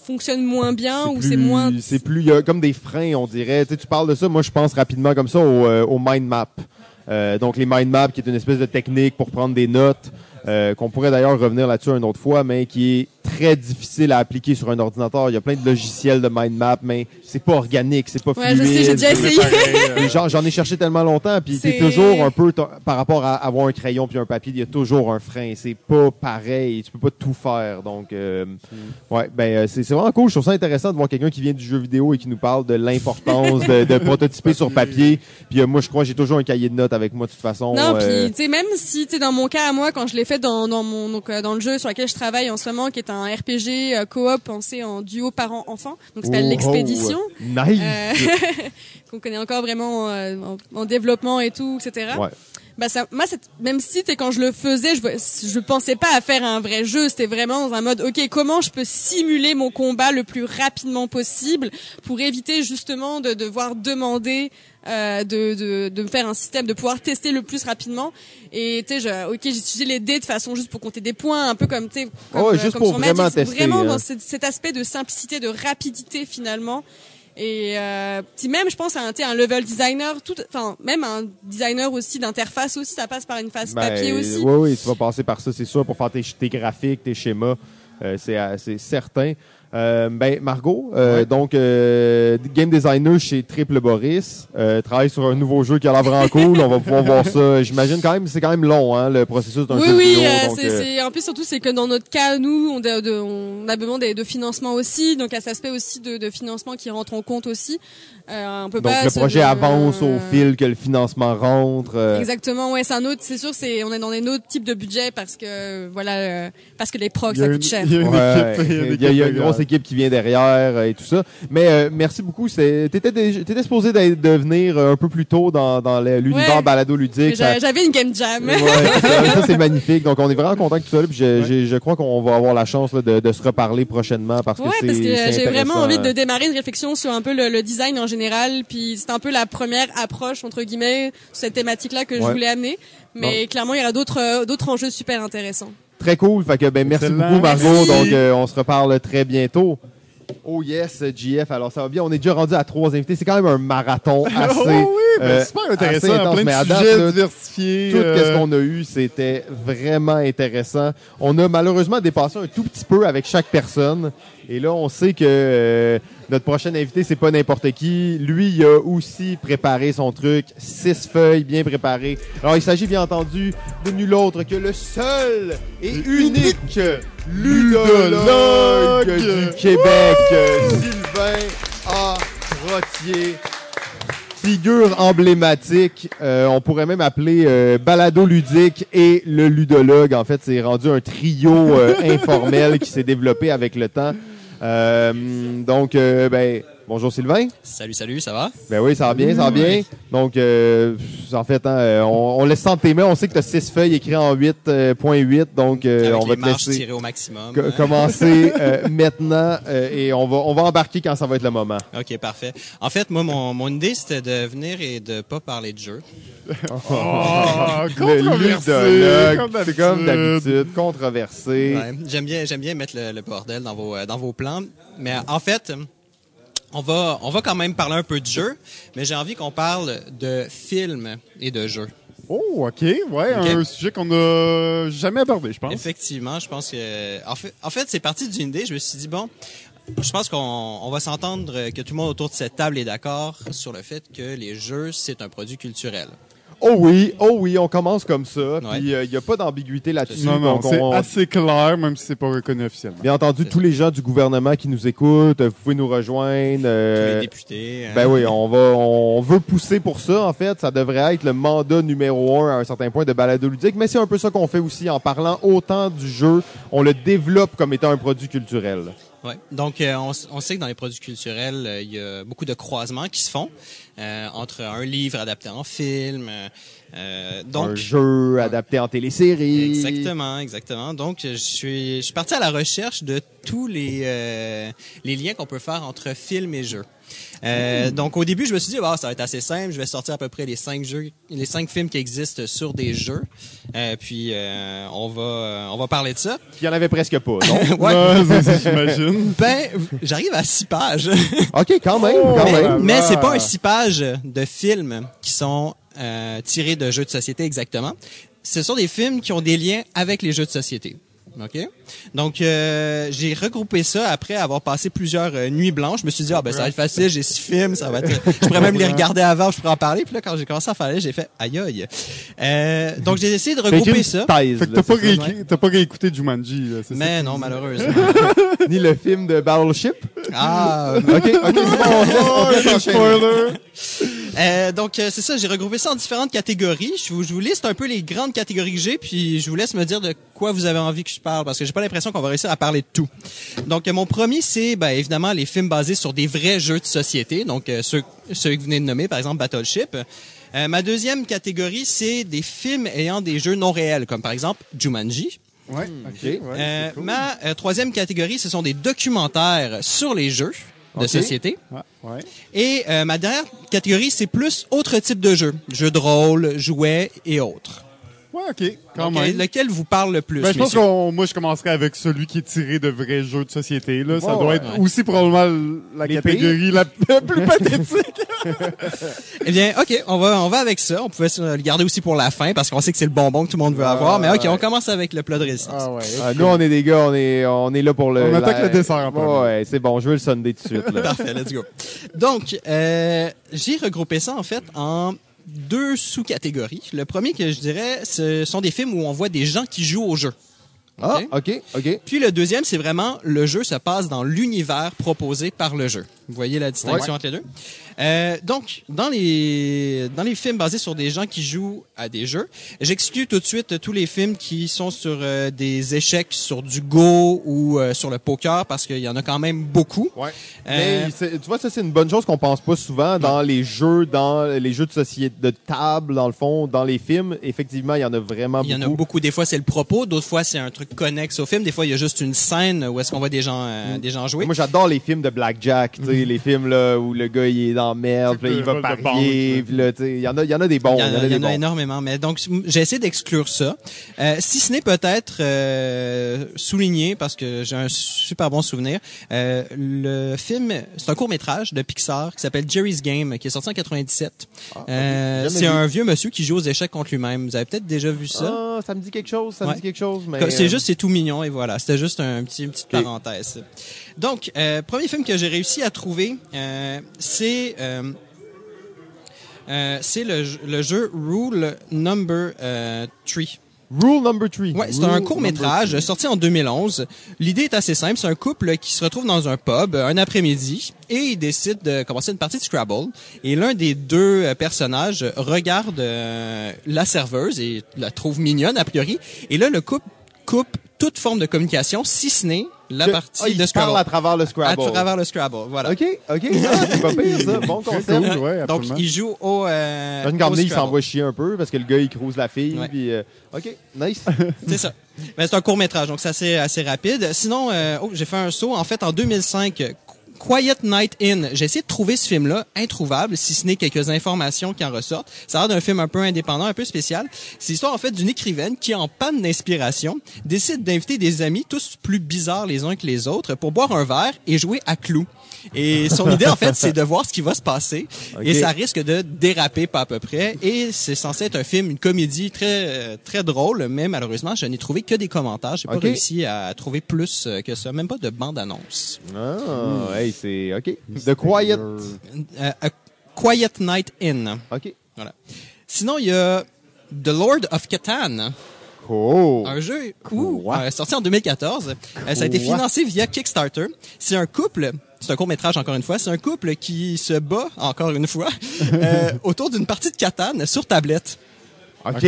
fonctionne moins bien ou c'est moins. C'est plus, il y a comme des freins, on dirait. Tu, sais, tu parles de ça, moi je pense rapidement comme ça au, euh, au mind map. Euh, donc les mind maps, qui est une espèce de technique pour prendre des notes, euh, qu'on pourrait d'ailleurs revenir là-dessus une autre fois, mais qui est très difficile à appliquer sur un ordinateur. Il y a plein de logiciels de mind map, mais c'est pas organique, c'est pas Ouais, fluide. je sais, j'ai déjà essayé. J'en [LAUGHS] j'en ai cherché tellement longtemps, puis c'est toujours un peu t- par rapport à avoir un crayon puis un papier, il y a toujours un frein. C'est pas pareil, tu peux pas tout faire. Donc, euh, ouais, ben euh, c'est c'est vraiment cool. Je trouve ça intéressant de voir quelqu'un qui vient du jeu vidéo et qui nous parle de l'importance de, de prototyper sur papier. Puis euh, moi, je crois, que j'ai toujours un cahier de notes avec moi de toute façon. Non, euh, puis tu sais même si tu sais dans mon cas à moi quand je l'ai fait dans dans mon donc euh, dans le jeu sur lequel je travaille en ce moment qui est un RPG euh, coop pensé en duo parent enfant donc s'appelle oh, l'expédition oh, nice. euh, [LAUGHS] qu'on connaît encore vraiment euh, en, en développement et tout etc. Ouais. Bah ça, moi, même si t'es quand je le faisais, je, je pensais pas à faire un vrai jeu. C'était vraiment dans un mode, ok, comment je peux simuler mon combat le plus rapidement possible pour éviter justement de devoir demander euh, de, de, de me faire un système, de pouvoir tester le plus rapidement. Et tu sais, ok, j'ai utilisé les dés de façon juste pour compter des points, un peu comme tu sais, comme, Ouais, euh, juste comme pour Magic. vraiment tester, Vraiment hein. dans cet, cet aspect de simplicité, de rapidité finalement. Et euh, puis même, je pense à un, un level designer, tout, enfin même un designer aussi d'interface aussi, ça passe par une phase papier aussi. Oui, oui, tu vas passer par ça, c'est sûr, pour faire tes, tes graphiques, tes schémas. Euh, c'est, euh, c'est certain. Euh, ben, Margot, euh, donc euh, game designer chez Triple Boris, euh, travaille sur un nouveau jeu qui a l'air vraiment cool. On va pouvoir voir ça. J'imagine quand même, c'est quand même long, hein, le processus d'un Oui, jeu oui, vidéo. euh, donc, c'est, euh, c'est- en plus surtout c'est que dans notre cas, nous, on, de- de- on a besoin de, de financement aussi, donc à cet aspect aussi de, de financement qui rentre en compte aussi. Euh, on peut donc pas le projet avance au fil que le financement rentre. euh, Exactement, ouais, c'est un autre, c'est sûr, c'est on est dans un autre type de budget parce que voilà, euh, parce que les procs ça coûte cher. il y a une Ouais, équipe- il y a une il y a, il y a une équipe grosse équipe qui vient derrière euh, et tout ça. Mais euh, merci beaucoup. T'étais, t'étais supposé d'être- de venir euh, un peu plus tôt dans, l'univers Ouais. balado ludique. j'a- J'avais une game jam. Ouais, ça, [LAUGHS] ça, c'est magnifique. Donc on est vraiment content que tu sois là. Puis je, crois qu'on va avoir la chance là, de, de se reparler prochainement parce que Ouais, c'est, parce que j'ai vraiment envie de démarrer une réflexion sur un peu le, le design en général, puis c'est un peu la première approche entre guillemets sur cette thématique-là que je voulais amener. Mais clairement, il y aura d'autres euh, d'autres enjeux super intéressants. Très cool. Fait que ben merci Excellent. beaucoup Margot. Merci. Donc euh, on se reparle très bientôt. Oh yes, JF. Alors ça va bien. On est déjà rendu à trois invités. C'est quand même un marathon [LAUGHS] assez. oh oui, ben, euh, super intéressant. intense. plein Mais à date, sujets là, diversifiés. Tout euh, ce qu'on a eu, c'était vraiment intéressant. On a malheureusement dépassé un tout petit peu avec chaque personne. Et là, on sait que euh, notre prochain invité, c'est pas n'importe qui. Lui, il a aussi préparé son truc. Six feuilles bien préparées. Alors, il s'agit bien entendu de nul autre que le seul et unique ludologue du Québec, Sylvain A. Trottier figure emblématique. Euh, on pourrait même appeler euh, balado ludique et le ludologue. En fait, c'est rendu un trio euh, [LAUGHS] informel qui s'est développé avec le temps. Euh, donc, euh, ben, Bonjour Sylvain. Salut, salut, ça va? Ben oui, ça va bien, ça va bien. Donc, euh, en fait, hein, euh, on, on laisse ça entre tes mains. On sait que tu as 6 feuilles écrites en 8.8, donc euh, Avec on va les te marches laisser tirées au maximum. co- commencer [LAUGHS] euh, maintenant euh, et on va, on va embarquer quand ça va être le moment. OK, parfait. En fait, moi, mon, mon idée, c'était de venir et de pas parler de jeu. [LAUGHS] Oh, [LAUGHS] Le comme c'est comme d'habitude. controversé. Ouais, j'aime bien, j'aime bien mettre le, le bordel dans vos, dans vos plans. Mais en fait, on va, on va quand même parler un peu de jeu, mais j'ai envie qu'on parle de films et de jeux. Oh, OK. Ouais, un sujet qu'on a jamais abordé, je pense. Effectivement, je pense que, en fait, en fait, c'est parti d'une idée. Je me suis dit bon, je pense qu'on on va s'entendre que tout le monde autour de cette table est d'accord sur le fait que les jeux c'est un produit culturel. Oh oui, oh oui, on commence comme ça. Ouais. Puis il n'y a pas d'ambiguïté là-dessus. Non, non, c'est on- assez clair, même si c'est pas reconnu officiellement. Bien entendu, tous les gens du gouvernement qui nous écoutent, vous pouvez nous rejoindre. Tous euh, les députés. hein. Ben oui, on va, on veut pousser pour ça. En fait, ça devrait être le mandat numéro un à un certain point de balado ludique, mais c'est un peu ça qu'on fait aussi en parlant autant du jeu. On le développe comme étant un produit culturel. Donc, euh, on, on sait que dans les produits culturels, euh, il y a beaucoup de croisements qui se font euh, entre un livre adapté en film. Euh, donc, un jeu adapté en télésérie. Exactement, exactement. Donc, je suis, je suis parti à la recherche de tous les, euh, les liens qu'on peut faire entre film et jeu. Euh, Donc, au début, je me suis dit, bah, ça va être assez simple. Je vais sortir à peu près les cinq jeux, les cinq films qui existent sur des jeux. Euh, puis, euh, on va, euh, on va parler de ça. Il y en avait presque pas. [LAUGHS] Ouais. [LAUGHS] C'est j'imagine. Ben, j'arrive à six pages. ok, quand même, Oh, quand mais même. mais c'est Ah. pas un six pages de films qui sont euh, tirés de jeux de société exactement. Ce sont des films qui ont des liens avec les jeux de société. OK? Donc, euh, j'ai regroupé ça après avoir passé plusieurs euh, nuits blanches. Je me suis dit, ah ben ça va être facile, j'ai six films, ça va être... Je pourrais même les regarder avant, je pourrais en parler. Puis là, quand j'ai commencé à faire, j'ai fait, aïe aïe. Euh, donc, j'ai essayé de regrouper ça. thèse, Fait que t'as pas, pas réécouté Jumanji, là, c'est ça? Mais non, malheureusement. [LAUGHS] Ni le film de Battleship? Ah, Ok, ok, c'est bon, [LAUGHS] on laisse- on laisse enchaîner. Euh, donc, euh, c'est ça, j'ai regroupé ça en différentes catégories. Je vous, je vous liste un peu les grandes catégories que j'ai, puis je vous laisse me dire de quoi vous avez envie que je parle, parce que j'ai pas l'impression qu'on va réussir à parler de tout. Donc, euh, mon premier, c'est ben, évidemment les films basés sur des vrais jeux de société, donc euh, ceux, ceux que vous venez de nommer, par exemple Battleship. Euh, ma deuxième catégorie, c'est des films ayant des jeux non réels, comme par exemple Jumanji. Ouais, ok. ouais, Euh, cool. ma euh, troisième catégorie, ce sont des documentaires sur les jeux de société. Ouais, ouais. Et euh, ma dernière catégorie, c'est plus autres types de jeux. Jeux de rôle, jouets et autres. Ouais, ok, quand même. lequel vous parle le plus, Ben, je pense qu'on, moi, je commencerai avec celui qui est tiré de vrais jeux de société. Là, ça doit ouais. être aussi probablement la Les catégorie [LAUGHS] la plus pathétique. [LAUGHS] Eh bien, OK, on va, on va avec ça. On pouvait le garder aussi pour la fin parce qu'on sait que c'est le bonbon que tout le monde veut avoir. Mais OK, on commence avec le plat de résistance. ouais. Ah, nous, on est des gars, on est, on est là pour le. On attaque la- le dessert en premier. Ouais, c'est bon, je veux le Sunday tout de suite. Là. [LAUGHS] Parfait, let's go. Donc, euh, j'ai regroupé ça en fait en deux sous-catégories. Le premier que je dirais, ce sont des films où on voit des gens qui jouent au jeu. Ah, OK? ok. Puis le deuxième, c'est vraiment le jeu se passe dans l'univers proposé par le jeu. Vous voyez la distinction entre les deux? Euh, donc, dans les, dans les films basés sur des gens qui jouent à des jeux, j'exclus tout de suite tous les films qui sont sur euh, des échecs, sur du Go ou euh, sur le poker parce qu'il y en a quand même beaucoup. Ouais. Mais tu vois, ça c'est une bonne chose qu'on pense pas souvent dans les jeux, dans les jeux de société, de table, dans le fond, dans les films. Effectivement, il y en a vraiment Il y en a beaucoup. beaucoup. Des fois, c'est le propos. D'autres fois, c'est un truc connexe au film. Des fois, il y a juste une scène où est-ce qu'on voit des gens, euh, des gens jouer. Moi, j'adore les films de Blackjack, tu sais, les films là où le gars il est dans merde, puis là, il va parier, banque, puis là, tu sais, il y en a, il y en a des bons, Il y en a, y en énormément. Mais donc, j'ai essayé d'exclure ça. Euh, si ce n'est peut-être euh, souligné, parce que j'ai un super bon souvenir, euh, le film, c'est un court-métrage de Pixar qui s'appelle Jerry's Game, qui est sorti en 97. Euh, Jamais c'est un vieux monsieur qui joue aux échecs contre lui-même. Vous avez peut-être déjà vu ça? Ah, ça me dit quelque chose, ça Ouais. me dit quelque chose, mais C'est euh, juste, c'est tout mignon et voilà. C'était juste un petit, une petite parenthèse. Donc, euh, premier film que j'ai réussi à trouver, euh, c'est euh, euh, c'est le, le jeu Rule Number euh, 3. Rule Number 3. Ouais, c'est un court métrage sorti en 2011. L'idée est assez simple. C'est un couple qui se retrouve dans un pub un après-midi et ils décident de commencer une partie de Scrabble. Et l'un des deux euh, personnages regarde euh, la serveuse et la trouve mignonne a priori. Et là, le couple coupe toute forme de communication, si ce n'est la Je- partie ah, il de se parle Scrabble. à travers le À Scrabble. travers le Scrabble, voilà. OK, OK. Ah, c'est pas pire, ça. Bon [LAUGHS] concept. cool, ouais, Donc, il joue au. Euh, John au Garnier, il Scrabble. s'envoie chier un peu parce que le gars, il crouse la fille. Ouais. Puis, euh, OK, nice. [LAUGHS] C'est ça. Ben, c'est un court métrage, donc c'est assez, assez rapide. Sinon, euh, oh, j'ai fait un saut. En fait, en 2005, euh, Quiet Night In. J'ai essayé de trouver ce film-là, introuvable, si ce n'est quelques informations qui en ressortent. Ça a l'air d'un film un peu indépendant, un peu spécial. C'est l'histoire, en fait, d'une écrivaine qui, en panne d'inspiration, décide d'inviter des amis, tous plus bizarres les uns que les autres, pour boire un verre et jouer à clous. Et son idée, en fait, c'est de voir ce qui va se passer. Et Ok. ça risque de déraper pas à peu près. Et c'est censé être un film, une comédie très euh, très drôle, mais malheureusement, je n'ai trouvé que des commentaires. J'ai pas Ok. réussi à trouver plus euh, que ça, même pas de bande-annonce. Ah, hey, c'est OK. The Quiet. Euh, A Quiet Night In. OK. Voilà. Sinon, il y a The Lord of Catan, Cool. un jeu où, euh, sorti en 2014. Euh, ça a été financé via Kickstarter. C'est un couple, c'est un court métrage encore une fois, c'est un couple qui se bat encore une fois [LAUGHS] euh, autour d'une partie de Catan sur tablette. OK.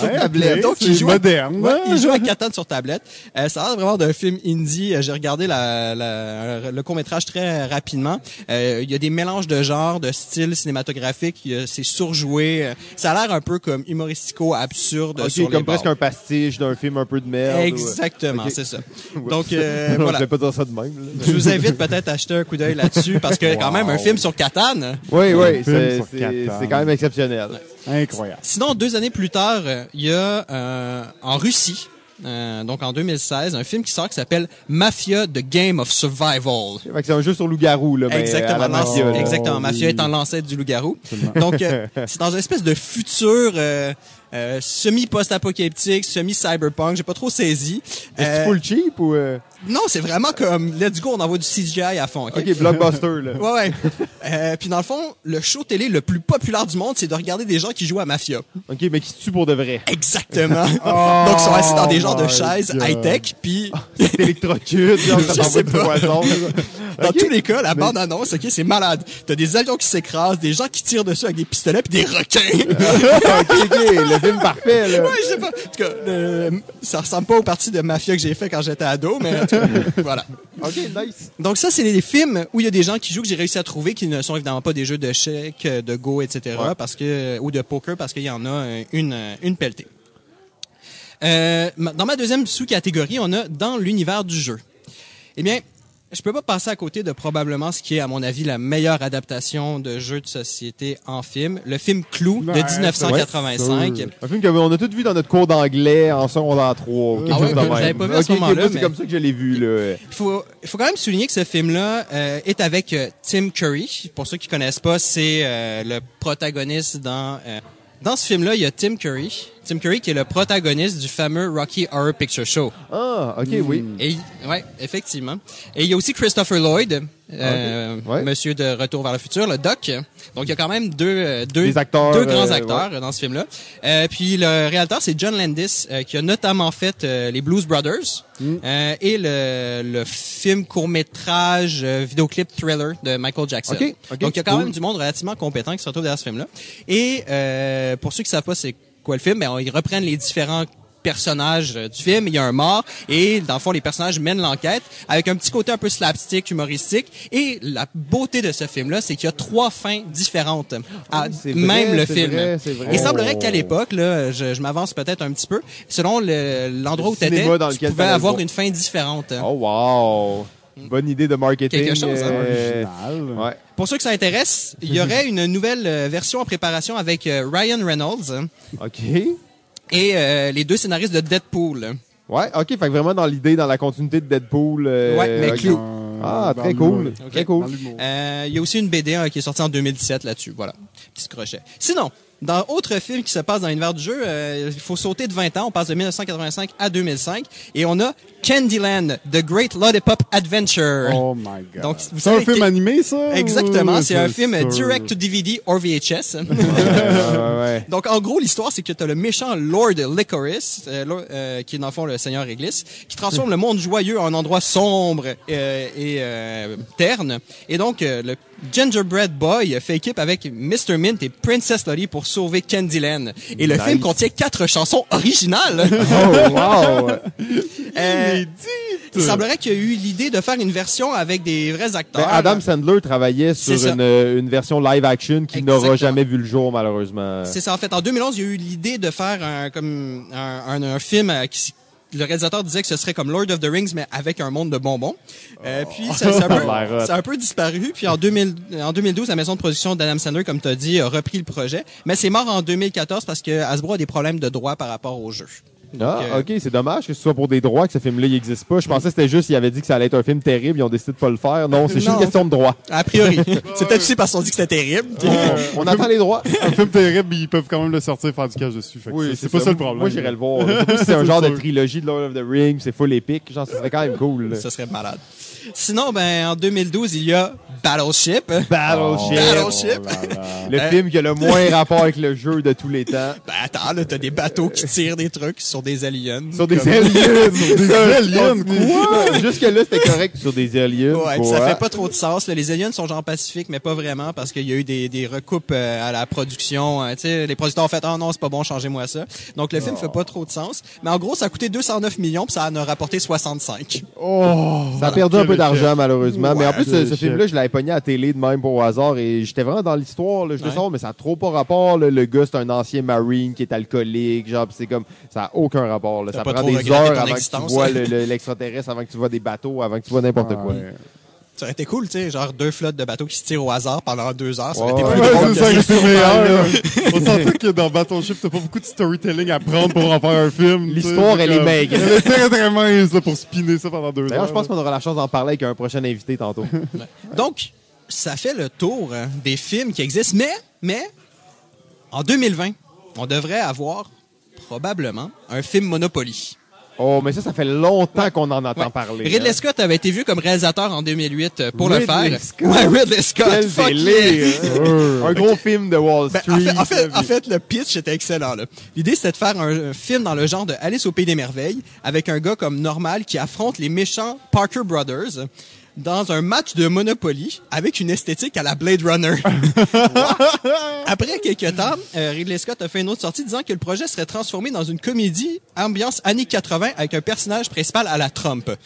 Sur tablette. Donc, il joue à- moderne. Ouais, il joue à Catan sur tablette. Euh, ça a l'air vraiment d'un film indie. Euh, J'ai regardé la, la- le court-métrage très rapidement. Euh, il y a des mélanges de genres, de styles cinématographiques. Il y a- C'est surjoué. Euh, Ça a l'air un peu comme humoristico, absurde OK, sur les comme bords. presque un pastiche d'un film un peu de merde. Exactement, Ok. c'est ça. [LAUGHS] Ouais. Donc, euh, [LAUGHS] Non, voilà. Je vais pas dire ça de même. là. Je vous invite peut-être à jeter un coup d'œil là-dessus parce que quand même un film sur Catan. Oui, oui, c'est quand même exceptionnel. Incroyable. Sinon, deux années plus tard, il y a euh, en Russie, euh, donc en 2016, un film qui sort qui s'appelle Mafia The Game of Survival. C'est un jeu sur loup-garou, là. Exactement, la mafia, exactement. Mafia étant l'ancêtre du loup-garou. Donc, euh, [LAUGHS] c'est dans une espèce de futur euh, euh, semi-post-apocalyptique, semi-cyberpunk. J'ai pas trop saisi. Est-ce Euh, full cheap ou... non, c'est vraiment comme let's go, on envoie du CGI à fond. ok? OK, blockbuster, là. Ouais, ouais. Euh, puis dans le fond, le show télé le plus populaire du monde, c'est de regarder des gens qui jouent à Mafia. OK, mais qui se tue pour de vrai. Exactement. [LAUGHS] Donc, ils sont assis dans des genres de chaises high-tech, puis [LAUGHS] ça sais pas. poison. dans tous les cas, la bande-annonce, OK, c'est malade. T'as des avions qui s'écrasent, des gens qui tirent dessus avec des pistolets, puis des requins. [LAUGHS] OK, OK, le film parfait, là. ouais, je sais pas. En tout cas, ça ressemble pas aux parties de mafia que j'ai fait quand j'étais ado, mais [LAUGHS] voilà. OK, nice. Donc ça, c'est des films où il y a des gens qui jouent que j'ai réussi à trouver, qui ne sont évidemment pas des jeux de chèques, de go, etc., Ouais. parce que ou de poker, parce qu'il y en a une une pelletée. Euh, dans ma deuxième sous-catégorie, on a dans l'univers du jeu. Eh bien, je peux pas passer à côté de probablement ce qui est, à mon avis, la meilleure adaptation de jeu de société en film, le film Clou de Ouais, 1985. c'est sûr. Un film qu'on a tous vu dans notre cours d'anglais en secondaire 3. ou quelque Ah ouais, l'avais pas vu à ce moment-là, moi, c'est comme ça que je l'ai vu, là. Il faut, quand même souligner que ce film-là euh, est avec euh, Tim Curry. Pour ceux qui connaissent pas, c'est euh, le protagoniste dans dans ce film-là. Il y a Tim Curry, Tim Curry qui est le protagoniste du fameux Rocky Horror Picture Show. Ah, OK, oui. Et ouais, effectivement. Et il y a aussi Christopher Lloyd, euh, ouais. Monsieur de Retour vers le futur, le Doc. Donc il y a quand même deux euh, deux acteurs, deux grands euh, acteurs euh, dans ce film-là. Euh, puis le réalisateur c'est John Landis euh, qui a notamment fait les Blues Brothers Mm. euh, et le, le film court-métrage euh, vidéoclip thriller de Michael Jackson. Ok, ok, Donc il y a quand cool. même du monde relativement compétent qui se retrouve derrière ce film-là. Et euh, pour ceux qui savent pas c'est quoi le film, ben, ils reprennent les différents personnages euh, du film, il y a un mort et dans le fond les personnages mènent l'enquête avec un petit côté un peu slapstick, humoristique et la beauté de ce film là, c'est qu'il y a trois fins différentes à c'est même vrai, le c'est film. vrai, c'est vrai. Il semblerait qu'à l'époque là, je, je m'avance peut-être un petit peu, selon le- l'endroit Le où tu étais, cinéma dans tu pouvais avoir voir. une fin différente. Oh, wow. Bonne idée de marketing. Quelque chose, hein? euh, Original. Ouais. Pour ceux que ça intéresse, il y aurait une nouvelle euh, version en préparation avec Ryan Reynolds OK. Et euh, les deux scénaristes de Deadpool. Ouais, OK. Fait que vraiment dans l'idée, dans la continuité de Deadpool. euh, Ouais, mais. Clou. Ah, Dans très le- cool. Ok. Très cool. Euh, il y a aussi une BD hein, qui est sortie en 2017 là-dessus. Voilà, petit crochet. Sinon, dans autre film qui se passe dans l'univers du jeu, euh, il faut sauter de 20 ans. On passe de 1985 à 2005 et on a Candyland, The Great Lollipop Adventure. Oh my god. Donc, c'est un film animé, ça? Exactement, c'est un film sûr. direct to DVD or VHS. Euh, ouais. Donc, en gros, l'histoire, c'est que tu as le méchant Lord Licorice, euh, euh, qui est dans le fond le Seigneur Réglisse, qui transforme le monde joyeux en endroit sombre euh, et euh, terne. Et donc, euh, le Gingerbread Boy fait équipe avec Mr. Mint et Princess Lolly pour sauver Candyland. Et le Nice. film contient quatre chansons originales. Oh, wow. [LAUGHS] Il semblerait qu'il y a eu l'idée de faire une version avec des vrais acteurs. Ben, Adam Sandler travaillait sur une, euh, une version live action qui n'aura jamais vu le jour, malheureusement. C'est ça, en fait. En 2011, il y a eu l'idée de faire un, comme un, un, un film euh, qui le réalisateur disait que ce serait comme Lord of the Rings, mais avec un monde de bonbons. Euh, puis ça, [LAUGHS] ça, a un peu, ça a un disparu. Puis en, 2000, en 2012, la maison de production d'Adam Sandler, comme tu as dit, a repris le projet. Mais c'est mort en 2014 parce que Hasbro a des problèmes de droit par rapport au jeu. Ah, euh, ok, c'est dommage que ce soit pour des droits que ce film-là n'existe pas. Je pensais que c'était juste qu'ils avaient dit que ça allait être un film terrible, ils ont décidé de pas le faire. Non, c'est juste une question de droit. A priori. [LAUGHS] [LAUGHS] c'est peut-être aussi parce qu'on dit que c'était terrible. On attend les droits. [LAUGHS] Un film terrible, ils peuvent quand même le sortir et faire du cash dessus. Fait que c'est- c'est pas ça le problème. Moi, j'irais le voir. Si c'est un genre de trilogie de Lord of the Rings, c'est full épique. Genre, ça serait quand même cool. là. Ça serait malade. Sinon, ben, en 2012, il y a Battleship. Battleship. Battleship. [LAUGHS] Le Euh, film qui a le moins rapport avec le jeu de tous les temps. Ben, attends, là, t'as des bateaux qui tirent des trucs sur des aliens. Sur des Comme- aliens. [LAUGHS] Des aliens, Quoi? Jusque-là, c'était correct sur des aliens. Ouais, quoi. ça fait pas trop de sens. là. Les aliens sont genre pacifiques, mais pas vraiment parce qu'il y a eu des, des recoupes euh, à la production. euh, tu sais, les producteurs ont fait ah non c'est pas bon, changez-moi ça. Donc le film fait pas trop de sens. Mais en gros, ça a coûté 209 millions puis ça en a rapporté 65. Oh! Ça a perdu un peu d'argent, malheureusement. mais en plus, ce, ce film-là, je l'avais pogné à la télé de même pour au hasard et j'étais vraiment dans l'histoire. là. Je le Ouais. sens, mais ça a trop pas rapport. là. Le gars, c'est un ancien Marine qui est alcoolique. Genre, c'est comme, ça a aucun rapport. là. Ça prend des heures avant que tu vois hein? le- le- l'extraterrestre, avant que tu vois des bateaux, avant que tu vois n'importe quoi. Ouais. Ça aurait été cool, tu sais, genre deux flottes de bateaux qui se tirent au hasard pendant deux heures. Ça aurait été Ouais, plus drôle ça, c'est meilleur. On que dans Battleship, t'as pas beaucoup de storytelling à prendre pour en faire un film. L'histoire, elle est maigre. Elle est très, très mince, pour spinner ça pendant deux heures. D'ailleurs, je pense qu'on aura la chance d'en parler avec un prochain invité tantôt. [LAUGHS] Donc, ça fait le tour hein, des films qui existent, mais, mais, en 2020, on devrait avoir probablement un film Monopoly. Oh, mais ça, ça fait longtemps qu'on en entend Ouais. parler. Ridley hein. Scott avait été vu comme réalisateur en 2008 euh, pour le Ridley faire. Scott. Ouais, Ridley Scott. Quel fuck délire, yeah. hein. Un gros film de Wall Ben, Street. en, fait, en, fait, là, en fait, le pitch était excellent. là. L'idée, c'était de faire un, un film dans le genre de Alice au Pays des Merveilles avec un gars comme normal qui affronte les méchants Parker Brothers dans un match de Monopoly avec une esthétique à la Blade Runner. [LAUGHS] Après quelques temps, euh, Ridley Scott a fait une autre sortie disant que le projet serait transformé dans une comédie ambiance années 80 avec un personnage principal à la Trump. [LAUGHS]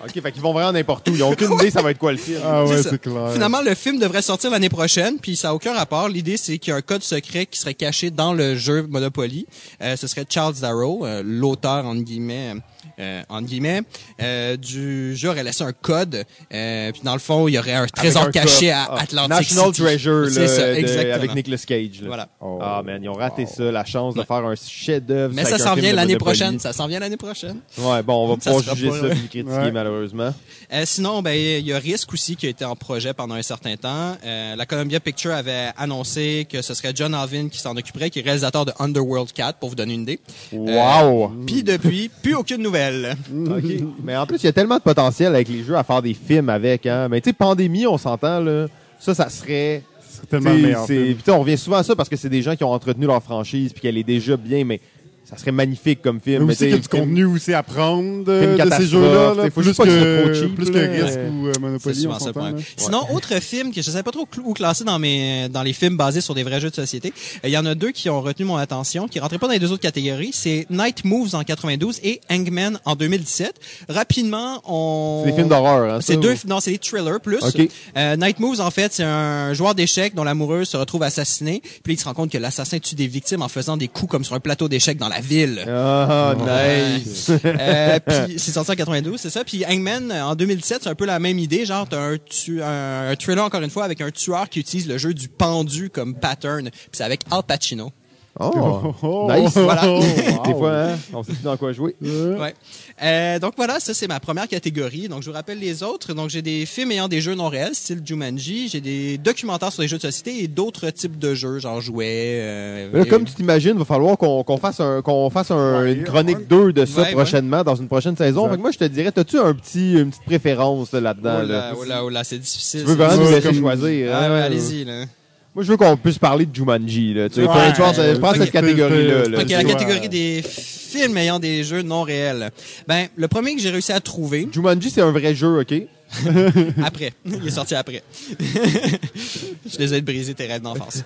OK, fait qu'ils vont vraiment n'importe où. Ils ont aucune idée ça va être quoi le film. Ah ouais, c'est clair. Finalement, le film devrait sortir l'année prochaine, puis ça n'a aucun rapport. L'idée, c'est qu'il y a un code secret qui serait caché dans le jeu Monopoly. Euh, ce serait Charles Darrow, euh, l'auteur, entre guillemets, euh, entre guillemets, euh, du jeu aurait laissé un code. Euh, puis dans le fond, il y aurait un trésor un caché à Ah, Atlantic National City. Treasure, là, C'est ça, de- exactement. avec Nicolas Cage. là. Voilà. Oh. Ah, man, ils ont raté ça, la chance de faire un chef-d'œuvre. Mais ça s'en vient l'année prochaine. Ça s'en vient l'année prochaine. Ouais, bon, on va [LAUGHS] Ça pas juger pas- ça puis critiquer, Ouais. malheureusement. Euh, sinon, ben il y a Risk aussi qui a été en projet pendant un certain temps. La Columbia Pictures avait annoncé que ce serait John Alvin qui s'en occuperait, qui est réalisateur de Underworld 4, pour vous donner une idée. Wow! Puis depuis, plus aucune nouvelle. [LAUGHS] OK. Mais en plus, il y a tellement de potentiel avec les jeux à faire des films avec. Hein. Mais tu sais, pandémie, on s'entend, là. Ça, ça serait. C'est tellement meilleur. c'est- film. puis tu sais, on revient souvent à ça parce que c'est des gens qui ont entretenu leur franchise puis qu'elle est déjà bien, mais ça serait magnifique comme film. Mais Mais aussi qu'il y a du contenu aussi à prendre de, film de ces jeux-là. là, faut plus, juste pas que trop cheap, plus que Risk Ouais. ou euh, Monopoly, on ça là. Sinon, autre film que je sais pas trop où classer dans mes dans les films basés sur des vrais jeux de société. Euh, Il y en a deux qui ont retenu mon attention, qui rentraient pas dans les deux autres catégories. C'est Night Moves en 92 et Hangman en 2017. Rapidement, on C'est des films d'horreur, hein, C'est ça, deux, ou- non, c'est des thrillers plus. Ok. Euh, Night Moves, en fait, c'est un joueur d'échecs dont l'amoureuse se retrouve assassinée. Puis il se rend compte que l'assassin tue des victimes en faisant des coups comme sur un plateau d'échecs dans la ville. Ah, nice! Euh, puis c'est sorti en 92, c'est ça. Puis Hangman en 2017, c'est un peu la même idée, genre t'as un, tu, un, un thriller encore une fois avec un tueur qui utilise le jeu du pendu comme pattern. Puis c'est avec Al Pacino. Oh! Oh, Nice! [LAUGHS] Voilà. wow. Des fois, hein, on sait plus dans quoi jouer. Ouais. Euh, donc voilà, ça c'est ma première catégorie. Donc je vous rappelle les autres. Donc j'ai des films ayant des jeux non réels, style Jumanji. J'ai des documentaires sur les jeux de société et d'autres types de jeux, genre jouets. euh, Mais là, et- comme tu t'imagines, il va falloir qu'on fasse, un, qu'on fasse un- Ouais, une chronique ouais. 2 de ça Ouais, prochainement, dans une prochaine saison. Fait que moi, je te dirais, as-tu un petit, une petite préférence là, là-dedans? Oh là, là? oh là, oh là, c'est difficile. Tu veux vraiment nous laisser comme- choisir? Ah hein? ouais, allez-y là. Moi, je veux qu'on puisse parler de Jumanji. Là, tu sais, Ouais, importe, euh, prends ok. cette catégorie-là. là. La Ouais. catégorie des films ayant des jeux non réels. Ben, le premier que j'ai réussi à trouver, Jumanji, c'est un vrai jeu, OK? [LAUGHS] après. Il est sorti après. [LAUGHS] je les ai brisé tes rêves d'enfance.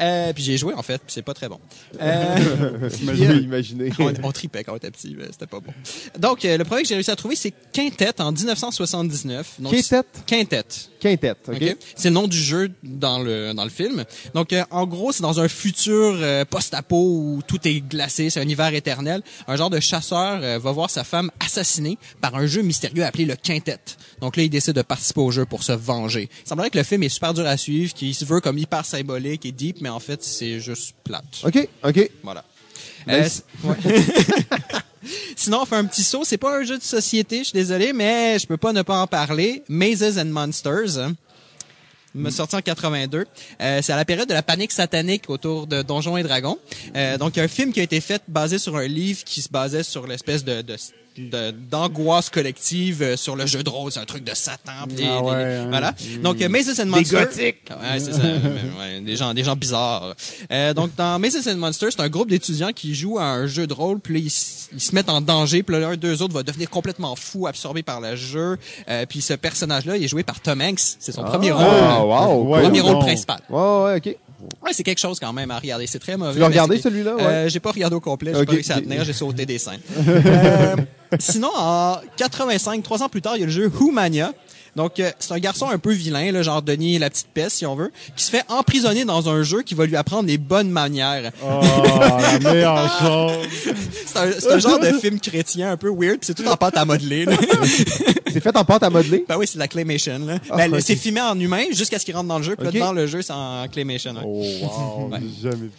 Euh, puis j'ai joué, en fait, puis c'est pas très bon. Euh. Imaginez. on, on tripait quand on était petit, mais c'était pas bon. Donc, euh, le premier que j'ai réussi à trouver, c'est Quintet en 1979. Donc, Quintet? Quintet. Quintette, OK? C'est le nom du jeu dans le dans le film. Donc euh, en gros, c'est dans un futur euh, post-apo où tout est glacé, c'est un hiver éternel. Un genre de chasseur euh, va voir sa femme assassinée par un jeu mystérieux appelé le Quintet. Donc là, il décide de participer au jeu pour se venger. Il semblerait que le film est super dur à suivre, qu'il se veut comme hyper symbolique et deep, mais en fait, c'est juste plate. OK, OK. Voilà. Ben, Euh, ouais. [LAUGHS] Sinon, on fait un petit saut. C'est pas un jeu de société, je suis désolé, mais je peux pas ne pas en parler. Mazes and Monsters. hein. M'a sorti en 82. Euh, c'est à la période de la panique satanique autour de Donjons et Dragons. Euh, donc, il y a un film qui a été fait basé sur un livre qui se basait sur l'espèce de- d'angoisse collective euh, sur le jeu de rôle, c'est un truc de Satan, pis des, Ah des- ouais, hein. voilà. Donc euh, Mazes and Monsters, gothiques. Ouais, c'est ça. [LAUGHS] ouais, des gens, des gens bizarres. Euh, donc dans Mazes and Monsters, c'est un groupe d'étudiants qui jouent à un jeu de rôle, puis là, ils, se mettent en danger, puis là, l'un d'eux autres va devenir complètement fou, absorbé par le jeu. Euh, puis ce personnage-là, il est joué par Tom Hanks. C'est son premier rôle. Ah, wow. Ouais, premier non. rôle principal. Ouais, ouais, OK. Ouais, c'est quelque chose quand même à regarder. C'est très mauvais. Tu l'as regardé, celui-là? Ouais. Euh, j'ai pas regardé au complet. J'ai Ok. pas réussi à tenir. J'ai sauté des scènes. [LAUGHS] Euh, sinon, en 85, trois ans plus tard, il y a le jeu Whomania. Donc, euh, c'est un garçon un peu vilain, là, genre Denis la petite peste, si on veut, qui se fait emprisonner dans un jeu qui va lui apprendre les bonnes manières. Oh, la [LAUGHS] meilleure chose. C'est un, c'est un genre de film chrétien un peu weird, c'est tout en pâte à modeler. là. [LAUGHS] C'est fait en pâte à modeler? ben oui, c'est de la claymation. Là. Ah, Ben, ok. C'est filmé en humain jusqu'à ce qu'il rentre dans le jeu, puis Ok. là, dans le jeu, c'est en claymation. ouais. Oh, wow. Ouais. J'ai jamais vu.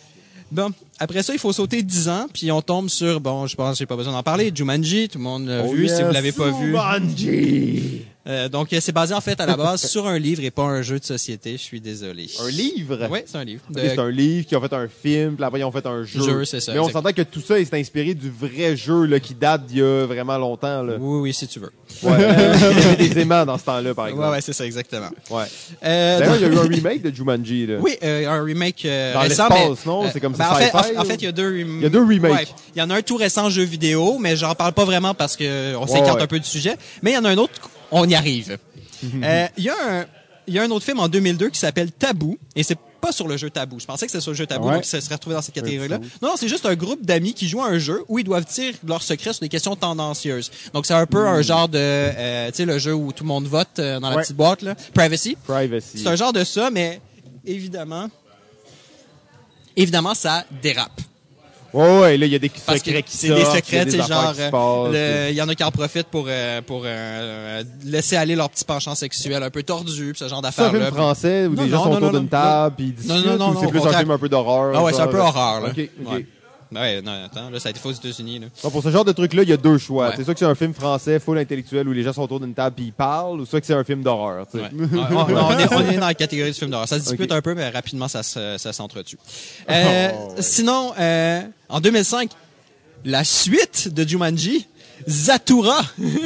Bon, après ça, il faut sauter 10 ans, puis on tombe sur, bon, je pense que j'ai pas besoin d'en parler, Jumanji, tout le monde l'a Oh, vu, si vous l'avez pas vu. Jumanji. Euh, donc, euh, c'est basé en fait à la base [LAUGHS] sur un livre et pas un jeu de société, je suis désolé. Un livre? Oui, c'est un livre. De- c'est un livre qui ont fait un film, puis après ils ont fait un jeu. Jeu, c'est ça, Mais on s'entend que tout ça est inspiré du vrai jeu là, qui date d'il y a vraiment longtemps. Là. Oui, oui, si tu veux. Ouais. [LAUGHS] il y avait des aimants dans ce temps-là, par exemple. Ouais, ouais, c'est ça, exactement. Ouais. Euh, D'ailleurs, il y a eu un remake de Jumanji. Là. Oui, euh, un remake euh, Dans récent, l'espace, non? euh, C'est comme ben, ça, en fait, en, fait, il y a deux rem- Il y a deux remakes. Ouais. Il y en a un tout récent jeu vidéo, mais j'en parle pas vraiment parce que on s'écarte un peu du sujet. Mais il y en a un autre, on y arrive. [LAUGHS] Euh, Il y a un il y a un autre film en 2002 qui s'appelle Tabou et c'est pas sur le jeu Tabou. Je pensais que c'était sur le jeu Tabou, Ouais. donc ça serait retrouvé dans cette catégorie-là. Non, non, c'est juste un groupe d'amis qui jouent à un jeu où ils doivent dire leurs secrets sur des questions tendancieuses. Donc c'est un peu un genre de, euh, tu sais, le jeu où tout le monde vote euh, dans la Ouais. petite boîte là, Privacy. Privacy. C'est un genre de ça, mais évidemment, évidemment, ça dérape. Ouais, ouais, là, il y a des Parce que secrets qui c'est des secrets, affaires genre, euh, il y en a qui en profitent pour, euh, pour euh, laisser aller leur petit penchant sexuel un peu tordu, pis ce genre C'est un d'affaires-là. film français où Non, des gens non, sont non, autour d'une table puis ils discutent, non, non, ou non, c'est plus un film un peu d'horreur? Ah ouais, c'est un peu horreur, là. OK, OK. Ouais. Ouais, non, attends, là, ça a été fait aux États-Unis, là. Pour ce genre de truc-là, il y a deux choix. Ouais. C'est soit que c'est un film français full intellectuel où les gens sont autour d'une table puis ils parlent, ou soit que c'est un film d'horreur. tu sais. Ouais. Ouais, on, on est, on est dans la catégorie du film d'horreur. Ça se dispute un peu, mais rapidement, ça, se- ça s'entretue. Euh, Oh, Sinon, euh, en 2005, la suite de Jumanji, Zatura.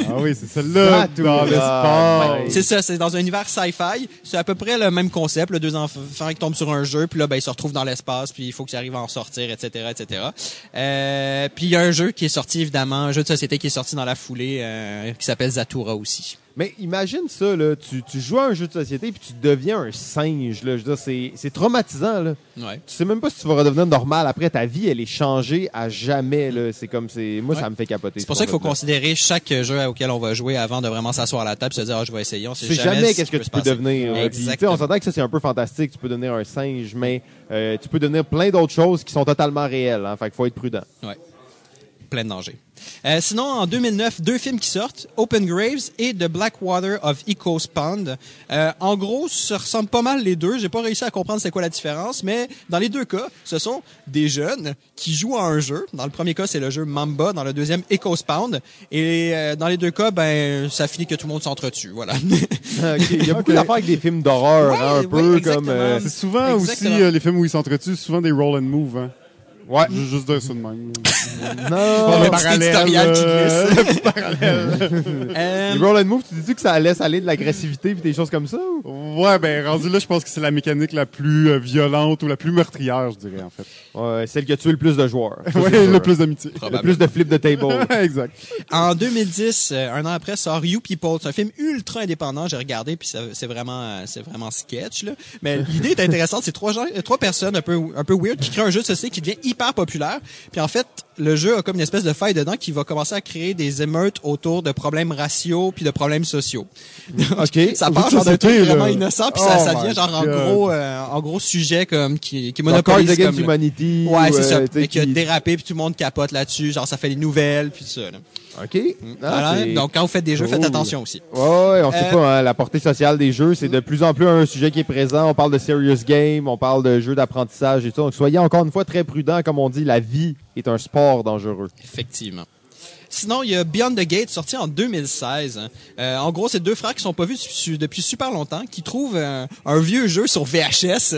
Ah oui, c'est celle-là, Zatura. dans l'espace. Ouais. C'est ça, c'est dans un univers sci-fi. C'est à peu près le même concept. Le deux enfants qui tombent sur un jeu, puis là, ben, ils se retrouvent dans l'espace, puis il faut qu'ils arrivent à en sortir, etc., etc. Euh, puis il y a un jeu qui est sorti, évidemment, un jeu de société qui est sorti dans la foulée, euh, qui s'appelle Zatura aussi. Mais imagine ça, là, tu, tu joues à un jeu de société puis tu deviens un singe. Là. Je veux dire, c'est, c'est traumatisant. Là. Ouais. Tu sais même pas si tu vas redevenir normal. Après, ta vie, elle est changée à jamais. Là. C'est comme, c'est... Moi, Ouais. ça me fait capoter. C'est ce pour ça qu'il faut considérer chaque jeu auquel on va jouer avant de vraiment s'asseoir à la table et se dire, ah, je vais essayer. On sait Tu sais jamais, jamais ce qu'est-ce que tu peux passer. devenir. Puis, Exactement. on s'entend que ça, c'est un peu fantastique. Tu peux devenir un singe, mais euh, tu peux devenir plein d'autres choses qui sont totalement réelles. Hein. Fait qu'il faut être prudent. Ouais. Plein de danger. Euh, sinon, en 2009, deux films qui sortent, Open Graves et The Blackwater of Echoes Pond. Euh, en gros, ça ressemble pas mal les deux. J'ai pas réussi à comprendre c'est quoi la différence, mais dans les deux cas, ce sont des jeunes qui jouent à un jeu. Dans le premier cas, c'est le jeu Mamba. Dans le deuxième, Echoes Pound. Et euh, dans les deux cas, ben, ça finit que tout le monde s'entretue. Voilà. [LAUGHS] Il y a beaucoup Ok. d'affaires avec des films d'horreur, Ouais, hein, un ouais, peu exactement. comme. euh, C'est souvent Exactement. aussi, euh, les films où ils s'entretuent, souvent des roll and move. Hein. Ouais, je veux juste dire ça de même. Non! le petit tutoriel qui glisse. [LAUGHS] Euh, Les roll and move, tu dis que ça laisse aller de l'agressivité puis des choses comme ça? ou? Ouais, ben rendu là, je pense que c'est la mécanique la plus euh, violente ou la plus meurtrière, je dirais, en fait. Ouais, celle qui a tué le plus de joueurs. Sûr. le plus d'amitié. Le plus de flip de table. [LAUGHS] exact. En 2010, euh, un an après, sort You People. C'est un film ultra indépendant. J'ai regardé, puis c'est vraiment, euh, c'est vraiment sketch. Là. Mais l'idée est intéressante. C'est trois gens, euh, trois personnes un peu, un peu weird qui créent un jeu de société qui devient hyper populaire. Puis en fait, le jeu a comme une espèce de faille dedans qui va commencer à créer des émeutes autour de problèmes raciaux puis de problèmes sociaux. [LAUGHS] OK. Ça part genre d'un truc vraiment innocent, puis ça, Oh ça devient genre en gros, euh, en gros sujet comme qui, qui monopolise comme Humanity. Ouais, ou, c'est ça. euh, Et qui a dérapé, puis tout le monde capote là-dessus. Genre, ça fait les nouvelles, puis tout ça. là. OK. Ah, Donc, quand vous faites des jeux, faites attention aussi. Ouais, ouais, on sait Euh, pas, hein, la portée sociale des jeux, c'est de plus en plus un sujet qui est présent. On parle de serious game, on parle de jeux d'apprentissage et tout. Donc, soyez encore une fois très prudents. Comme on dit, la vie est un sport dangereux. Effectivement. Sinon, il y a Beyond the Gate, sorti en 2016. hein. Euh, en gros, c'est deux frères qui sont pas vus su- depuis super longtemps, qui trouvent un, un vieux jeu sur VHS.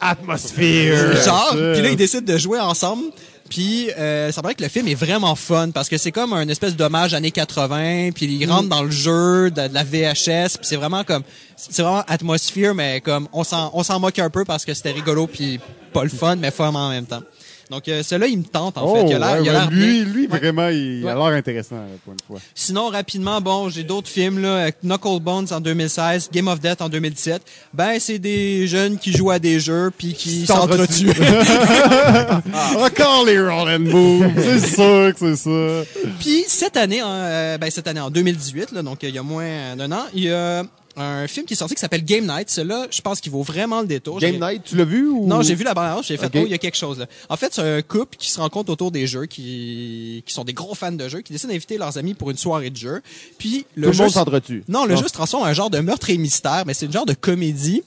Atmosphère! genre, puis là, ils décident de jouer ensemble. Puis, euh, ça paraît que le film est vraiment fun parce que c'est comme un espèce d'hommage années 80. Puis ils rentrent dans le jeu de, de la VHS. Puis c'est vraiment comme, c'est vraiment atmosphère, mais comme on s'en, on s'en moque un peu parce que c'était rigolo puis pas le fun, mais fun en même temps. Donc, euh, celui-là, il me tente en fait. Il a ouais, ouais, l'air lui, lui vraiment, il Ouais. a l'air intéressant, là, pour une fois. Sinon, rapidement, bon, j'ai d'autres films, là, avec Knuckle Bones en 2016, Game of Death en 2017. Ben, c'est des jeunes qui jouent à des jeux puis qui S'entretuent. s'entretuent. [LAUGHS] [LAUGHS] Encore les roll and move. c'est sûr que c'est ça. puis cette année, en, euh, ben, cette année, en 2018, là, donc il y a moins d'un an, il y a un film qui est sorti qui s'appelle Game Night. Celui-là, je pense qu'il vaut vraiment le détour. Game Night, tu l'as vu ou? Non, j'ai vu la bande-annonce, j'ai fait, Ok. oh, il y a quelque chose là. En fait, c'est un couple qui se rencontre autour des jeux, qui, qui sont des gros fans de jeux, qui décident d'inviter leurs amis pour une soirée de jeux. Puis le Tout jeu monde s'entretue. non, le Ah. jeu se transforme en un genre de meurtre et mystère, mais c'est une genre de comédie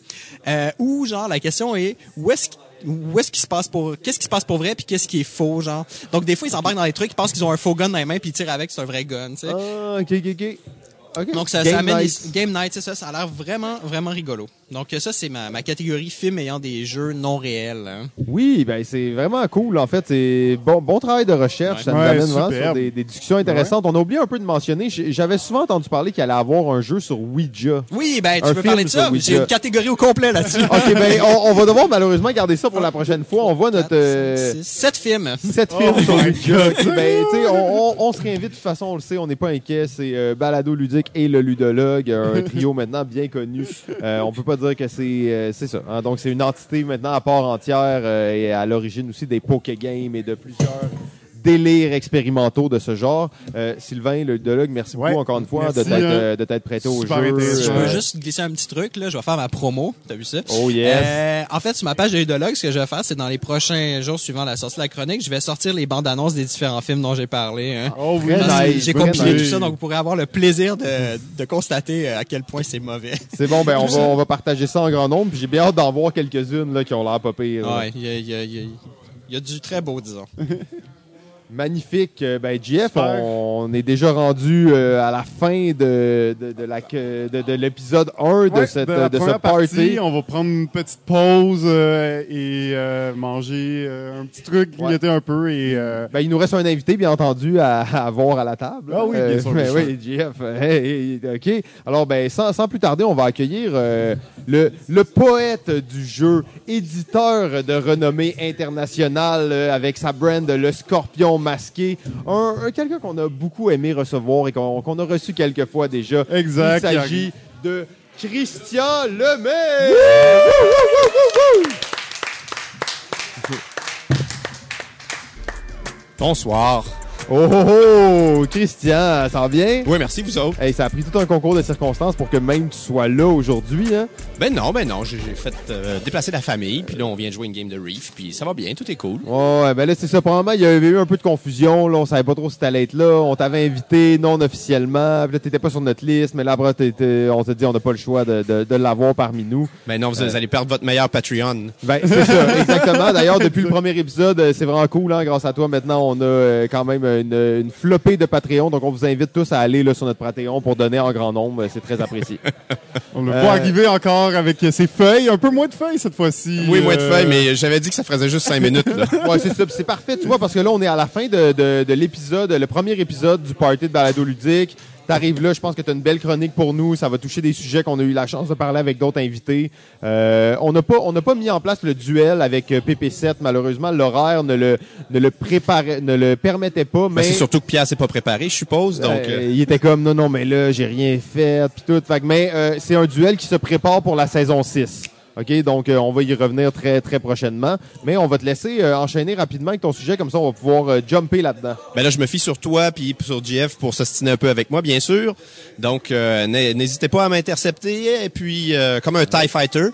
euh, où genre la question est où est-ce où est-ce qu'il se passe pour qu'est-ce qui se passe pour vrai puis qu'est-ce qui est faux genre. Donc des fois ils s'embarquent dans les trucs, ils pensent qu'ils ont un faux gun dans les mains puis ils tirent avec, c'est un vrai gun, tu sais. Ah, ok, ok, ok. Ok. Donc ça, Game ça amène Night. les- Game Night, c'est ça, ça a l'air vraiment vraiment rigolo. Donc ça c'est ma, ma catégorie film ayant des jeux non réels. hein. Oui, ben c'est vraiment cool. En fait, c'est bon, bon travail de recherche. Ça nous Ouais, amène vraiment sur des, des discussions intéressantes. On a oublié un peu de mentionner. J'avais souvent entendu parler qu'il allait avoir un jeu sur Ouija. Oui, ben tu Un peux parler de sur ça, j'ai une catégorie au complet là-dessus. [LAUGHS] Ok, ben on, on va devoir malheureusement garder ça pour la prochaine fois. On voit notre euh, sept films. sept Oh films sur my Ouija. Ben tu sais, on, on, on se réinvite de toute façon. On le sait, on n'est pas inquiet. C'est euh, Balado ludique et le ludologue, un trio maintenant bien connu. Euh, on peut pas euh, c'est ça. hein. Donc c'est une entité maintenant à part entière euh, et à l'origine aussi des poké games et de plusieurs délires expérimentaux de ce genre. Euh, Sylvain, le ludologue, merci beaucoup encore une fois merci, de t'être euh, de t'être prêté au jeu. Je Euh, veux juste glisser un petit truc, là. Je vais faire ma promo. T'as vu ça? Oh yes. Euh, en fait, sur ma page de Ludologue, ce que je vais faire, c'est dans les prochains jours suivant la sortie de la chronique, je vais sortir les bandes annonces des différents films dont j'ai parlé. hein. Oh oui. Nice, J'ai compilé nice. tout ça, donc vous pourrez avoir le plaisir de, de constater à quel point c'est mauvais. C'est bon, ben on [LAUGHS] va, on va partager ça en grand nombre. Puis j'ai bien hâte d'en voir quelques-unes là, qui ont l'air pas pires. Ouais, il y a, il y a- il y a- il y a du très beau, disons. [LAUGHS] Magnifique. Euh, Ben, JF, on est déjà rendu euh, à la fin de, de, de la, que- de, de l'épisode 1 de, cette, de la de ce party. partie, on va prendre une petite pause euh, et euh, manger un petit truc, grignoter un peu et euh, Ben, il nous reste un invité, bien entendu, à, à avoir à la table. Ah oui, bien sûr, ben oui, JF. hey, OK. Alors, ben, sans, sans plus tarder, on va accueillir euh, le, le poète du jeu, éditeur de renommée internationale avec sa brand Le Scorpion Masqué. Un, un- quelqu'un qu'on a beaucoup aimé recevoir et qu'on qu'on a reçu quelques fois déjà. Exact. Il s'agit de Christian Lemay. Bonsoir. Oh, oh, oh, Christian, ça va bien? Oui, merci, vous autres. Hey, ça a pris tout un concours de circonstances pour que même tu sois là aujourd'hui. Hein? Ben non, ben non, j'ai fait euh, déplacer la famille, puis là, on vient de jouer une game de Reef, puis ça va bien, tout est cool. Ouais, ben là, c'est ça. Probablement, il y avait eu un peu de confusion. Là, on savait pas trop si t'allais être là. On t'avait invité non officiellement. Puis là, t'étais pas sur notre liste. Mais là, après, on t'a dit on n'a pas le choix de, de, de l'avoir parmi nous. Ben non, vous, vous allez perdre votre meilleur Patreon. Ben, c'est ça, [LAUGHS] exactement. D'ailleurs, depuis le premier épisode, euh, c'est vraiment cool. Hein? Grâce à toi, maintenant, on a euh, quand même une, une flopée de Patreon. Donc, on vous invite tous à aller là, sur notre Patreon pour donner en grand nombre. C'est très apprécié. [LAUGHS] on n'a Euh, pas arrivé encore avec ses feuilles. Un peu moins de feuilles cette fois-ci. Oui, moins de Euh, feuilles, mais j'avais dit que ça faisait juste cinq minutes. [LAUGHS] Ouais, c'est ça. C'est parfait, tu vois, parce que là, on est à la fin de, de, de l'épisode, le premier épisode du party de balado ludique. T'arrives là, je pense que tu as une belle chronique pour nous. Ça va toucher des sujets qu'on a eu la chance de parler avec d'autres invités. Euh, on n'a pas, on n'a pas mis en place le duel avec euh, PP7. Malheureusement, l'horaire ne le, ne le préparait, ne le permettait pas. Mais Mais c'est surtout que Pierre s'est pas préparé, je suppose. Donc, euh, euh, il était comme non non mais là j'ai rien fait puis tout. Fait que, mais euh, c'est un duel qui se prépare pour la saison 6. OK, donc euh, on va y revenir très très prochainement, mais on va te laisser euh, enchaîner rapidement avec ton sujet comme ça on va pouvoir euh, jumper là-dedans. ben là, je me fie sur toi puis sur JF pour s'ostiner un peu avec moi, bien sûr. Donc, euh, n'hé- n'hésitez pas à m'intercepter. Et puis, comme un TIE Fighter.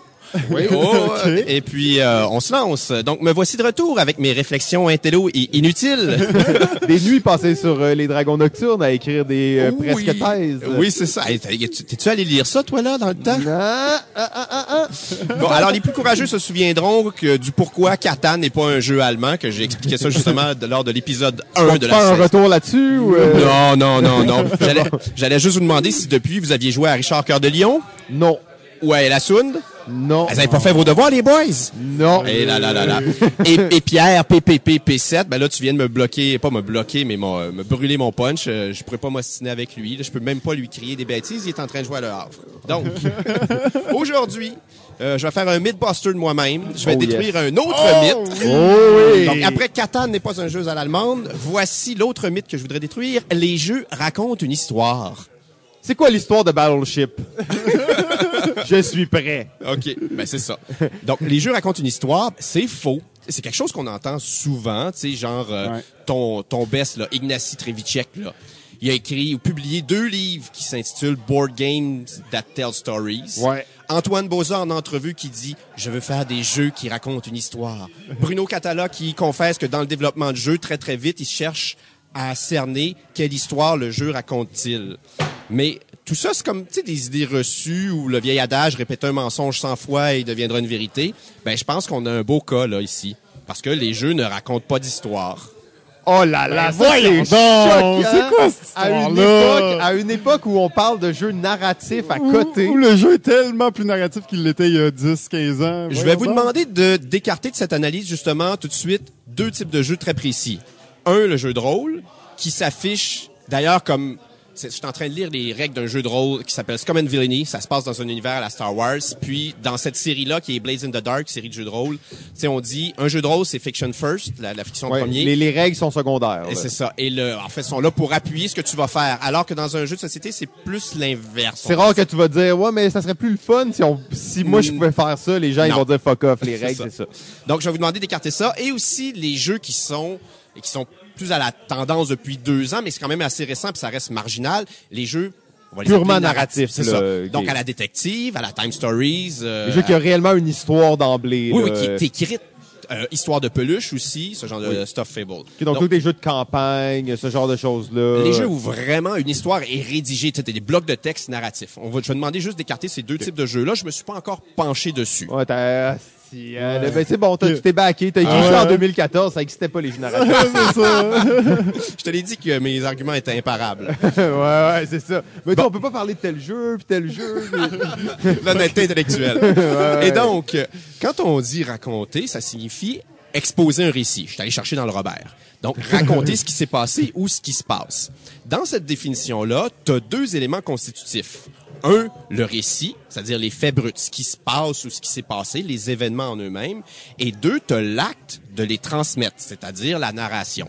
Oui. [LAUGHS] [LAUGHS] Et puis, euh, on se lance. Donc, me voici de retour avec mes réflexions intello et inutiles. [LAUGHS] Des nuits passées sur euh, les dragons nocturnes à écrire des euh, Oui. presque thèses. Oui, c'est ça. Hey, T'es-tu allé lire ça, toi, là, dans le temps? Ah, ah, ah, ah, ah. Bon, alors les plus courageux se souviendront que du pourquoi Catan n'est pas un jeu allemand, que j'ai expliqué ça justement lors de l'épisode 1 On de la faire un retour là-dessus ou euh, Non, non, non, non. J'allais, j'allais juste vous demander si depuis vous aviez joué à Richard Cœur de Lion? Non, ou à La Sound? non, Vous avez pas fait vos devoirs, les boys? non. Et là, là, là, là. Et, et Pierre, PPP, P7, ben là, tu viens de me bloquer, pas me bloquer, mais mon- euh, me brûler mon punch. Euh, Je pourrais pas m'ostiner avec lui. Je peux même pas lui crier des bêtises. Il est en train de jouer à le Havre. Donc, [LAUGHS] aujourd'hui, euh, je vais faire un mythbuster de moi-même. Je vais Oh, détruire un autre mythe. Oh oui. Donc, après Catan n'est pas un jeu à l'allemande, voici l'autre mythe que je voudrais détruire. Les jeux racontent une histoire. C'est quoi l'histoire de Battleship? [LAUGHS] Je suis prêt. OK, ben c'est ça. Donc, les jeux racontent une histoire, c'est faux. C'est quelque chose qu'on entend souvent, tu sais, genre euh, Ouais. ton ton best là, Ignacy Trevicek là. Il a écrit ou publié deux livres qui s'intitulent Board Games That Tell Stories. Ouais. Antoine Boza en entrevue qui dit je veux faire des jeux qui racontent une histoire. Bruno Catala qui confesse que dans le développement de jeux très très vite, il cherche à cerner quelle histoire le jeu raconte-t-il. Mais tout ça, c'est comme tu sais, des idées reçues où le vieil adage répète un mensonge 100 fois et il deviendra une vérité. Ben, je pense qu'on a un beau cas là ici. Parce que les jeux ne racontent pas d'histoire. Oh là là, ça, voyons c'est quoi cette à une époque, à une époque où on parle de jeux narratifs à côté. Où le jeu est tellement plus narratif qu'il l'était il y a 10, 15 ans. Je vais vous demander de d'écarter de cette analyse justement tout de suite deux types de jeux très précis. Un, le jeu de rôle, qui s'affiche d'ailleurs comme je suis en train de lire les règles d'un jeu de rôle qui s'appelle Scum and Villainy. Ça se passe dans un univers à la Star Wars. Puis dans cette série-là, qui est Blaze in the Dark, série de jeux de rôle, tu sais, on dit un jeu de rôle, c'est fiction first, la, la fiction Ouais, premier. les, les règles sont secondaires. Et c'est ça. Et le, en fait, sont là pour appuyer ce que tu vas faire. Alors que dans un jeu de société, c'est plus l'inverse. C'est rare que tu vas dire, ouais, mais ça serait plus le fun si, on, si moi je pouvais faire ça. Les gens ils vont dire fuck off, les [LAUGHS] C'est règles, ça. c'est ça. Donc, je vais vous demander d'écarter ça. Et aussi les jeux qui sont et qui sont plus à la tendance depuis deux ans, mais c'est quand même assez récent, puis ça reste marginal. Les jeux on va les Purement narratifs, c'est ça. Donc, à la détective, à la time stories. euh, Les jeux qui ont réellement une histoire d'emblée. Oui, là. oui, qui est écrite. Euh, histoire de peluche aussi, ce genre de stuff fable. Ok, donc, tous les jeux de campagne, ce genre de choses-là. les jeux où vraiment une histoire est rédigée, tu des blocs de texte narratifs. On va, je vais demander juste d'écarter ces deux types de jeux-là. Je me suis pas encore penché dessus. Ouais, si, hein, ben, c'est bon, t'as- tu t'es backé. T'as écrit Ah ça en ouais. 2014, ça existait pas les narratifs. [LAUGHS] C'est ça. Je te l'ai dit que mes arguments étaient imparables. [LAUGHS] ouais, ouais, c'est ça. Mais toi, on peut pas parler de tel jeu, puis tel jeu. [LAUGHS] L'honnêteté intellectuelle. Et donc, euh, quand on dit raconter, ça signifie exposer un récit. Je suis allé chercher dans le Robert. Donc, raconter ce qui s'est passé ou ce qui se passe. Dans cette définition-là, tu as deux éléments constitutifs. Un, le récit, c'est-à-dire les faits bruts, ce qui se passe ou ce qui s'est passé, les événements en eux-mêmes. Et deux, tu l'acte de les transmettre, c'est-à-dire la narration.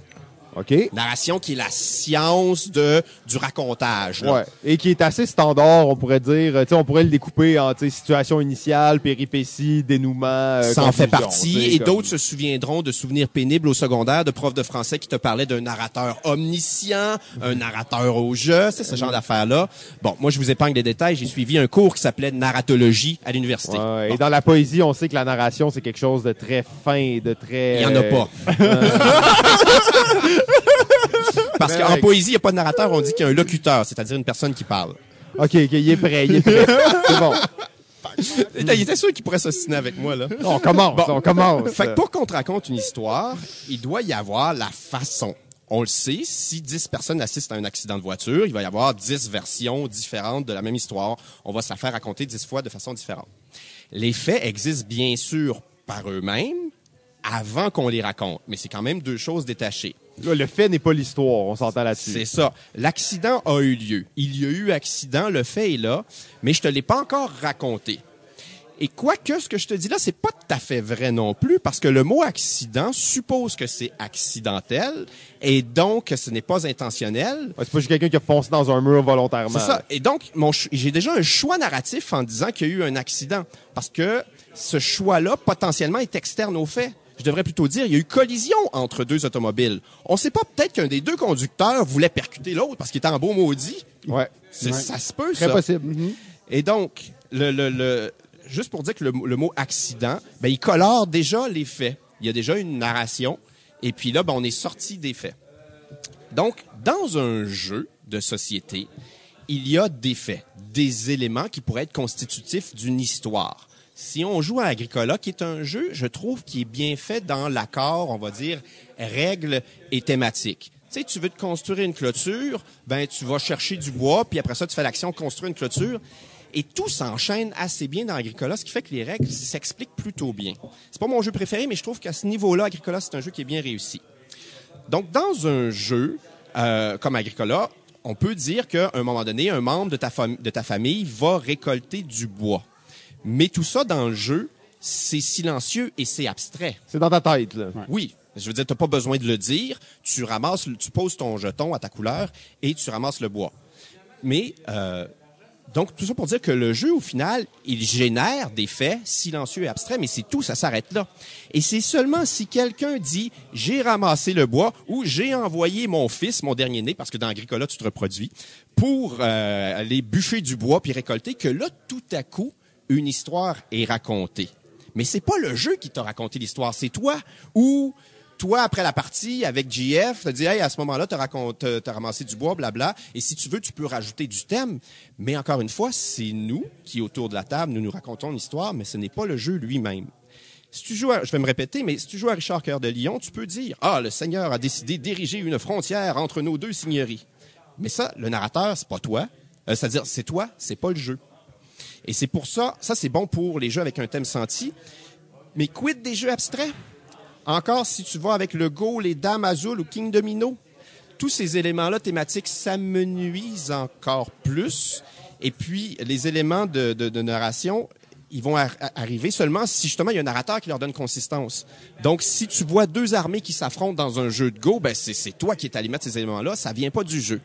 OK? Narration qui est la science de, du racontage. là. Ouais. Et qui est assez standard, on pourrait dire. Tu sais, on pourrait le découper en situation initiale, péripétie, dénouement. euh, Ça en fait partie. Et comme- d'autres se souviendront de souvenirs pénibles au secondaire de profs de français qui te parlaient d'un narrateur omniscient, un narrateur au jeu, c'est ce genre d'affaires-là. Bon, moi, je vous épargne les détails. J'ai suivi un cours qui s'appelait narratologie à l'université. Ouais, Bon, Et dans la poésie, on sait que la narration, c'est quelque chose de très fin, de très... Il y en a euh, pas. [LAUGHS] [LAUGHS] Parce Ben, qu'en poésie, il n'y a pas de narrateur, on dit qu'il y a un locuteur, c'est-à-dire une personne qui parle. OK, OK, il est prêt, il est prêt. [LAUGHS] c'est bon. Il était sûr qu'il pourrait s'ostiner avec moi, là. On commence, Bon. on commence. Fait que pour qu'on te raconte une histoire, il doit y avoir la façon. On le sait, si 10 personnes assistent à un accident de voiture, il va y avoir 10 versions différentes de la même histoire. On va se la faire raconter 10 fois de façon différente. Les faits existent bien sûr par eux-mêmes avant qu'on les raconte, mais c'est quand même deux choses détachées. Là, le fait n'est pas l'histoire, on s'entend là-dessus. C'est ça. L'accident a eu lieu. Il y a eu accident, le fait est là, mais je te l'ai pas encore raconté. Et quoique ce que je te dis là, c'est pas tout à fait vrai non plus, parce que le mot accident suppose que c'est accidentel, et donc que ce n'est pas intentionnel. Ouais, c'est pas juste quelqu'un qui a foncé dans un mur volontairement. C'est ça. Et donc, mon j'ai déjà un choix narratif en disant qu'il y a eu un accident. Parce que ce choix-là, potentiellement, est externe aux faits. Je devrais plutôt dire, il y a eu collision entre deux automobiles. On sait pas, peut-être qu'un des deux conducteurs voulait percuter l'autre parce qu'il était en beau maudit. Ouais. Ça se peut, Très ça. possible. Et donc, le, le, le- juste pour dire que le, le mot accident, ben, il colore déjà les faits. Il y a déjà une narration. Et puis là, ben, on est sorti des faits. Donc, dans un jeu de société, il y a des faits, des éléments qui pourraient être constitutifs d'une histoire. Si on joue à Agricola, qui est un jeu, je trouve, qui est bien fait dans l'accord, on va dire, règles et thématiques. Tu sais, tu veux te construire une clôture, ben tu vas chercher du bois, puis après ça, tu fais l'action construire une clôture. Et tout s'enchaîne assez bien dans Agricola, ce qui fait que les règles s'expliquent plutôt bien. C'est pas mon jeu préféré, mais je trouve qu'à ce niveau-là, Agricola, c'est un jeu qui est bien réussi. Donc, dans un jeu euh, comme Agricola, on peut dire qu'à un moment donné, un membre de ta, fam- de ta famille va récolter du bois. Mais tout ça dans le jeu, c'est silencieux et c'est abstrait. C'est dans ta tête, là. Oui. Je veux dire, tu n'as pas besoin de le dire. Tu ramasses, le- tu poses ton jeton à ta couleur et tu ramasses le bois. Mais, euh, donc, tout ça pour dire que le jeu, au final, il génère des faits silencieux et abstraits, mais c'est tout, ça s'arrête là. Et c'est seulement si quelqu'un dit « j'ai ramassé le bois » ou « j'ai envoyé mon fils, mon dernier-né, parce que dans Agricola, tu te reproduis, pour euh, aller bûcher du bois puis récolter », que là, tout à coup, une histoire est racontée. Mais c'est pas le jeu qui t'a raconté l'histoire, c'est toi ou toi, après la partie, avec GF, t'as dit, hey, à ce moment-là, t'as raconté, t'as ramassé du bois, blabla. Et si tu veux, tu peux rajouter du thème. Mais encore une fois, c'est nous qui, autour de la table, nous nous racontons l'histoire, mais ce n'est pas le jeu lui-même. Si tu joues à, je vais me répéter, mais si tu joues à Richard Cœur de Lion, tu peux dire, ah, le Seigneur a décidé d'ériger une frontière entre nos deux seigneuries. Mais ça, le narrateur, c'est pas toi. Euh, C'est-à-dire, c'est toi, c'est pas le jeu. Et c'est pour ça, ça c'est bon pour les jeux avec un thème senti. Mais quid des jeux abstraits? Encore, si tu vas avec le Go, les Dames Azul ou King Domino, tous ces éléments-là thématiques s'amenuisent encore plus. Et puis, les éléments de, narration, ils vont ar- arriver seulement si justement il y a un narrateur qui leur donne consistance. Donc, si tu vois deux armées qui s'affrontent dans un jeu de Go, ben c'est c'est toi qui es allé mettre ces éléments-là, ça vient pas du jeu.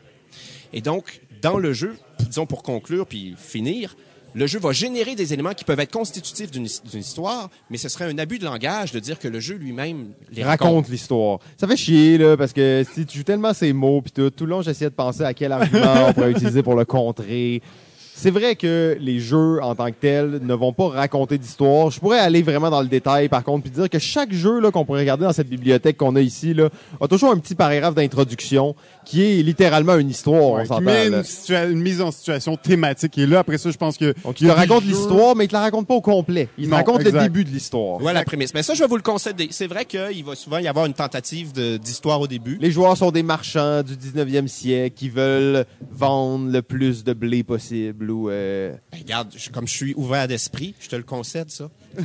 Et donc, dans le jeu, disons pour conclure puis finir, le jeu va générer des éléments qui peuvent être constitutifs d'une his- d'une histoire, mais ce serait un abus de langage de dire que le jeu lui-même les raconte l'histoire. Ça fait chier, là, parce que si tu joues tellement ces mots, puis tout, tout le long, j'essayais de penser à quel argument on pourrait [LAUGHS] utiliser pour le contrer. C'est vrai que les jeux, en tant que tels, ne vont pas raconter d'histoire. Je pourrais aller vraiment dans le détail, par contre, puis dire que chaque jeu là, qu'on pourrait regarder dans cette bibliothèque qu'on a ici là, a toujours un petit paragraphe d'introduction qui est littéralement une histoire, on Ouais, qui s'entend. une, situa- une mise en situation thématique. Et là, après ça, je pense que... Donc, il te raconte jeux- l'histoire, mais il te la raconte pas au complet. Il te raconte le début de l'histoire. Voilà la prémisse. Mais ça, je vais vous le concéder. C'est vrai qu'il va souvent y avoir une tentative de- d'histoire au début. Les joueurs sont des marchands du 19e siècle qui veulent vendre le plus de blé possible ou euh, Ben, regarde, je- comme je suis ouvert d'esprit, je te le concède, ça. [LAUGHS]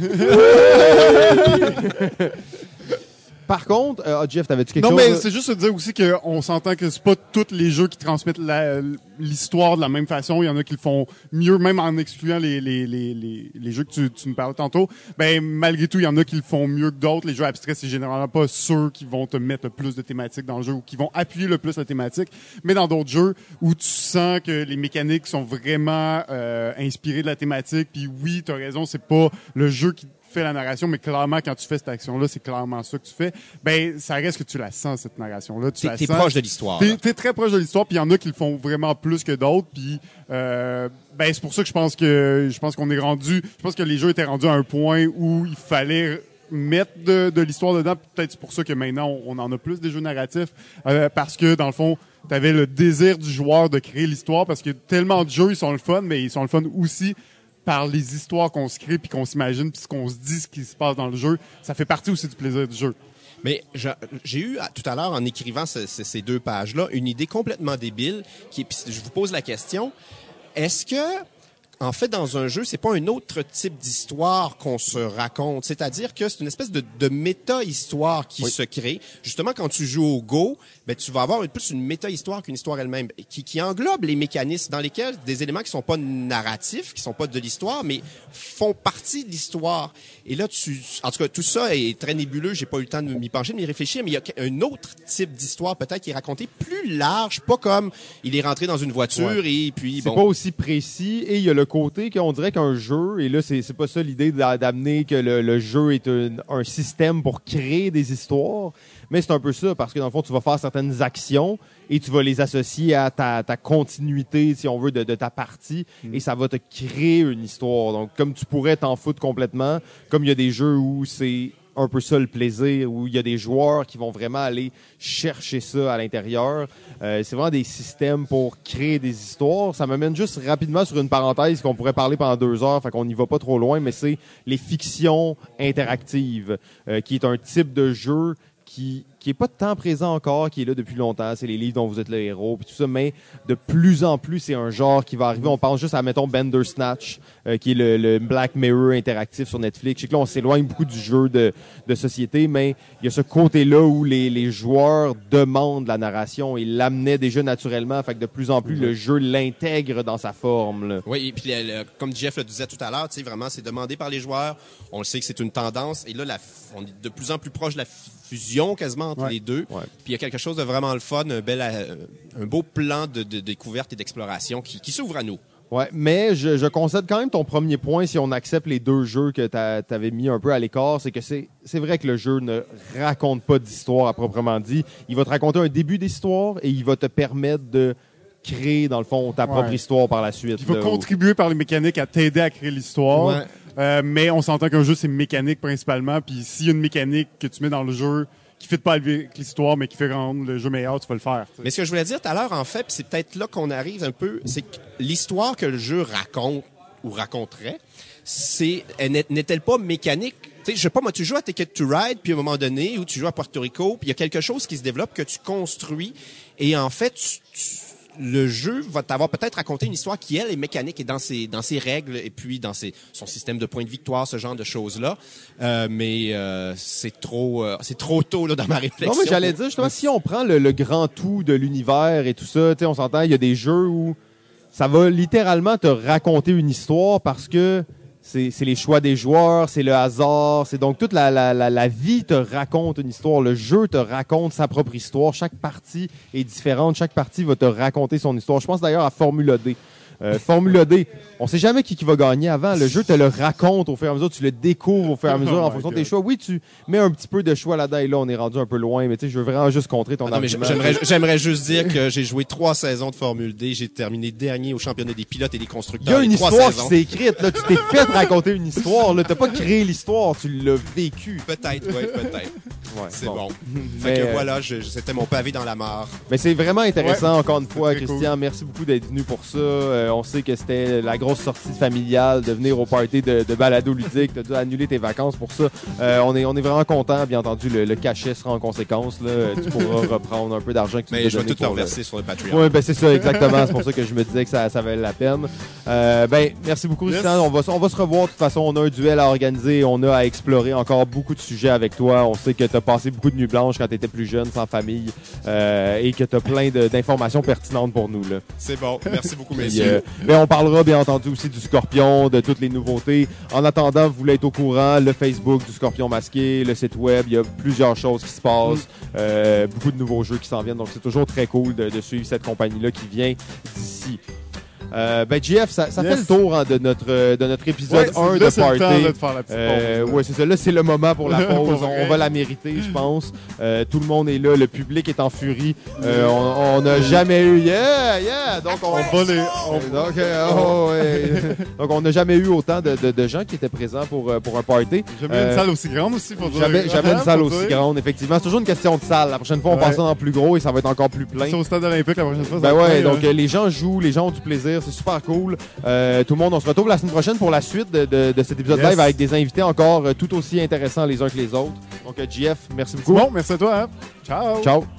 Par contre, euh, ah, Jeff, t'avais-tu quelque Non, chose? mais là? c'est juste de dire aussi qu'on s'entend que c'est pas tous les jeux qui transmettent l'histoire de la même façon. Il y en a qui le font mieux, même en excluant les, les, les, les, les jeux que tu, tu nous parlais tantôt. Ben, malgré tout, il y en a qui le font mieux que d'autres. Les jeux abstraits, c'est généralement pas ceux qui vont te mettre le plus de thématiques dans le jeu ou qui vont appuyer le plus la thématique. Mais dans d'autres jeux où tu sens que les mécaniques sont vraiment euh, inspirées de la thématique, puis oui, tu as raison, c'est pas le jeu qui la narration, mais clairement, quand tu fais cette action-là, c'est clairement ça que tu fais. Ben, ça reste que tu la sens, cette narration-là. Tu T'es la t'es sens. proche de l'histoire. T'es t'es très proche de l'histoire, puis il y en a qui le font vraiment plus que d'autres, puis euh, ben c'est pour ça que je pense que je pense qu'on est rendu, je pense que les jeux étaient rendus à un point où il fallait mettre de, de l'histoire dedans. Peut-être c'est pour ça que maintenant on, on en a plus des jeux narratifs, euh, parce que dans le fond, t'avais le désir du joueur de créer l'histoire, parce que tellement de jeux ils sont le fun, mais ils sont le fun aussi par les histoires qu'on se crée puis qu'on s'imagine puis ce qu'on se dit ce qui se passe dans le jeu ça fait partie aussi du plaisir du jeu Mais j'ai eu tout à l'heure, en écrivant ce- ce- ces deux pages-là, une idée complètement débile. Qui, je vous pose la question est-ce que, en fait, dans un jeu, c'est pas un autre type d'histoire qu'on se raconte C'est-à-dire que c'est une espèce de, de méta-histoire qui se crée. Justement, quand tu joues au Go, ben, tu vas avoir plus une méta-histoire qu'une histoire elle-même, qui, qui englobe les mécanismes dans lesquels des éléments qui sont pas narratifs, qui sont pas de l'histoire, mais font partie de l'histoire. Et là, tu, en tout cas, tout ça est très nébuleux. J'ai pas eu le temps de m'y pencher, de m'y réfléchir, mais il y a un autre type d'histoire peut-être qui est raconté plus large, pas comme il est rentré dans une voiture et puis C'est bon. pas aussi précis et il y a le côté qu'on dirait qu'un jeu, et là, c'est pas ça l'idée d'a- d'amener que le, le jeu est un, un système pour créer des histoires, mais c'est un peu ça parce que dans le fond, tu vas faire certaines actions et tu vas les associer à ta, ta continuité, si on veut, de, de ta partie et ça va te créer une histoire. Donc, comme tu pourrais t'en foutre complètement, comme il y a des jeux où c'est un peu ça le plaisir, où il y a des joueurs qui vont vraiment aller chercher ça à l'intérieur. Euh, c'est vraiment des systèmes pour créer des histoires. Ça m'amène juste rapidement sur une parenthèse qu'on pourrait parler pendant deux heures, fait qu'on n'y va pas trop loin, mais c'est les fictions interactives, euh, qui est un type de jeu qui qui est pas tant présent encore, qui est là depuis longtemps. C'est les livres dont vous êtes le héros, puis tout ça. Mais de plus en plus, c'est un genre qui va arriver. On pense juste à mettons Bandersnatch, euh, qui est le, Black Mirror interactif sur Netflix. Je sais là, on s'éloigne beaucoup du jeu de, de société, mais il y a ce côté-là où les, les joueurs demandent la narration et l'amenaient déjà naturellement. Fait que de plus en plus, le jeu l'intègre dans sa forme. là. Oui, et puis comme Jeff le disait tout à l'heure, vraiment, c'est demandé par les joueurs. On le sait que c'est une tendance. Et là, on est de plus en plus proche de la fusion quasiment entre Ouais. les deux. Ouais. Puis il y a quelque chose de vraiment le fun, un bel, euh, un beau plan de, de découverte et d'exploration qui, qui s'ouvre à nous. Ouais, mais je, je concède quand même ton premier point si on accepte les deux jeux que tu avais mis un peu à l'écart, c'est que c'est vrai que le jeu ne raconte pas d'histoire à proprement dit. Il va te raconter un début d'histoire et il va te permettre de créer dans le fond ta propre histoire par la suite. Il va là, contribuer par les mécaniques à t'aider à créer l'histoire. Ouais. Euh, mais on s'entend qu'un jeu, c'est mécanique principalement. Puis s'il y a une mécanique que tu mets dans le jeu qui fait pas avec l'histoire, mais qui fait rendre le jeu meilleur, tu vas le faire. Mais ce que je voulais dire tout à l'heure, en fait, c'est peut-être là qu'on arrive un peu, c'est que l'histoire que le jeu raconte ou raconterait, c'est elle n'est- n'est-elle pas mécanique? Tu sais, je sais pas, moi, tu joues à Ticket to Ride, puis à un moment donné, où tu joues à Puerto Rico, puis il y a quelque chose qui se développe que tu construis, et en fait, tu- tu- le jeu va t'avoir peut-être raconté une histoire qui, elle, est mécanique et dans ses, dans ses règles, et puis dans ses, son système de points de victoire, ce genre de choses-là. Euh, mais euh, c'est trop, euh, c'est trop tôt là, dans ma réflexion. Non, mais j'allais dire, justement, si on prend le, le grand tout de l'univers et tout ça, tu sais, on s'entend, il y a des jeux où ça va littéralement te raconter une histoire parce que c'est les choix des joueurs, c'est le hasard, c'est donc toute la, la, la, vie te raconte une histoire, le jeu te raconte sa propre histoire, chaque partie est différente, chaque partie va te raconter son histoire. Je pense d'ailleurs à Formula D. Euh, Formula D, on sait jamais qui, qui va gagner avant. Le jeu te le raconte au fur et à mesure, tu le découvres au fur et à mesure [LAUGHS] Oh en fonction de tes choix. Oui, tu mets un petit peu de choix là-dedans et là, on est rendu un peu loin, mais tu sais, je veux vraiment juste contrer ton Ah non, argument. j'aimerais, juste dire que j'ai joué trois saisons de Formule D. J'ai terminé dernier au championnat des pilotes et des Il y constructeurs. a une histoire qui s'est écrite. Là, tu t'es fait raconter une histoire. Là, t'as pas créé l'histoire, tu l'as vécu. Peut-être, oui, peut-être. Ouais, C'est bon. Mais, [LAUGHS] Fait que euh, voilà, c'était mon pavé dans la mare. Mais c'est vraiment intéressant, encore une fois, Christian. Merci beaucoup d'être venu pour ça. Euh, on sait que c'était la grosse sortie familiale de venir au party de, de balado ludique. Tu as dû annuler tes vacances pour ça. Euh, on, est, on est vraiment content. Bien entendu, le, le cachet sera en conséquence. Là. Tu pourras [LAUGHS] reprendre un peu d'argent que tu Mais je vais tout te reverser sur le Patreon. Oui, ben c'est ça, [LAUGHS] exactement. c'est pour ça que je me disais que ça, ça valait la peine. Euh, ben, merci beaucoup, Yes. On va, on va se revoir. De toute façon, on a un duel à organiser. On a à explorer encore beaucoup de sujets avec toi. On sait que tu as passé beaucoup de nuits blanches quand tu étais plus jeune, sans famille, euh, et que tu as plein d'informations pertinentes pour nous. C'est bon. Merci beaucoup, messieurs. Euh, mais on parlera bien entendu aussi du Scorpion, de toutes les nouveautés. En attendant, vous voulez être au courant, le Facebook du Scorpion masqué, le site web, il y a plusieurs choses qui se passent, euh, beaucoup de nouveaux jeux qui s'en viennent. Donc c'est toujours très cool de, de suivre cette compagnie-là qui vient d'ici. Euh, ben GF, ça, ça Yes. fait le tour hein, de notre euh, de notre épisode Ouais, 1 là, de c'est le temps Party. là, de faire la petite Euh, pause. ouais, c'est ça. Là, c'est le moment pour la [LAUGHS] Pour pause. on, va la mériter, je pense. Euh, tout le monde est là. Le public est en furie. Euh, on n'a jamais eu. Yeah, yeah. Donc, on, On va les- on- donc, euh, oh, ouais. [LAUGHS] Donc, on n'a jamais eu autant de, de- de gens qui étaient présents pour, euh, pour un party. Jamais Euh, une salle aussi grande aussi, dire. Jamais, jamais une salle aussi grande, effectivement. C'est toujours une question de salle. La prochaine fois, on Ouais. passe ça dans plus gros et ça va être encore plus plein. C'est au stade olympique la prochaine fois. Ben ouais, plein, donc euh, les gens jouent, les gens ont du plaisir. Plaisir. C'est super cool. Euh, tout le monde, on se retrouve la semaine prochaine pour la suite de, de- de cet épisode Yes. live avec des invités encore euh, tout aussi intéressants les uns que les autres. Donc, euh, JF, merci beaucoup. Bon, merci à toi. hein. Ciao. Ciao.